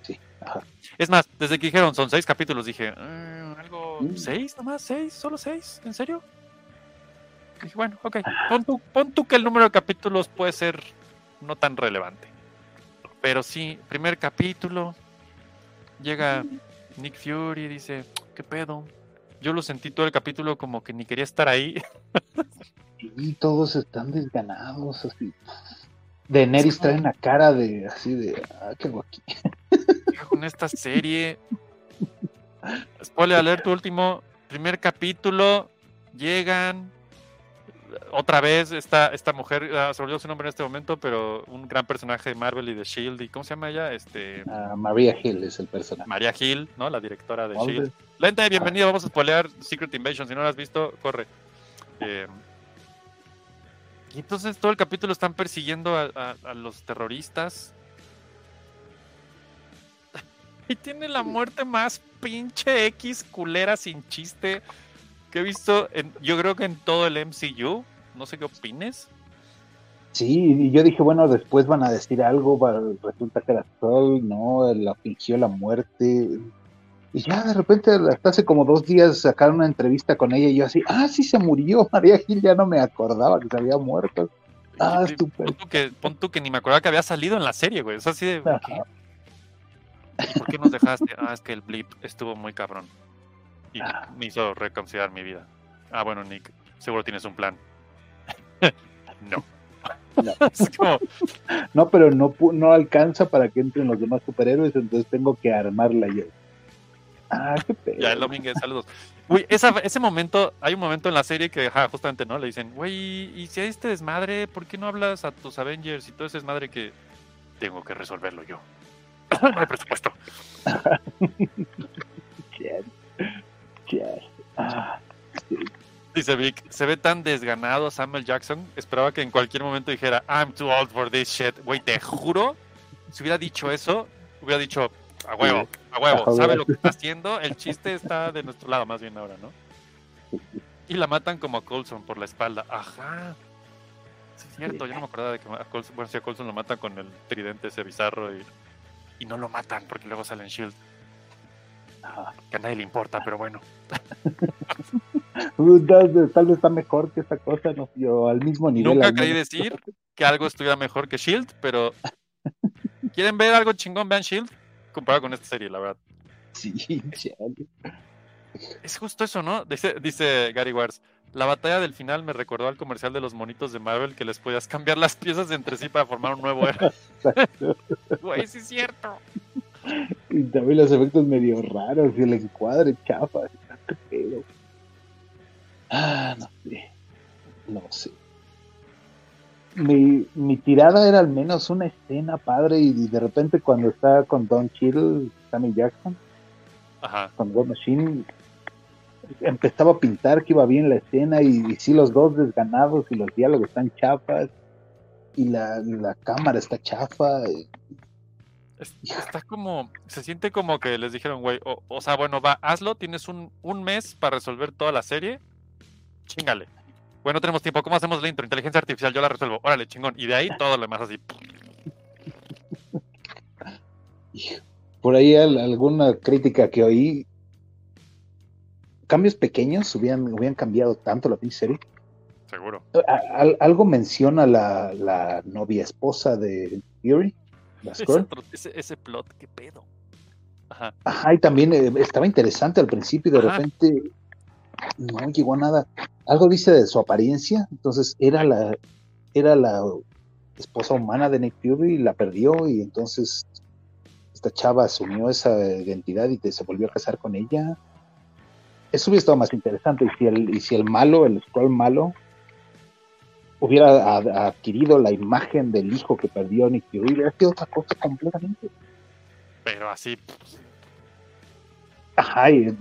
Sí, ajá. Es más, desde que dijeron son seis capítulos, dije, "Mm, ¿algo? Mm. ¿Seis nomás? ¿Seis? ¿Solo seis? ¿En serio? Dije, bueno, ok. Pon tú, pon tú que el número de capítulos puede ser no tan relevante. Pero sí, primer capítulo, llega Nick Fury y dice, ¿qué pedo? Yo lo sentí todo el capítulo como que ni quería estar ahí. Y todos están desganados, así. Daenerys trae una cara de así de, ah, ¿qué aquí? con esta serie. Spoiler alert último, primer capítulo, llegan otra vez esta, esta mujer, ah, se olvidó su nombre en este momento, pero un gran personaje de Marvel y de Shield, ¿y cómo se llama ella? Este Ah, Maria Hill es el personaje. María Hill, ¿no? La directora de. Shield. Lente, bienvenido, vamos a spoilear Secret Invasion, si no lo has visto, corre. Eh, y entonces todo el capítulo están persiguiendo a, a- a los terroristas. [LAUGHS] Y tiene la muerte más pinche X culera sin chiste que he visto, en, yo creo que en todo el MCU. No sé qué opines. Sí, y yo dije, bueno, después van a decir algo, resulta que era Sol, no, la fingió la muerte. Y ya de repente, hasta hace como dos días sacaron una entrevista con ella y yo así, ah, sí se murió, [LAUGHS] María Gil, ya no me acordaba que se había muerto. Ah, súper. Pon tú que, pon tú que ni me acordaba que había salido en la serie, güey. Es así de. ¿qué? Ajá. ¿Y por qué nos dejaste? Ah, es que el blip estuvo muy cabrón. Y Ah. me hizo reconsiderar mi vida. Ah, bueno, Nick, seguro tienes un plan. [LAUGHS] no. [LAUGHS] Como, No, pero no, no alcanza para que entren los demás superhéroes, entonces tengo que armarla yo. Ah, qué pedo. ya el Domínguez, saludos. Güey, esa, ese momento, hay un momento en la serie que, justamente, ¿no? Le dicen, güey, y si hay este desmadre, ¿por qué no hablas a tus Avengers y todo ese desmadre que tengo que resolverlo yo? [COUGHS] no hay presupuesto. [LAUGHS] Dice Vic, se ve tan desganado Samuel Jackson. Esperaba que en cualquier momento dijera, I'm too old for this shit. Güey, te juro, si hubiera dicho eso, hubiera dicho, a huevo, a huevo, sabe lo que está haciendo. El chiste está de nuestro lado, más bien ahora, ¿no? Y la matan como a Colson por la espalda. Ajá. Sí, es cierto, yo no me acordaba de que a Coulson, bueno, sí, a Coulson lo matan con el tridente ese bizarro y, y no lo matan porque luego sale en Shield. [LAUGHS] Que a nadie le importa, pero bueno. uh, tal, vez está mejor que esa cosa, no, yo al mismo nivel. Nunca creí decir que algo estuviera mejor que Shield, pero ¿quieren ver algo chingón? Vean Shield comparado con esta serie, la verdad. Sí, chale. Es justo eso, ¿no? Dice, dice Gary Wars. La batalla del final me recordó al comercial de los monitos de Marvel que les podías cambiar las piezas entre sí para formar un nuevo héroe. [LAUGHS] Güey, sí es cierto. Y también los efectos medio raros y el encuadre chafa. Qué pedo. Ah, no sé. No sé. Mi, mi tirada era al menos una escena padre y de repente cuando está con Don Cheadle, Sammy Jackson, Ajá. con War Machine, empezaba a pintar que iba bien la escena y, y sí los dos desganados y los diálogos están chafas y la, la cámara está chafa. y- Es- Está como, se siente como que les dijeron, güey, o, o sea, bueno, va, hazlo, tienes un, un mes para resolver toda la serie, chingale. Bueno, no tenemos tiempo, ¿cómo hacemos la intro? Inteligencia artificial, yo la resuelvo, órale, chingón. Y de ahí todo lo demás así. Por ahí al- alguna crítica que oí, cambios pequeños hubieran, hubieran cambiado tanto la pinche serie. Seguro. Al- algo menciona la, la novia esposa de Fury, Ese, plot, qué pedo. Ajá. Ajá, y también eh, estaba interesante al principio y de Ajá. repente no llegó a nada. Algo dice de su apariencia, entonces era la, era la esposa humana de Nick Fury y la perdió y entonces esta chava asumió esa identidad y te- se volvió a casar con ella. Eso hubiera estado más interesante y si el, y si el malo, el scroll malo, hubiera adquirido la imagen del hijo que perdió Nick Fury, hubiera sido otra cosa completamente. Pero así, Ajá, y,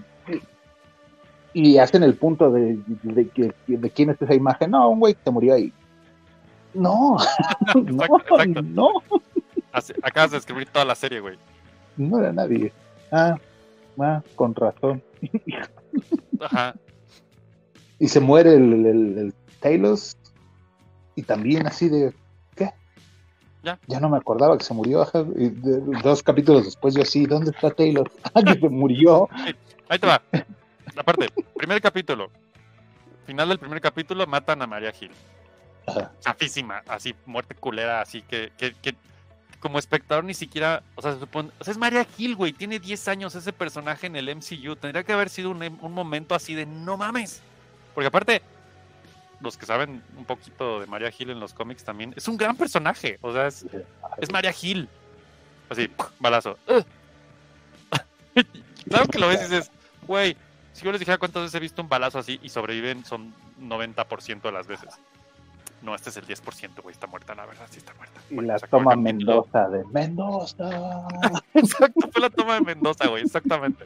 y hacen el punto de, de, de quién es esa imagen. No, un güey que se murió ahí. No, [LAUGHS] [LAUGHS] no, Exacto, exacto. no, así- acabas de escribir toda la serie, güey. no era nadie. Ah, ah, con razón. [LAUGHS] Ajá. Y se muere el, el, el Talos y también así de, ¿qué? Ya. Ya no me acordaba que se murió. ajá, y de- dos capítulos después yo así, ¿dónde está Taylor? [LAUGHS] Ah, que se murió. Ahí te va. Aparte, primer capítulo. Final del primer capítulo matan a María Gil. Ajá. Chafísima, así, muerte culera, así que, que, que como espectador ni siquiera, o sea, se supone, o sea, es María Gil, güey, tiene 10 años ese personaje en el MCU, tendría que haber sido un, un momento así de no mames, porque aparte, los que saben un poquito de María Gil en los cómics también, es un gran personaje, o sea, es, es María Gil, así, balazo. [LAUGHS] Claro que lo ves y dices, güey, si yo les dijera cuántas veces he visto un balazo así y sobreviven, son 90% de las veces. No, este es el 10%, güey, está muerta, la verdad, sí está muerta. Y Bueno, la toma. Mendoza de Mendoza. [LAUGHS] Exacto, fue la toma de Mendoza, güey, exactamente.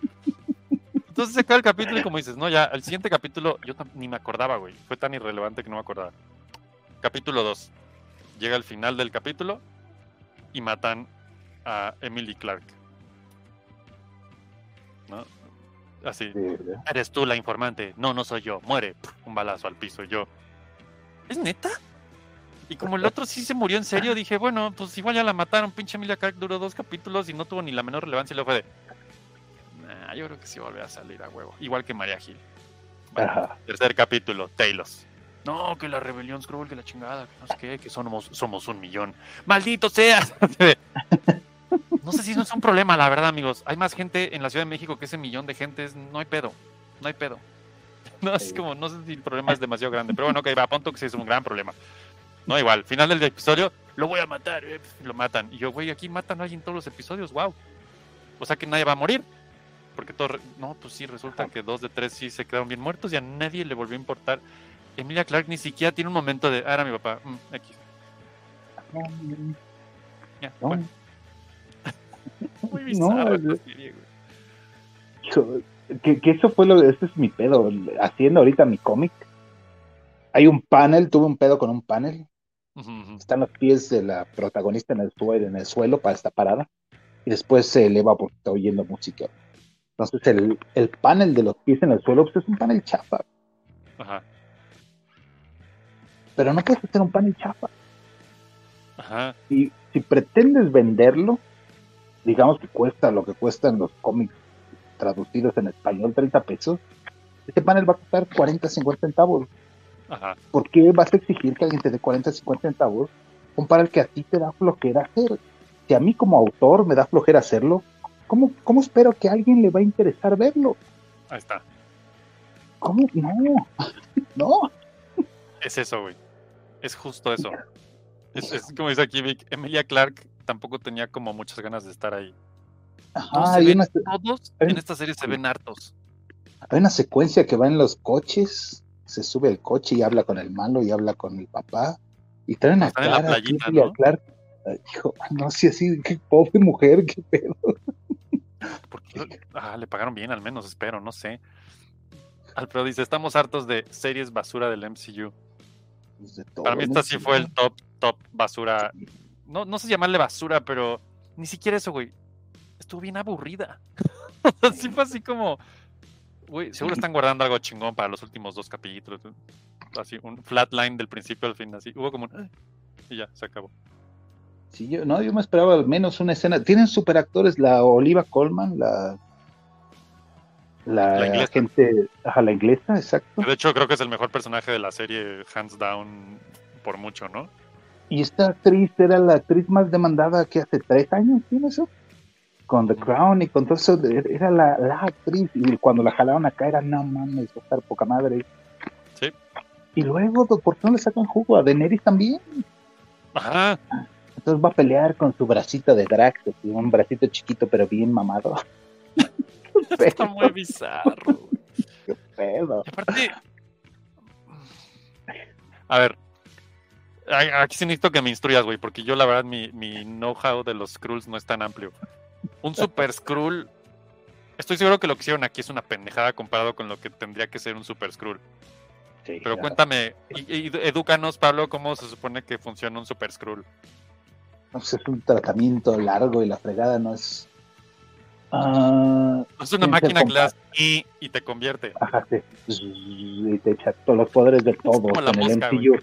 Entonces se acaba el capítulo y como dices, no, ya, el siguiente capítulo, yo ni me acordaba, güey. Fue tan irrelevante que no me acordaba. Capítulo 2. Llega el final del capítulo y matan a Emily Clark. ¿No? Así. Eres tú la informante. No, no soy yo. Muere. Un balazo al piso. Y yo. ¿Es neta? Y como el otro sí se murió en serio, dije, bueno, pues igual ya la mataron. Pinche Emilia Clark duró dos capítulos y no tuvo ni la menor relevancia. Y luego fue de. Nah, yo creo que sí volverá a salir a huevo. Igual que María Gil. Bueno, tercer capítulo, Talos. No, que la rebelión Skrull, que la chingada, que no sé qué, que somos, somos un millón. ¡Maldito seas! [LAUGHS] no sé si no es un problema, la verdad, amigos. Hay más gente en la Ciudad de México que ese millón de gente. es- No hay pedo. No hay pedo. [LAUGHS] No, es como, no sé si el problema es demasiado grande. Pero bueno, ok, va, a punto que sí es un gran problema. No, igual, final del episodio, lo voy a matar, eh, lo matan. Y yo, güey, aquí matan a alguien todos los episodios, wow. O sea que nadie va a morir. Porque todo, no, pues sí, resulta que dos de tres sí se quedaron bien muertos y a nadie le volvió a importar. Emilia Clark ni siquiera tiene un momento de, ah, era mi papá, mm, X. Ya, No, bueno. [LAUGHS] Muy No, bizarra es- esta serie, güey. Yo- que, que eso fue lo ese es mi pedo haciendo ahorita mi cómic hay un panel tuve un pedo con un panel están los pies de la protagonista en el suelo en el suelo para estar parada y después se eleva porque está oyendo música entonces el, el panel de los pies en el suelo pues es un panel chafa Ajá, pero no puedes hacer un panel chafa ajá. si, si pretendes venderlo digamos que cuesta lo que cuestan los cómics traducidos en español 30 pesos ese panel va a costar 40 50 centavos Ajá. ¿por qué vas a exigir que alguien te dé 40, 50 centavos un panel que a ti te da flojera hacer? Si a mí como autor me da flojera hacerlo, ¿cómo, cómo espero que a alguien le va a interesar verlo? Ahí está. ¿Cómo? No, [LAUGHS] no. Es eso, güey. Es justo eso. Es, es como dice aquí Vic, Emilia Clark tampoco tenía como muchas ganas de estar ahí. Ajá, ven- una, todos hay- en esta serie se ven hartos. hay una secuencia que va en los coches, se sube el coche y habla con el malo y habla con el papá, y traen a Están en la playita, Emilia ¿no? Clark. Ay, hijo, no sé, así, qué pobre mujer, qué pedo. Porque ah, le pagaron bien, al menos, espero, no sé. Alfredo dice, estamos hartos de series basura del MCU. Pues de todo, Para mí esta sí fue el top, top basura. No, no sé llamarle basura, pero ni siquiera eso, güey. Estuvo bien aburrida. [LAUGHS] Así fue así como, güey, seguro están guardando algo chingón para los últimos dos capítulos. Así, un flatline del principio al fin, así. Hubo como un... "Ah", Y ya, se acabó. Sí, yo, no, yo me esperaba al menos una escena. Tienen superactores, la Oliva Colman, la. La, gente. Ajá, la inglesa, exacto. De hecho, creo que es el mejor personaje de la serie, hands down, por mucho, ¿no? Y esta actriz era la actriz más demandada que hace tres años, ¿tiene eso? Con The Crown y con todo eso, era la, la actriz. Y cuando la jalaron acá era, no mames, va a estar poca madre. Sí. Y luego, ¿por qué no le sacan jugo a Daenerys también? Ajá. Entonces va a pelear con su bracito de Drax, un bracito chiquito pero bien mamado. ¿Qué [LAUGHS] Está muy bizarro. ¿Qué pedo? Y aparte. A ver. Aquí sí necesito que me instruyas, güey, porque yo la verdad mi, mi know-how de los Skrulls no es tan amplio. Un Super Skrull. Estoy seguro que lo que hicieron aquí es una pendejada comparado con lo que tendría que ser un Super Skrull. Sí, Pero cuéntame, y, y edúcanos, Pablo, cómo se supone que funciona un Super Skrull. No sé, es un tratamiento largo y la fregada no es. Ah, Es una máquina das y, y te convierte. Ajá, sí. Y te echa todos los poderes de todo en el mosca, MCU.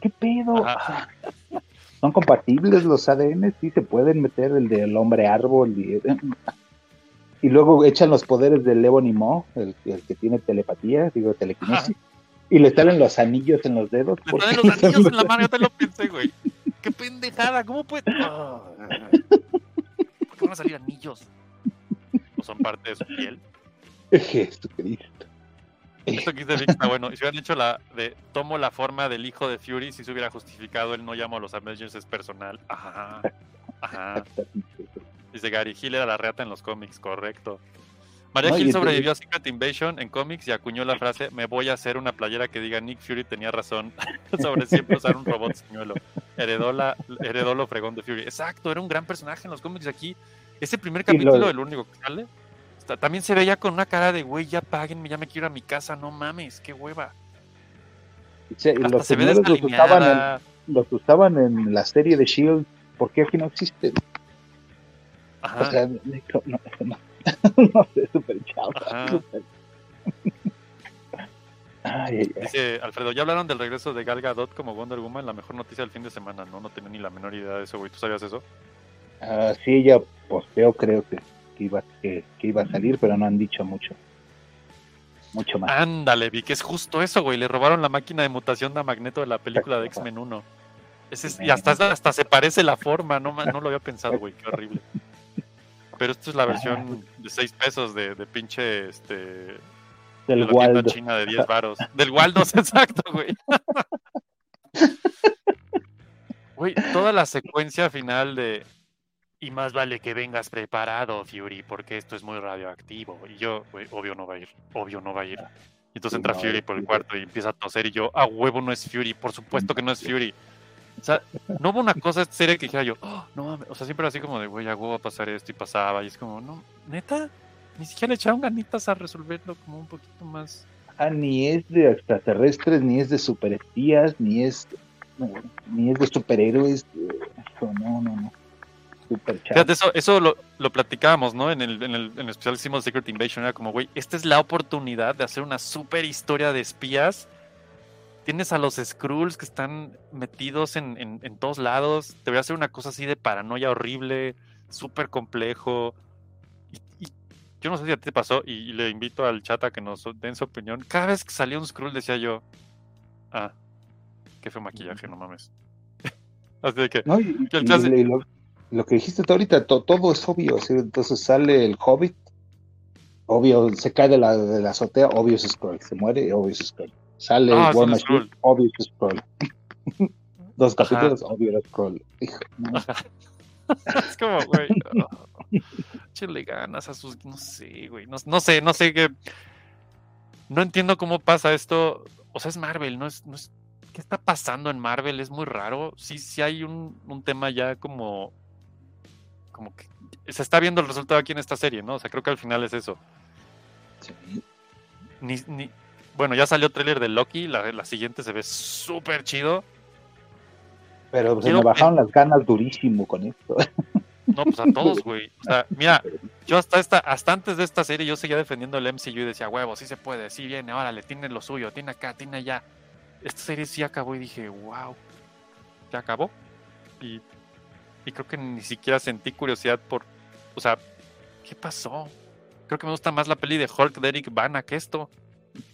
¿Qué pedo? Ajá. [LAUGHS] ¿Son compatibles los ADN? Sí, se pueden meter el del hombre árbol y, [LAUGHS] y luego echan los poderes del Ebony Maw, el, el que tiene telepatía, digo, telequinesis, y le salen los anillos en los dedos. Le ¿Por ponen qué los anillos en la mano, yo te lo pensé, güey. [LAUGHS] Qué pendejada, ¿cómo puede? [LAUGHS] ¿Por qué van a salir anillos? ¿O son parte de su piel? Jesucristo. Esto que dice Vic está bueno. Y si hubieran hecho la de tomo la forma del hijo de Fury, si se hubiera justificado el no llamo a los Avengers es personal. Ajá. Ajá. Dice Gary, Hill era la reata en los cómics, correcto. María No, Hill sobrevivió a Secret Invasion en cómics y acuñó la frase, me voy a hacer una playera que diga Nick Fury tenía razón [LAUGHS] sobre siempre usar un robot señuelo. Heredó, la, heredó lo fregón de Fury. Exacto, era un gran personaje en los cómics aquí. Ese primer lo- capítulo, el único que sale, está- también se veía con una cara de, güey, ya páguenme, ya me quiero ir a mi casa, no mames, qué hueva. Sí, Hasta los se ve los usaban, en, los usaban en la serie de Shield. ¿Por qué aquí no existe? Ajá. O sea, no, no, no, [LAUGHS] no sé, súper chavo. Ajá. súper- Ay, ay, ay. Dice Alfredo, ¿ya hablaron del regreso de Gal Gadot como Wonder Woman? La mejor noticia del fin de semana. No, no tenía ni la menor idea de eso, güey. ¿Tú sabías eso? Ah, sí, ella posteó, creo que, que iba, que, que iba a salir, pero no han dicho mucho. Mucho más. Ándale, vi que es justo eso, güey. Le robaron la máquina de mutación de Magneto de la película de X-Men 1. Ese es- y hasta, hasta se parece la forma, no, no lo había pensado, güey. Qué horrible. [LAUGHS] Pero esto es la versión de 6 pesos de, de pinche, este... de Del tienda Waldo. china de 10 varos. Del Waldos, [LAUGHS] exacto, güey. Güey, toda la secuencia final de. Y más vale que vengas preparado, Fury, porque esto es muy radioactivo. Y yo, güey, obvio no va a ir, obvio no va a ir. Y entonces entra Fury por el cuarto y empieza a toser. Y yo, a huevo no es Fury, por supuesto que no es Fury. O sea, no hubo una cosa esta serie que dijera yo, "Oh, no mames. O sea, siempre era así como de, güey, va a pasar esto y pasaba. Y es como, no, neta, ni siquiera le echaron ganitas a resolverlo como un poquito más. Ah, ni es de extraterrestres, ni es de superespías, ni es no, ni es de superhéroes. eso, no, no, no. Super. Fíjate, eso, eso lo, lo platicábamos, ¿no? En el, en, el, en el especial hicimos Secret Invasion. Era como, güey, esta es la oportunidad de hacer una super historia de espías. Tienes a los Skrulls que están metidos en, en, en todos lados. Te voy a hacer una cosa así de paranoia horrible, súper complejo. Y, y yo no sé si a ti te pasó, y, y le invito al chat a que nos den su opinión. Cada vez que salía un Skrull decía yo, ah, qué fue maquillaje, no mames. [LAUGHS] así de que, No, y- que el y- chat se- y lo, lo que dijiste tú ahorita, to- todo es obvio. ¿sí? Entonces sale el Hobbit, obvio, se cae de la, de la azotea, obvio es Scroll. Se muere, obvio es Scroll. Sale Ah, War Machine, obvio es Scroll. [LAUGHS] Dos capítulos, obvio era Scroll. [LAUGHS] Es como, güey, oh, échenle ganas a sus, no sé, güey, no, no sé, no sé qué, no entiendo cómo pasa esto, o sea, es Marvel, no es, no es, ¿qué está pasando en Marvel? Es muy raro, sí, sí hay un, un tema ya como, como que se está viendo el resultado aquí en esta serie, ¿no? O sea, creo que al final es eso. Sí. Ni, ni, bueno, ya salió tráiler de Loki, la, la siguiente se ve súper chido. Pero se Quiero me bajaron las ganas durísimo con esto. [LAUGHS] No, pues a todos, güey. O sea, mira, yo hasta esta, hasta antes de esta serie yo seguía defendiendo el MCU y decía, huevo, sí se puede, sí viene, órale, tiene lo suyo, tiene acá, tiene allá. Esta serie sí acabó y dije, wow, ya acabó. Y, y creo que ni siquiera sentí curiosidad por, o sea, ¿qué pasó? Creo que me gusta más la peli de Hulk de Eric Bana que esto.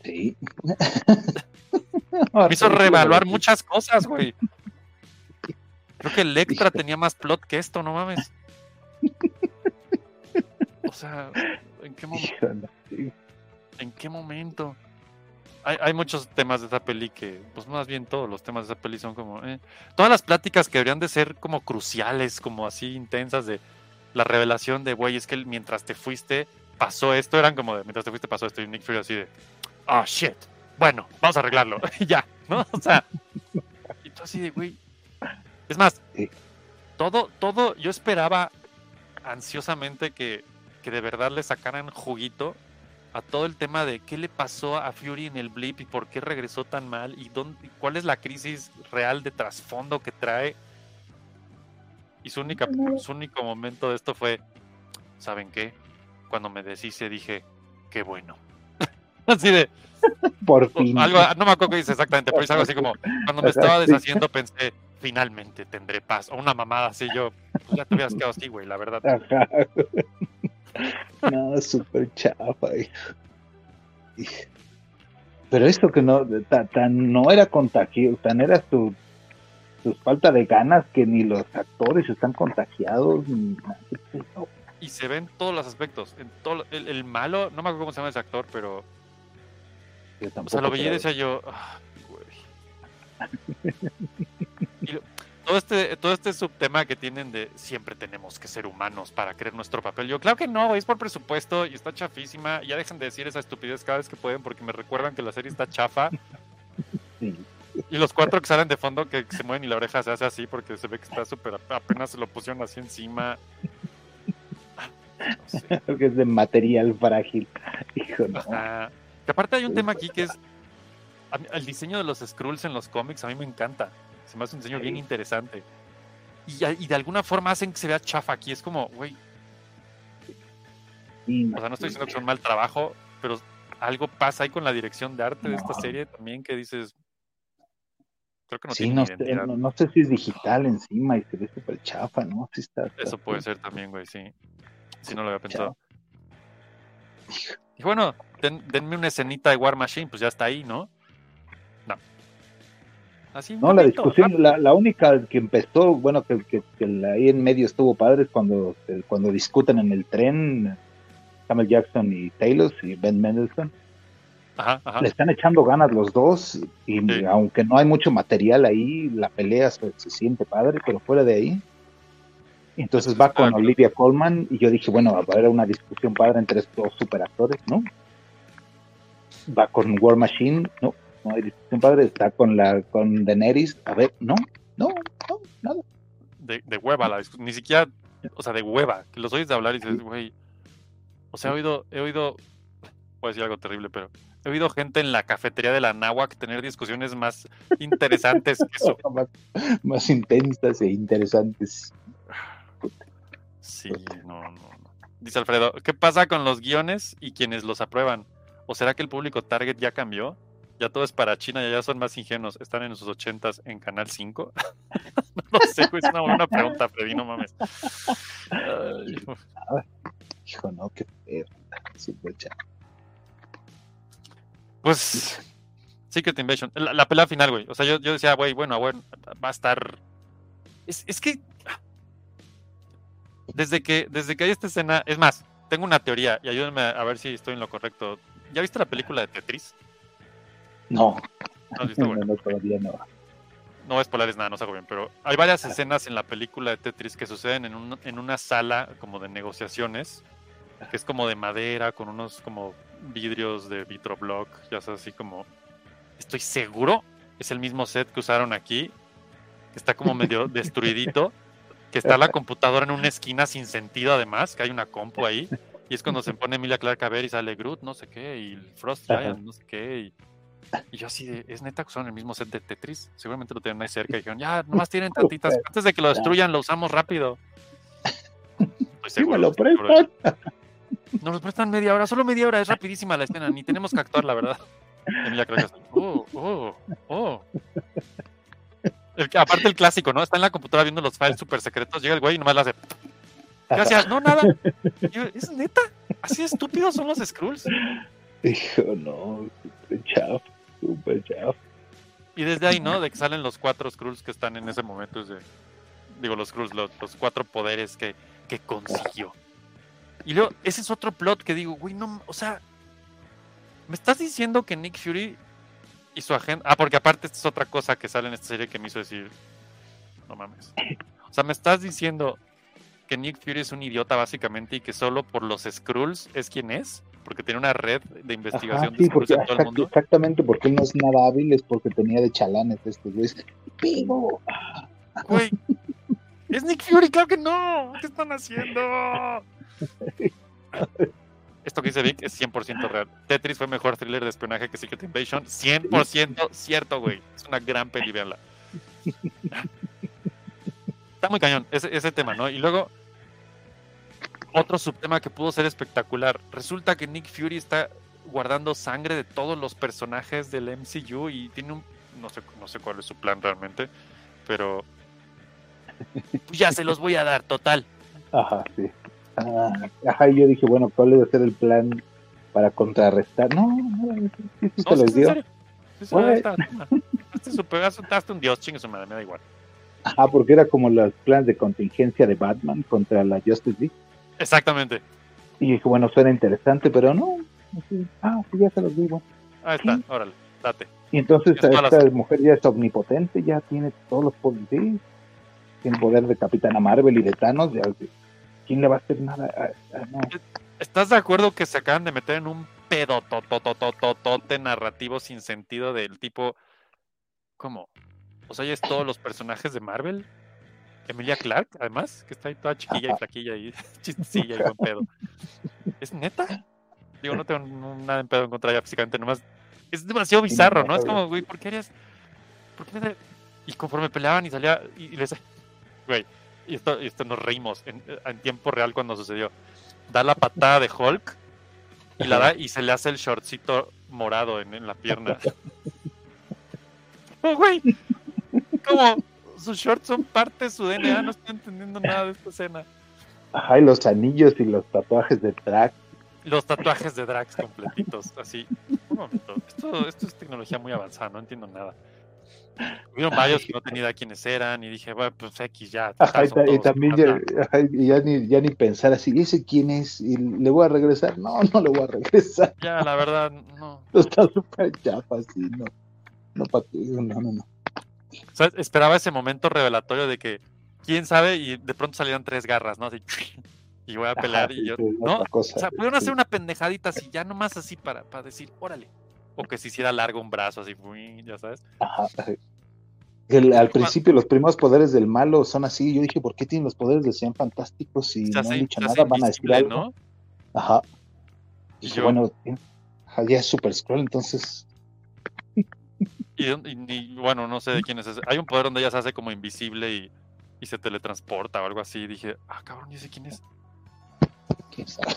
Sí. [LAUGHS] Me hizo reevaluar muchas cosas, güey. [LAUGHS] Creo que Electra tenía más plot que esto, no mames. [LAUGHS] O sea, ¿en qué momento? ¿En qué momento? Hay, hay muchos temas de esa peli que, pues más bien todos los temas de esa peli son como... eh, Todas las pláticas que deberían de ser como cruciales, como así intensas de la revelación de, güey, es que mientras te fuiste pasó esto, eran como de, mientras te fuiste pasó esto y Nick Fury así de, ah, shit, bueno, vamos a arreglarlo, y [LAUGHS] ya, ¿no? O sea, y tú así de, güey. Es más, todo, todo, yo esperaba ansiosamente que, que de verdad le sacaran juguito a todo el tema de qué le pasó a Fury en el blip y por qué regresó tan mal y dónde, cuál es la crisis real de trasfondo que trae. Y su, única, su único momento de esto fue, ¿saben qué? Cuando me deshice dije, qué bueno. [LAUGHS] Así de, Por fin. algo, no me acuerdo qué dice exactamente, pero dice algo así como, [LAUGHS] cuando me estaba deshaciendo pensé, finalmente tendré paz. O una mamada así, yo, pues ya te hubieras quedado así, güey, la verdad. Ajá. [LAUGHS] No, súper chafa. Pero esto que no, tan, tan no era contagio, tan era su, su falta de ganas que ni los actores están contagiados. Ni. Y se ven todos los aspectos. En todo, el, el malo, no me acuerdo cómo se llama ese actor, pero, Yo o sea, lo veía y decía yo, "Ah, güey. [LAUGHS] Y lo- todo este, todo este subtema que tienen de siempre tenemos que ser humanos para creer nuestro papel. Yo, claro que no, es por presupuesto y está chafísima. Ya dejan de decir esa estupidez cada vez que pueden porque me recuerdan que la serie está chafa. Sí. Y los cuatro que salen de fondo que se mueven y la oreja se hace así porque se ve que está súper, apenas se lo pusieron así encima. No sé. [LAUGHS] que es de material frágil. Hijo, no. Que aparte hay un tema aquí que es mí- el diseño de los Skrulls en los cómics a mí me encanta. Se me hace un diseño bien interesante. Y, de alguna forma hacen que se vea chafa aquí. Es como, güey, Sí, o sea, no estoy diciendo que es un mal trabajo, pero algo pasa ahí con la dirección de arte de esta serie también que dices, creo que no Sí, tiene no no, no sé si es digital encima y se ve súper chafa, ¿no? Sí está, está Eso puede ser también, güey, sí. Si no lo había pensado. Y bueno, den- denme una escenita de War Machine, pues ya está ahí, ¿no? No. Así No, la bonito, discusión, la, la única que empezó, bueno, que, que, que la- ahí en medio estuvo padre es cuando, eh, cuando discuten en el tren Samuel Jackson y Taylor y Ben Mendelsohn. Le están echando ganas los dos y aunque no hay mucho material ahí, la pelea se, siente padre, pero fuera de ahí. Entonces va con Olivia Colman y yo dije, bueno, va a haber una discusión padre entre estos superactores, ¿no? Va con War Machine, no, no hay discusión padre, está con la con Daenerys, a ver, no, no, no, nada. De, de hueva, la, ni siquiera, o sea, de hueva, que los oyes de hablar y dices, güey, o sea, he oído, he oído, voy a decir algo terrible, pero he oído gente en la cafetería de la Náhuac tener discusiones más interesantes que eso. [LAUGHS] más, intensas e interesantes. Sí, no, no, no. Dice Alfredo, ¿qué pasa con los guiones y quienes los aprueban? ¿O será que el público target ya cambió? Ya todo es para China y ya son más ingenuos. ¿Están en sus ochentas en Canal 5? [LAUGHS] no sé, es una buena pregunta, Freddy, no mames. Hijo, no, qué feo. Pues, Secret Invasion. La, la, pelea final, güey. O sea, yo, yo decía, güey, bueno, bueno, va a estar. Es, es que. Desde que, desde que hay esta escena. Es más, tengo una teoría y ayúdenme a ver si estoy en lo correcto. ¿Ya viste la película de Tetris? No. ¿No has visto, güey? [LAUGHS] no, todavía no. No es polares nada, no hago bien, pero hay varias escenas en la película de Tetris que suceden en, un, en una sala como de negociaciones, que es como de madera, con unos como vidrios de Vitroblock, ya sabes, así como. Estoy seguro es el mismo set que usaron aquí, que está como medio [LAUGHS] destruidito, que está la [LAUGHS] computadora en una esquina sin sentido, además, que hay una compu ahí, y es cuando se pone Emilia Clark a ver y sale Groot, no sé qué, y Frost Giant, no sé qué, y, y, yo así de, es neta que usaron el mismo set de Tetris, seguramente lo tienen ahí cerca, y dijeron, ya, nomás tienen [LAUGHS] tantitas, antes de que lo destruyan, lo usamos rápido. [LAUGHS] Estoy seguro, lo prestan. Nos prestan media hora, solo media hora, es rapidísima la escena, ni tenemos que actuar, la verdad. Emilia Clarke oh, oh, oh. Aparte el clásico, ¿no? Está en la computadora viendo los files super secretos, llega el güey y nomás le hace. Gracias, no, nada. [LAUGHS] ¿Es neta? ¿Así estúpidos son los Skrulls? Hijo, no, super chaf, super chaf. Y desde ahí, ¿no? De que salen los cuatro Skrulls que están en ese momento, es de, digo, los Skrulls, los, los cuatro poderes que, que consiguió. Y luego, ese es otro plot que digo, güey, no, o sea, me estás diciendo que Nick Fury y su agente. Ah, porque aparte, esta es otra cosa que sale en esta serie que me hizo decir, no mames. O sea, me estás diciendo que Nick Fury es un idiota básicamente y que solo por los Skrulls es quien es, porque tiene una red de investigación de Skrulls en todo el mundo. Exactamente, porque él no es nada hábil, es porque tenía de chalanes estos güeyes. ¡Vivo! Güey, es Nick Fury, claro que no. ¿Qué están haciendo? [LAUGHS] Esto que dice Vic es 100% real. Tetris fue mejor thriller de espionaje que Secret Invasion. 100% cierto, güey. Es una gran peli, veanla. Está muy cañón ese, ese tema, ¿no? Y luego, otro subtema que pudo ser espectacular. Resulta que Nick Fury está guardando sangre de todos los personajes del MCU y tiene un... No sé, no sé cuál es su plan realmente, pero... Ya se los voy a dar, total. Ajá, sí. Ah, ajá, y yo dije, bueno, ¿cuál debe ser el plan para contrarrestar? No, no, sí, sí, se les dio. Su pedazo, un dios, chingue su madre, me da igual. Ajá, porque era como los planes de contingencia de Batman contra la Justice League. Exactamente. Y dije, bueno, suena interesante, pero no. ah, sí, ya se los digo. Ahí está, órale, date. Y entonces esta, mujer ya es omnipotente, ya tiene todos los poderes. Tiene poder de Capitana Marvel y de Thanos, ya ¿quién le va a hacer nada? ¿Estás de acuerdo que se acaban de meter en un pedo tototototote narrativo sin sentido del tipo ¿cómo? O sea, ya es todos los personajes de Marvel. Emilia Clark, además, que está ahí toda chiquilla y flaquilla y [LAUGHS] chistecilla y buen pedo. ¿Es neta? Digo, no tengo nada en pedo en contra de ella físicamente, nomás. Es demasiado bizarro, ¿no? Es como, güey, ¿por qué eres.? ¿Por qué Y conforme peleaban y salía. Y, y les. Güey, y esto, esto nos reímos en, tiempo real cuando sucedió. Da la patada de Hulk y la da y se le hace el shortcito morado en, la pierna. oh, güey, como sus shorts son parte de su DNA, no estoy entendiendo nada de esta escena. Ajá, y los anillos y los tatuajes de Drax. Los tatuajes de Drax completitos, así. Un momento, esto, esto es tecnología muy avanzada, no entiendo nada. Hubieron varios que no tenía idea quiénes eran y dije, bueno, pues X ya. Ajá, y, también ya, mata. ajá, y ya ni, ya ni pensar así, ¿y ese quién es? ¿Y le voy a regresar? No, no le voy a regresar. Ya, la verdad, no. Está súper chafa, así, no. No, no, no, no. O sea, esperaba ese momento revelatorio de que, quién sabe, y de pronto salían tres garras, ¿no? Así, [LAUGHS] y voy a pelear Ajá, y yo, sí, ¿no? cosa, o sea, pudieron hacer una pendejadita así, ya nomás así para, para decir, órale. O que se hiciera largo un brazo así, ya sabes. Ajá. El- al principio los primeros poderes del malo son así. Yo dije, ¿por qué tienen los poderes de sean fantásticos Se no han dicho nada? ¿Van a decir algo? ¿no? Ajá. Y Dije, yo- bueno, ajá, ya es Super Scroll, entonces. [LAUGHS] Y, y- y, bueno, no sé de quién es ese. Hay un poder donde ella se hace como invisible y, y se teletransporta o algo así. Y dije, ah, cabrón, ¿y ese quién es? Quién sabe.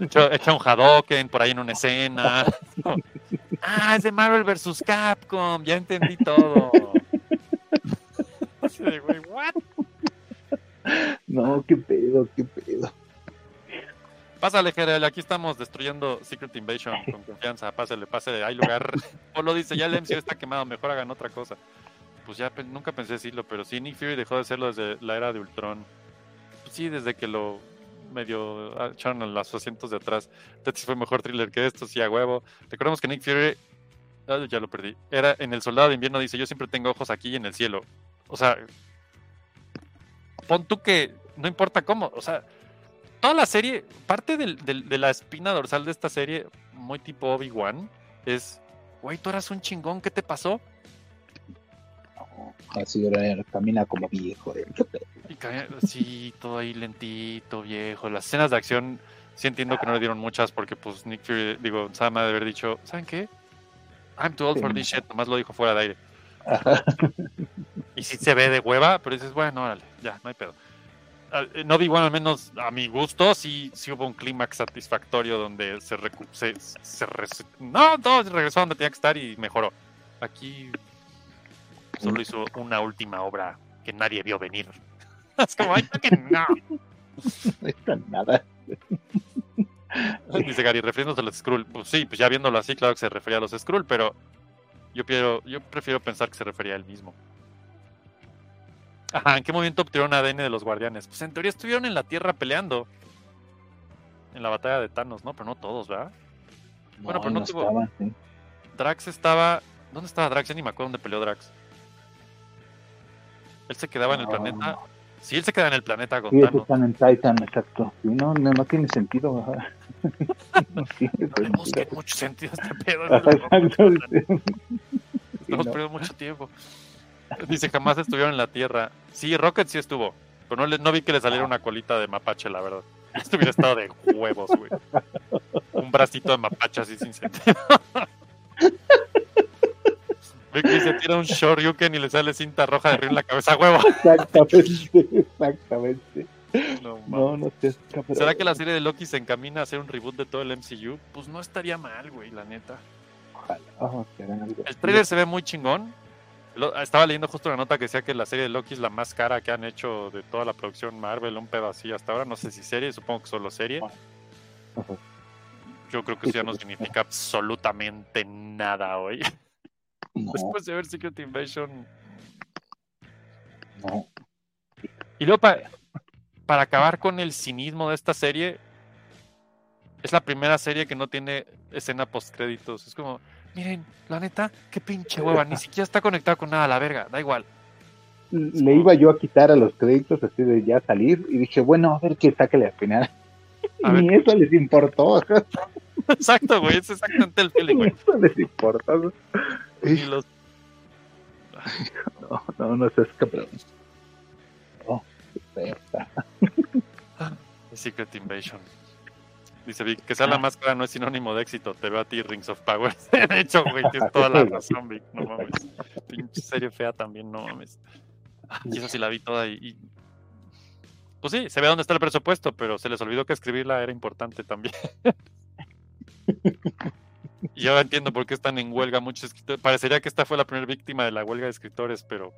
Echa, echa un Hadoken por ahí en una escena. ah, es de Marvel vs. Capcom. Ya entendí todo. Así de, güey, ¿what? No, qué pedo, qué pedo. Pásale, Jerel, aquí estamos destruyendo Secret Invasion con confianza. Pásale, pásale, hay lugar. Polo dice, ya el MCU está quemado, mejor hagan otra cosa. Pues ya nunca pensé decirlo, pero sí, Nick Fury dejó de hacerlo desde la era de Ultron. Pues sí, desde que lo medio ah, echaron a los asientos de atrás. Tetis fue mejor thriller que esto, sí, a huevo. Recordemos que Nick Fury, ah, ya lo perdí, era en El Soldado de Invierno, dice, yo siempre tengo ojos aquí y en el cielo. O sea, pon tú que no importa cómo, o sea, toda la serie, parte del- de la espina dorsal de esta serie, muy tipo Obi-Wan, es, güey, tú eras un chingón, ¿qué te pasó? Así ahora camina como viejo. Sí, todo ahí lentito, viejo. Las escenas de acción, sí entiendo que no le dieron muchas porque, pues, Nick Fury, digo, Sam ha de haber dicho, ¿saben qué? I'm too old for this shit, nomás lo dijo fuera de aire. Ajá. Y sí se ve de hueva, pero dices, bueno, órale, ya, no hay pedo. Eh, No vi, bueno, al menos a mi gusto, sí, sí hubo un clímax satisfactorio donde se, se, se No, todo regresó donde tenía que estar y mejoró. Aquí solo hizo una última obra que nadie vio venir. Es como, ay, que no. [LAUGHS] No está nada. Dice Gary, refiriéndose a los Skrull. Pues sí, pues ya viéndolo así, claro que se refería a los Skrull, pero yo, quiero, yo prefiero pensar que se refería a él mismo. Ajá, ¿en qué momento obtuvieron ADN de los guardianes? Pues en teoría estuvieron en la Tierra peleando. En la batalla de Thanos, ¿no? Pero no todos, ¿verdad? Bueno, pero no tuvo- sí. Drax estaba. ¿Dónde estaba Drax? Ya ni me acuerdo dónde peleó Drax. Él se quedaba en el No. planeta. Sí, él se queda en el planeta con Sí, Thanos. están en Titan, exacto. Sí, no, no, no tiene sentido. [LAUGHS] No tiene sentido. mucho sentido este pedo. Estamos no. perdiendo mucho tiempo. Dice, jamás estuvieron en la Tierra. Sí, Rocket sí estuvo. Pero no, le- no vi que le saliera una colita de mapache, la verdad. [LAUGHS] Esto hubiera estado de huevos, güey. Un bracito de mapache así sin sentido. [LAUGHS] Que se tira un Shoryuken y le sale cinta roja de río en la cabeza, huevo. [LAUGHS] Exactamente, exactamente. No. No, cabrón. ¿Será que la serie de Loki se encamina a hacer un reboot de todo el MCU? Pues no estaría mal, güey, la neta. Ojalá, algo El trailer se ve muy chingón. Lo- estaba leyendo justo una nota que decía que la serie de Loki es la más cara que han hecho de toda la producción Marvel, un así hasta ahora. No sé si serie, supongo que solo serie. Yo creo que eso ya no significa absolutamente nada hoy. No, Después de ver Secret Invasion. no. Y luego, pa- para acabar con el cinismo de esta serie, es la primera serie que no tiene escena post créditos. Es como, miren, la neta, qué pinche hueva, ni siquiera está conectada con nada a la verga, da igual. Le iba yo a quitar a los créditos así de ya salir y dije, bueno, a ver qué sáquele al final. [LAUGHS] A Ni eso les importó. [LAUGHS] Exacto, güey, es exactamente el feeling, Ni güey. eso les importó. Y los- [LAUGHS] No, no, no seas cabrón. No. [LAUGHS] Secret Invasion. Dice Vic, que sea la máscara no es sinónimo de éxito. Te veo a ti, Rings of Power. [LAUGHS] De hecho, güey, tienes toda la razón, Vic. No mames. Pinche serie fea también, no mames. Ah, Y esa sí la vi toda y, y- Pues sí, se ve dónde está el presupuesto, pero se les olvidó que escribirla era importante también. Y ahora entiendo por qué están en huelga muchos escritores. Parecería que esta fue la primera víctima de la huelga de escritores, pero...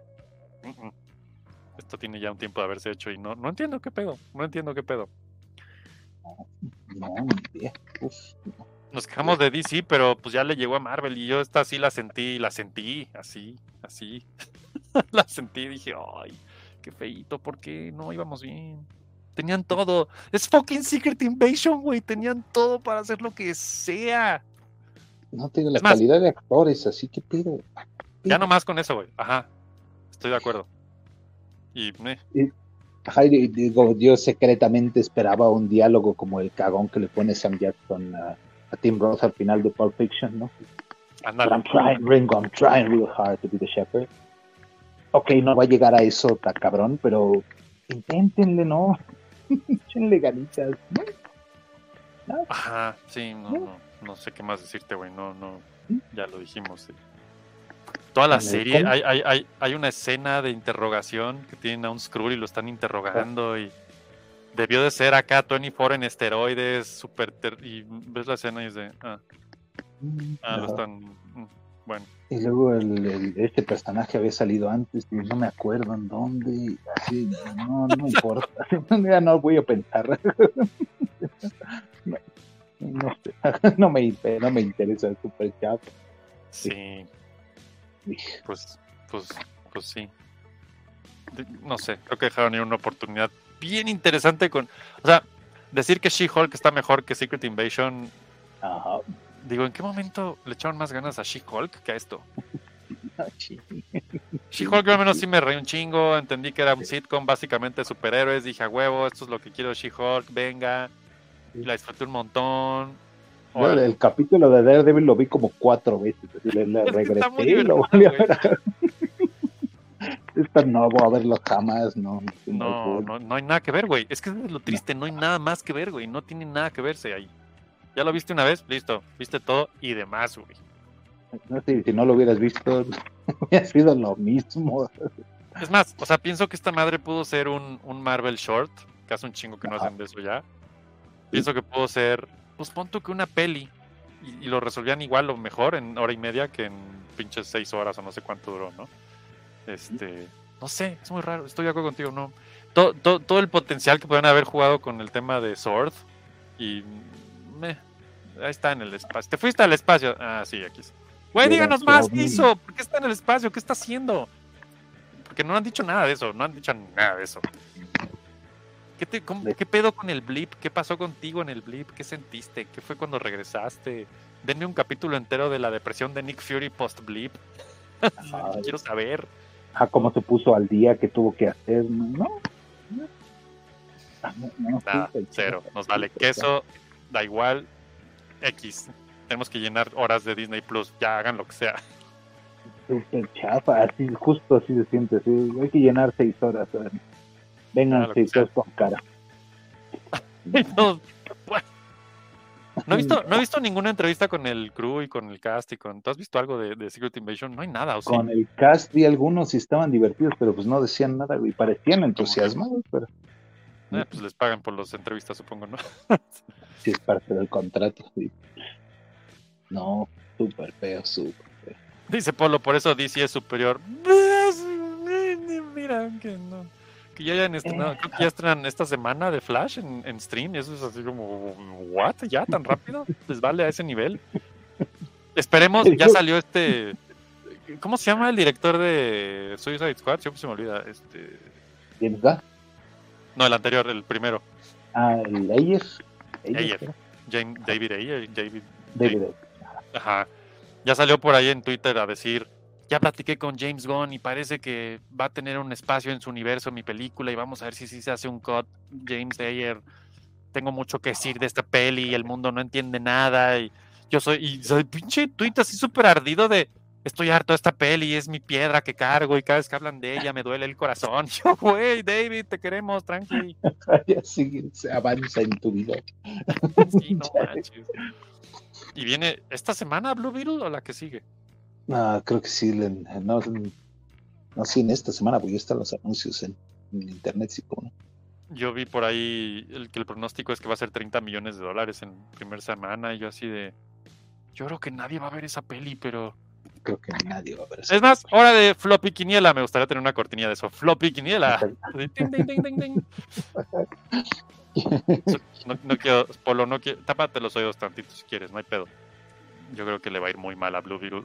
Esto tiene ya un tiempo de haberse hecho y no, no entiendo qué pedo. No entiendo qué pedo. Nos quejamos de DC, pero pues ya le llegó a Marvel y yo esta sí la sentí, la sentí, así, así. [LAUGHS] la sentí y dije, ay, qué feito, ¿por qué no íbamos bien? Tenían todo. Es fucking Secret Invasion, güey. Tenían todo para hacer lo que sea. No tengo la más- calidad de actores, así que pido. Ya nomás con eso, güey. Ajá. Estoy de acuerdo. Y me, Ajá, digo, yo secretamente esperaba un diálogo como el cagón que le pone Sam Jackson a, a Tim Roth al final de Pulp Fiction, ¿no? But ándale. I'm trying, Ringo, I'm trying real hard to be the shepherd. Ok, no va a llegar a eso, ta cabrón, pero inténtenle, ¿no? [LAUGHS] Échenle ganitas. ¿no? Ajá, sí, no, no, no sé qué más decirte, güey. No, no, ya lo dijimos. sí. Toda la serie, hay, hay, hay, hay una escena de interrogación que tienen a un Skrull y lo están interrogando y debió de ser acá 24 en esteroides, super ter- y ves la escena y es de, ah, ah, lo están, mm, bueno, Y luego el, el- este personaje había salido antes y no me acuerdo en dónde. Así, no, no [LAUGHS] importa. [LAUGHS] Ya no voy a pensar. [LAUGHS] No, no sé. [LAUGHS] No me, no me interesa el super chat. sí, pues, pues, pues sí. No sé, creo que dejaron ir una oportunidad bien interesante con, o sea, decir que She-Hulk está mejor que Secret Invasion Ajá. Digo, ¿en qué momento le echaron más ganas a She-Hulk que a esto? [LAUGHS] She-Hulk al menos sí me reí un chingo, entendí que era un sitcom básicamente de superhéroes, dije a huevo, esto es lo que quiero She-Hulk, venga, y la disfruté un montón. Yo el capítulo de Daredevil lo vi como cuatro veces. así, Le, le [LAUGHS] regresé y lo volví a ver. [LAUGHS] Esta no voy a verlo jamás, no. No, no, no hay nada que ver, güey. Es que es lo triste, no hay nada más que ver, güey. No tiene nada que verse ahí. Ya lo viste una vez, listo, viste todo y demás, güey. No sé, si no lo hubieras visto, [LAUGHS] hubiera sido lo mismo. Es más, o sea, pienso que esta madre pudo ser un, un Marvel Short, que hace un chingo que no Ajá. hacen de eso ya. Pienso que pudo ser, pues pon tú que una peli, y, y lo resolvían igual o mejor en hora y media que en pinches seis horas o no sé cuánto duró, ¿no? Este, no sé, es muy raro, estoy de acuerdo contigo, ¿no? Todo, todo, todo el potencial que pueden haber jugado con el tema de Sword, y meh, ahí está en el espacio. ¿Te fuiste al espacio? Ah, sí, aquí está. Güey, díganos más, ¿qué hizo? ¿Por qué está en el espacio? ¿Qué está haciendo? Porque no han dicho nada de eso, no han dicho nada de eso. ¿Qué, te, cómo- ¿Qué pedo con el blip? ¿Qué pasó contigo en el blip? ¿Qué sentiste? ¿Qué fue cuando regresaste? Denme un capítulo entero de la depresión de Nick Fury post-blip. [LAUGHS] Quiero saber. Ah, cómo se puso al día que tuvo que hacer, ¿no? no. Ah, no, no, Nada, cero. Nos vale queso, da igual. X. Tenemos que llenar horas de Disney Plus. Ya hagan lo que sea. Súper chafa, así, justo así se siente. Así, hay que llenar seis horas. Vengan con cara. [LAUGHS] no, bueno. No he, visto, no he [LAUGHS] visto ninguna entrevista con el crew y con el cast y con. ¿Tú has visto algo de, de Secret Invasion? No hay nada, ¿o sí? Con el cast vi algunos y estaban divertidos, pero pues no decían nada y parecían entusiasmados, pero Eh, pues les pagan por las entrevistas, supongo, ¿no? [LAUGHS] sí es parte del contrato. sí. No, súper feo, súper feo. Dice Polo, por eso DC es superior. Mira, que no. Que ya hayan estrenado, creo que ya estrenan esta semana de Flash en, en stream. Y eso es así como, ¿what? ¿Ya tan rápido? ¿Les vale a ese nivel? Esperemos, ya salió este. ¿Cómo se llama el director de Suicide Squad? Siempre se me olvida. Este. ¿Quién va? No, el anterior, el primero. Ah, el Ayer. Ayer. James, David Ayer. David, David Ayer. Ajá. Ya salió por ahí en Twitter a decir, ya platiqué con James Gunn y parece que va a tener un espacio en su universo, mi película, y vamos a ver si, si se hace un cut. James Ayer, tengo mucho que decir de esta peli, el mundo no entiende nada, y yo soy, y soy pinche tweet así súper ardido de, estoy harto de esta peli, es mi piedra que cargo, y cada vez que hablan de ella me duele el corazón. [LAUGHS] Yo, güey, David, te queremos, tranqui. [LAUGHS] sigue, se avanza en tu vida. Sí, no manches. Y viene esta semana Blue Beetle o la que sigue. No, creo que sí, no, no, sí, en esta semana, porque ya están los anuncios en, en internet, sí, como no. Yo vi por ahí el que el pronóstico es que va a ser 30 millones de dólares en primera semana y yo así de yo creo que nadie va a ver esa peli, pero Creo que nadie va a ver eso. Es más, hora de floppy quiniela. Me gustaría tener una cortinilla de eso. Floppy quiniela. Ting, ting, ting. No, no quiero, Polo, no quiero. Tápate los oídos tantito si quieres, no hay pedo. Yo creo que le va a ir muy mal a Blue Beetle.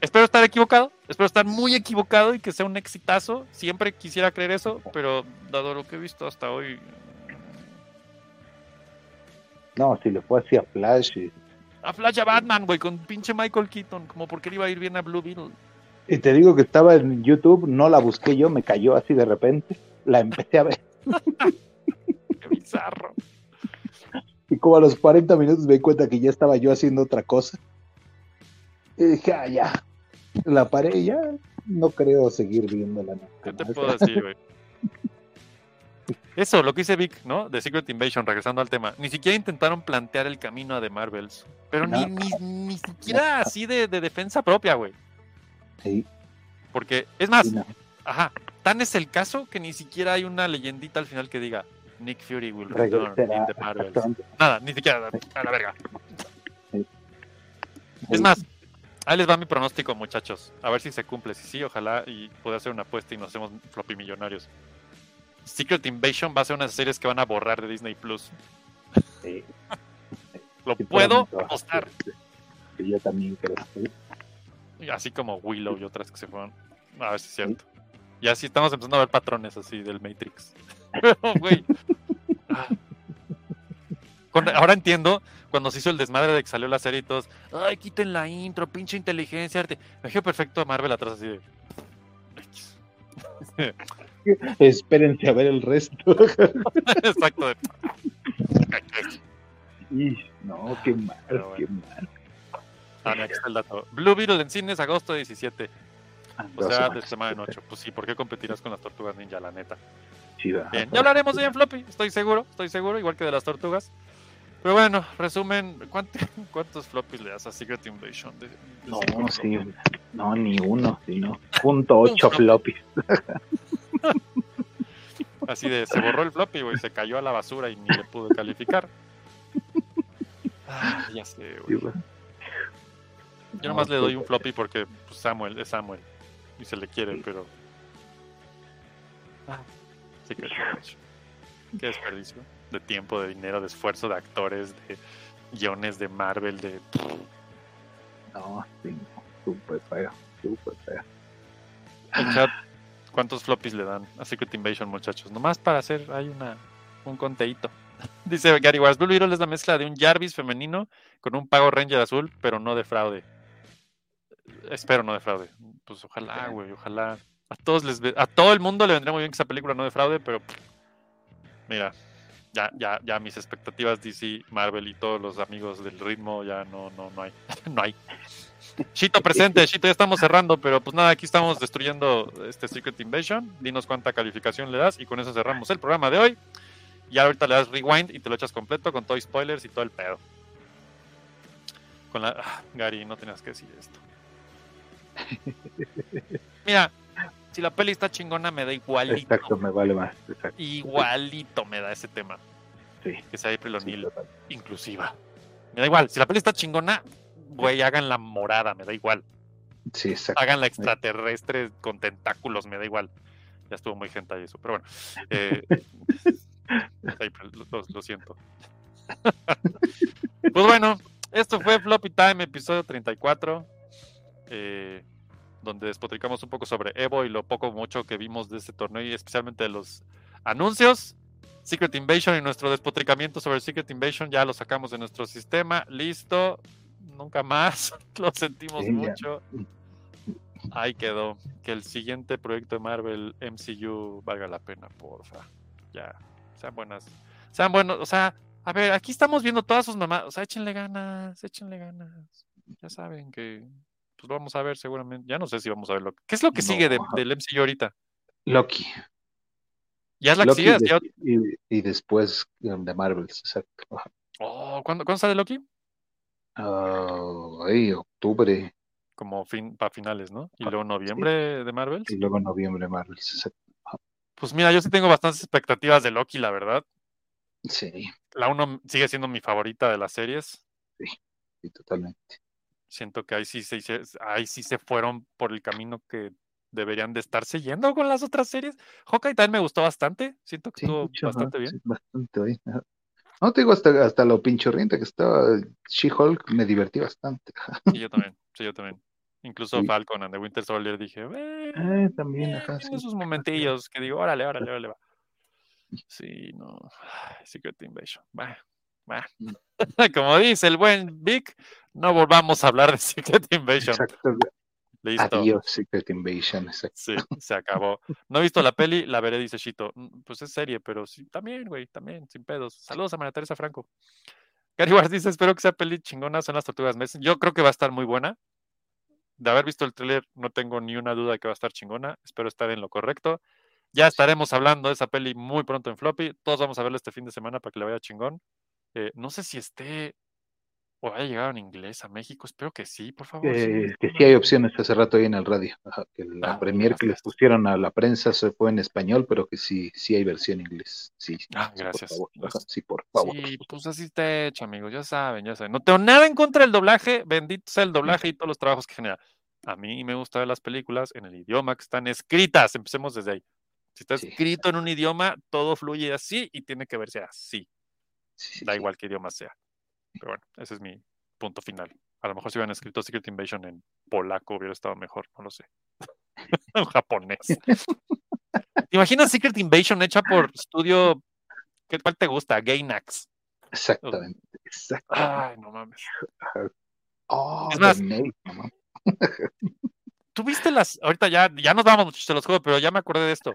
Espero estar equivocado, espero estar muy equivocado y que sea un exitazo. Siempre quisiera creer eso, pero dado lo que he visto hasta hoy, No, si le fue así a Flash y, a Flash a Batman, güey, con pinche Michael Keaton, como porque le iba a ir bien a Blue Beetle. y te digo que estaba en YouTube, no la busqué yo, me cayó así de repente, la empecé a ver [LAUGHS] Qué bizarro. y como a los 40 minutos me di cuenta que ya estaba yo haciendo otra cosa. Y dije, ah, ya, la paré ya, no creo seguir viéndola. nunca ¿Qué te puedo decir, güey? [LAUGHS] Eso, lo que dice Vic, ¿no? De Secret Invasion, regresando al tema. Ni siquiera intentaron plantear el camino a The Marvels. Pero ni, No. ni, ni siquiera así de, de defensa propia, güey. Sí, Porque, es más, sí, no. ajá, tan es el caso que ni siquiera hay una leyendita al final que diga Nick Fury will return in the Marvels. Nada, ni siquiera a la verga. Sí. Es más, ahí les va mi pronóstico, muchachos. A ver si se cumple. Si sí, ojalá y pueda hacer una apuesta y nos hacemos floppy millonarios. Secret Invasion va a ser una de esas series que van a borrar de Disney Plus. Sí. Lo Sí, puedo apostar. sí, yo también creo. sí. Así como Willow y otras que se fueron. A ver si es cierto. Y así estamos empezando a ver patrones así del Matrix. [LAUGHS] Pero, güey. ah. Ahora entiendo cuando se hizo el desmadre de que salió la serie y todos, ay, quiten la intro, pinche inteligencia, arte. Me dejé perfecto a Marvel atrás así de. [LAUGHS] Espérense a ver el resto. [LAUGHS] Exacto. [LAUGHS] De... Y, no, qué mal, bueno. qué mal. Ah, aquí está el dato. Blue Beetle en cines agosto 17. O sea, de semana en 8. Pues sí, ¿por qué competirás con las tortugas ninja, la neta? Chiva. Bien, ya hablaremos de en floppy, estoy seguro, estoy seguro, igual que de las tortugas. Pero bueno, resumen, ¿cuánto- [LAUGHS] ¿cuántos floppies le das a Secret Invasion? De, de No, sí, no, ni uno, sino punto ocho floppies. [LAUGHS] Así de, se borró el floppy, güey, se cayó a la basura y ni le pude calificar. Ah, ya sé, güey. Yo nomás le doy un floppy porque pues, Samuel es Samuel y se le quiere, pero. Ah, Secret Invasion. Qué desperdicio de tiempo, de dinero, de esfuerzo, de actores, de guiones de Marvel, de. No, sí, súper feo, súper feo. El chat, ¿cuántos floppies le dan a Secret Invasion, muchachos? Nomás para hacer hay una un conteíto. [LAUGHS] Dice Gary Wars, Blue Beetle es la mezcla de un Jarvis femenino con un Pago Ranger azul, pero no de fraude. Espero no de fraude. Pues ojalá, güey, ojalá. A todos les ve- a todo el mundo le vendría muy bien que esa película no de fraude, pero mira, ya, ya, ya mis expectativas DC, Marvel y todos los amigos del ritmo ya no, no, no hay, [LAUGHS] no hay. Chito presente, [LAUGHS] Chito, ya estamos cerrando, pero pues nada, aquí estamos destruyendo este Secret Invasion. Dinos cuánta calificación le das y con eso cerramos el programa de hoy. Y ahorita le das rewind y te lo echas completo con todo spoilers y todo el pedo. Con la ah, Gary, no tenías que decir esto. [LAUGHS] Mira, si la peli está chingona, me da igualito. Exacto, me vale más. Exacto. Igualito me da ese tema. Sí. Que sea April sí, O'Neil total. inclusiva. Me da igual. Si la peli está chingona, güey, hagan la morada, me da igual. Sí, exacto. Hagan la extraterrestre con tentáculos, me da igual. Ya estuvo muy gente eso, pero bueno. Eh, [LAUGHS] April, lo, lo- lo siento. [LAUGHS] pues bueno, esto fue Floppy Time, episodio 34. eh, donde despotricamos un poco sobre Evo y lo poco o mucho que vimos de este torneo y especialmente de los anuncios. Secret Invasion y nuestro despotricamiento sobre Secret Invasion ya lo sacamos de nuestro sistema. Listo. Nunca más. [LAUGHS] Lo sentimos Sí, ya. mucho. Ahí quedó. Que el siguiente proyecto de Marvel MCU valga la pena, porfa. Ya. Sean buenas. Sean buenos. O sea, a ver, aquí estamos viendo todas sus mamás. O sea, échenle ganas, échenle ganas. Ya saben que pues lo vamos a ver seguramente. Ya no sé si vamos a verlo. ¿Qué es lo que No. sigue de- del MCU ahorita? Loki. ¿Ya es la que Loki sigue? de- ¿Ya- y, y después um, de Marvels, exacto. Oh, ¿cuándo, ¿Cuándo sale Loki? Ah, ay, octubre Como fin, para finales, ¿no? Y luego noviembre de Marvel. y luego noviembre Marvels, exacto. Pues mira, yo sí tengo bastantes expectativas de Loki, la verdad. Sí, La uno sigue siendo mi favorita de las series. Sí. sí, totalmente. Siento que ahí sí se, ahí sí se fueron por el camino que deberían de estarse yendo con las otras series. Hawkeye también me gustó bastante. Siento que Sí, estuvo mucho, bastante bien. sí, bastante bien. No te digo hasta, hasta lo pinchurriente que estaba She-Hulk, me divertí bastante. Sí, yo también. Sí, yo también. Incluso Sí. Falcon and the Winter Soldier dije, "Eh, Eh, también, eh, ajá, tiene sus momentillos que digo, órale, órale, órale, va. Sí, no. Secret Invasion. Va, Mm. [LAUGHS] Como dice el buen Vic, no volvamos a hablar de Secret Invasion. Exacto. Listo. Adiós, Secret Invasion. Exacto. Sí, se acabó. No he visto la peli, la veré, dice Shito. "Mm, Pues es serie, pero sí, también, güey, también, sin pedos. Saludos a María Teresa Franco. Gary Ward dice, espero que sea peli chingona, son las tortugas meses. Yo creo que va a estar muy buena. De haber visto el tráiler, no tengo ni una duda de que va a estar chingona. Espero estar en lo correcto. Ya estaremos hablando de esa peli muy pronto en Floppy. Todos vamos a verla este fin de semana para que le vaya chingón. Eh, no sé si esté o haya llegado en inglés a México. Espero que sí, por favor. sí, que sí, hay opciones hace rato ahí en el radio. ajá, que la Ah, premier que les pusieron a la prensa se fue en español, pero que sí, sí hay versión en inglés. Sí, Ah, gracias. Por favor, ajá, Gracias. sí, por favor. Sí, pues así está hecho, amigos. Ya saben, ya saben. No tengo nada en contra del doblaje. Bendito sea el doblaje y todos los trabajos que genera. A mí me gusta ver las películas en el idioma que están escritas. Empecemos desde ahí. Si está Sí, escrito en un idioma, todo fluye así y tiene que verse así. Da igual qué idioma sea. Pero bueno, ese es mi punto final. A lo mejor si hubieran escrito Secret Invasion en polaco hubiera estado mejor, no lo sé. [LAUGHS] en japonés. [LAUGHS] ¿Te imaginas Secret Invasion hecha por estudio? ¿Qué cuál te gusta? Gainax. Exactamente. exactamente. Ay, no mames. Oh, Es más-. ¿Tú viste las? Ahorita ya, ya nos vamos de los juegos, pero ya me acordé de esto.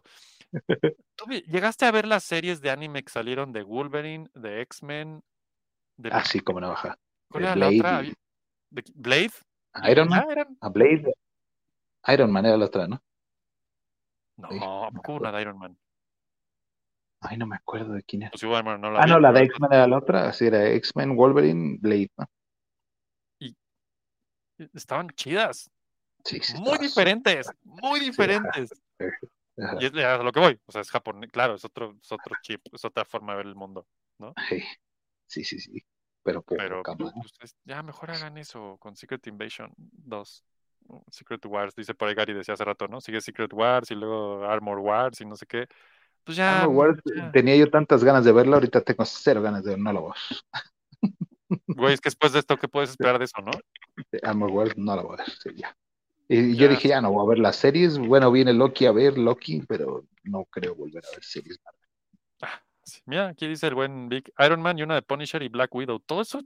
¿Tú llegaste a ver las series de anime que salieron de Wolverine, de X-Men? De Ah, sí, como navaja. ¿Cuál era la Blade otra? Había- ¿De ¿Blade? Iron ¿Ya Man. eran? A Blade. Iron Man era la otra, ¿no? No, Sí, ¿a poco una de Iron Man? Ay, no me acuerdo de quién era. Pues igual, bueno, no la Ah, vi, no, la de X-Men era la otra. Así era X-Men, Wolverine, Blade. ¿no? Estaban chidas. Sí, sí. Muy diferentes, muy diferentes. súper- ajá. Y es a lo que voy. O sea, es japonés, claro, es otro, es otro chip, es otra forma de ver el mundo. Sí, sí, sí, sí. Pero poco, Pero pues, es- ya mejor hagan eso con Secret Invasion 2. ¿no? Secret Wars, dice por ahí Gary, decía hace rato, ¿no? Sigue Secret Wars y luego Armor Wars y no sé qué. Pues ya. Armor Wars, ya. tenía yo tantas ganas de verla, ahorita tengo cero ganas de ver, no la voy. Güey, es que después de esto, ¿qué puedes [LAUGHS] esperar de eso, no? Armor Wars no la voy a ver, sí, ya. Y yo dije, ya no voy a ver las series. Bueno, viene Loki a ver Loki, pero no creo volver a ver series. Ah, sí. Mira, aquí dice el buen Vic Iron Man y una de Punisher y Black Widow. Todo eso,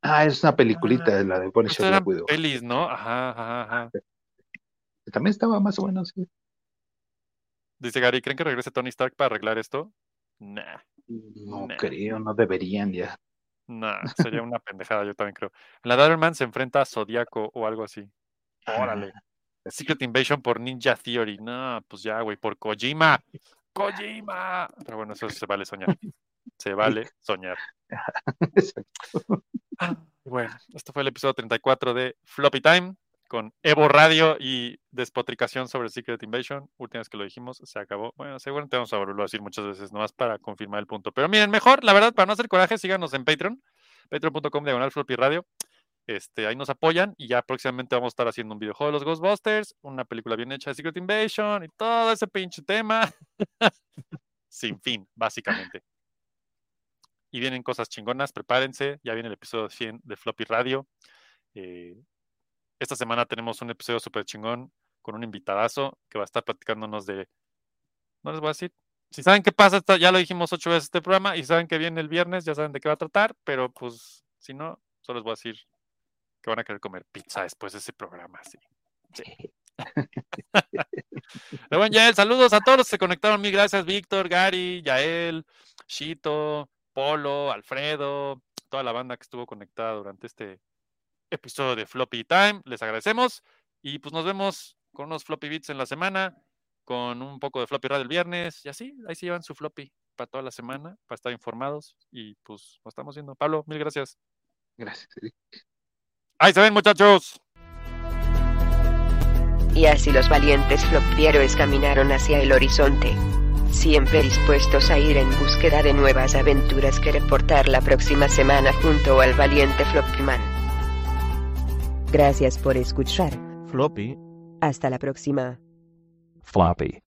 Ah, es una peliculita, la de Punisher eran Black Widow. pelis, ¿no? Ajá, ajá, ajá. [LAUGHS] También estaba más o menos, sí. Dice Gary, ¿creen que regrese Tony Stark para arreglar esto? Nah, No Nah. creo, no deberían ya. nah, sería una [LAUGHS] pendejada, yo también creo. En la de Iron Man se enfrenta a Zodíaco o algo así. Órale. [LAUGHS] Secret Invasion por Ninja Theory. No, pues ya, güey, por Kojima. Kojima. Pero bueno, eso se vale soñar. Se vale soñar. [LAUGHS] Bueno, esto fue el episodio 34 de Floppy Time con Evo Radio y despotricación sobre Secret Invasion. Última vez que lo dijimos, se acabó. Bueno, seguramente vamos a volverlo a decir muchas veces, nomás para confirmar el punto. Pero miren, mejor, la verdad, para no hacer coraje, síganos en Patreon, patreon.com diagonal Floppy Radio. Este, ahí nos apoyan y ya próximamente vamos a estar haciendo un videojuego de los Ghostbusters, una película bien hecha de Secret Invasion y todo ese pinche tema. [LAUGHS] Sin fin, básicamente. Y vienen cosas chingonas, prepárense, ya viene el episodio 100 de Floppy Radio. Eh, esta semana tenemos un episodio súper chingón con un invitadazo que va a estar platicándonos de... No les voy a decir. Si saben qué pasa, ya lo dijimos ocho veces este programa y saben que viene el viernes, ya saben de qué va a tratar, pero pues si no, solo les voy a decir que van a querer comer pizza después de ese programa. Sí. Sí. [LAUGHS] Bueno, Yael, saludos a todos los que se conectaron. Mil gracias, Víctor, Gary, Yael, Shito, Polo, Alfredo, toda la banda que estuvo conectada durante este episodio de Floppy Time. Les agradecemos y pues nos vemos con unos Floppy Beats en la semana, con un poco de Floppy Radio el viernes y así, ahí se llevan su Floppy para toda la semana, para estar informados y pues nos estamos viendo. Pablo, mil gracias. Gracias, Eric. Ahí se ven, muchachos. Y así los valientes flopieros caminaron hacia el horizonte. Siempre dispuestos a ir en búsqueda de nuevas aventuras que reportar la próxima semana junto al valiente Floppyman. Gracias por escuchar. Floppy. Hasta la próxima. Floppy.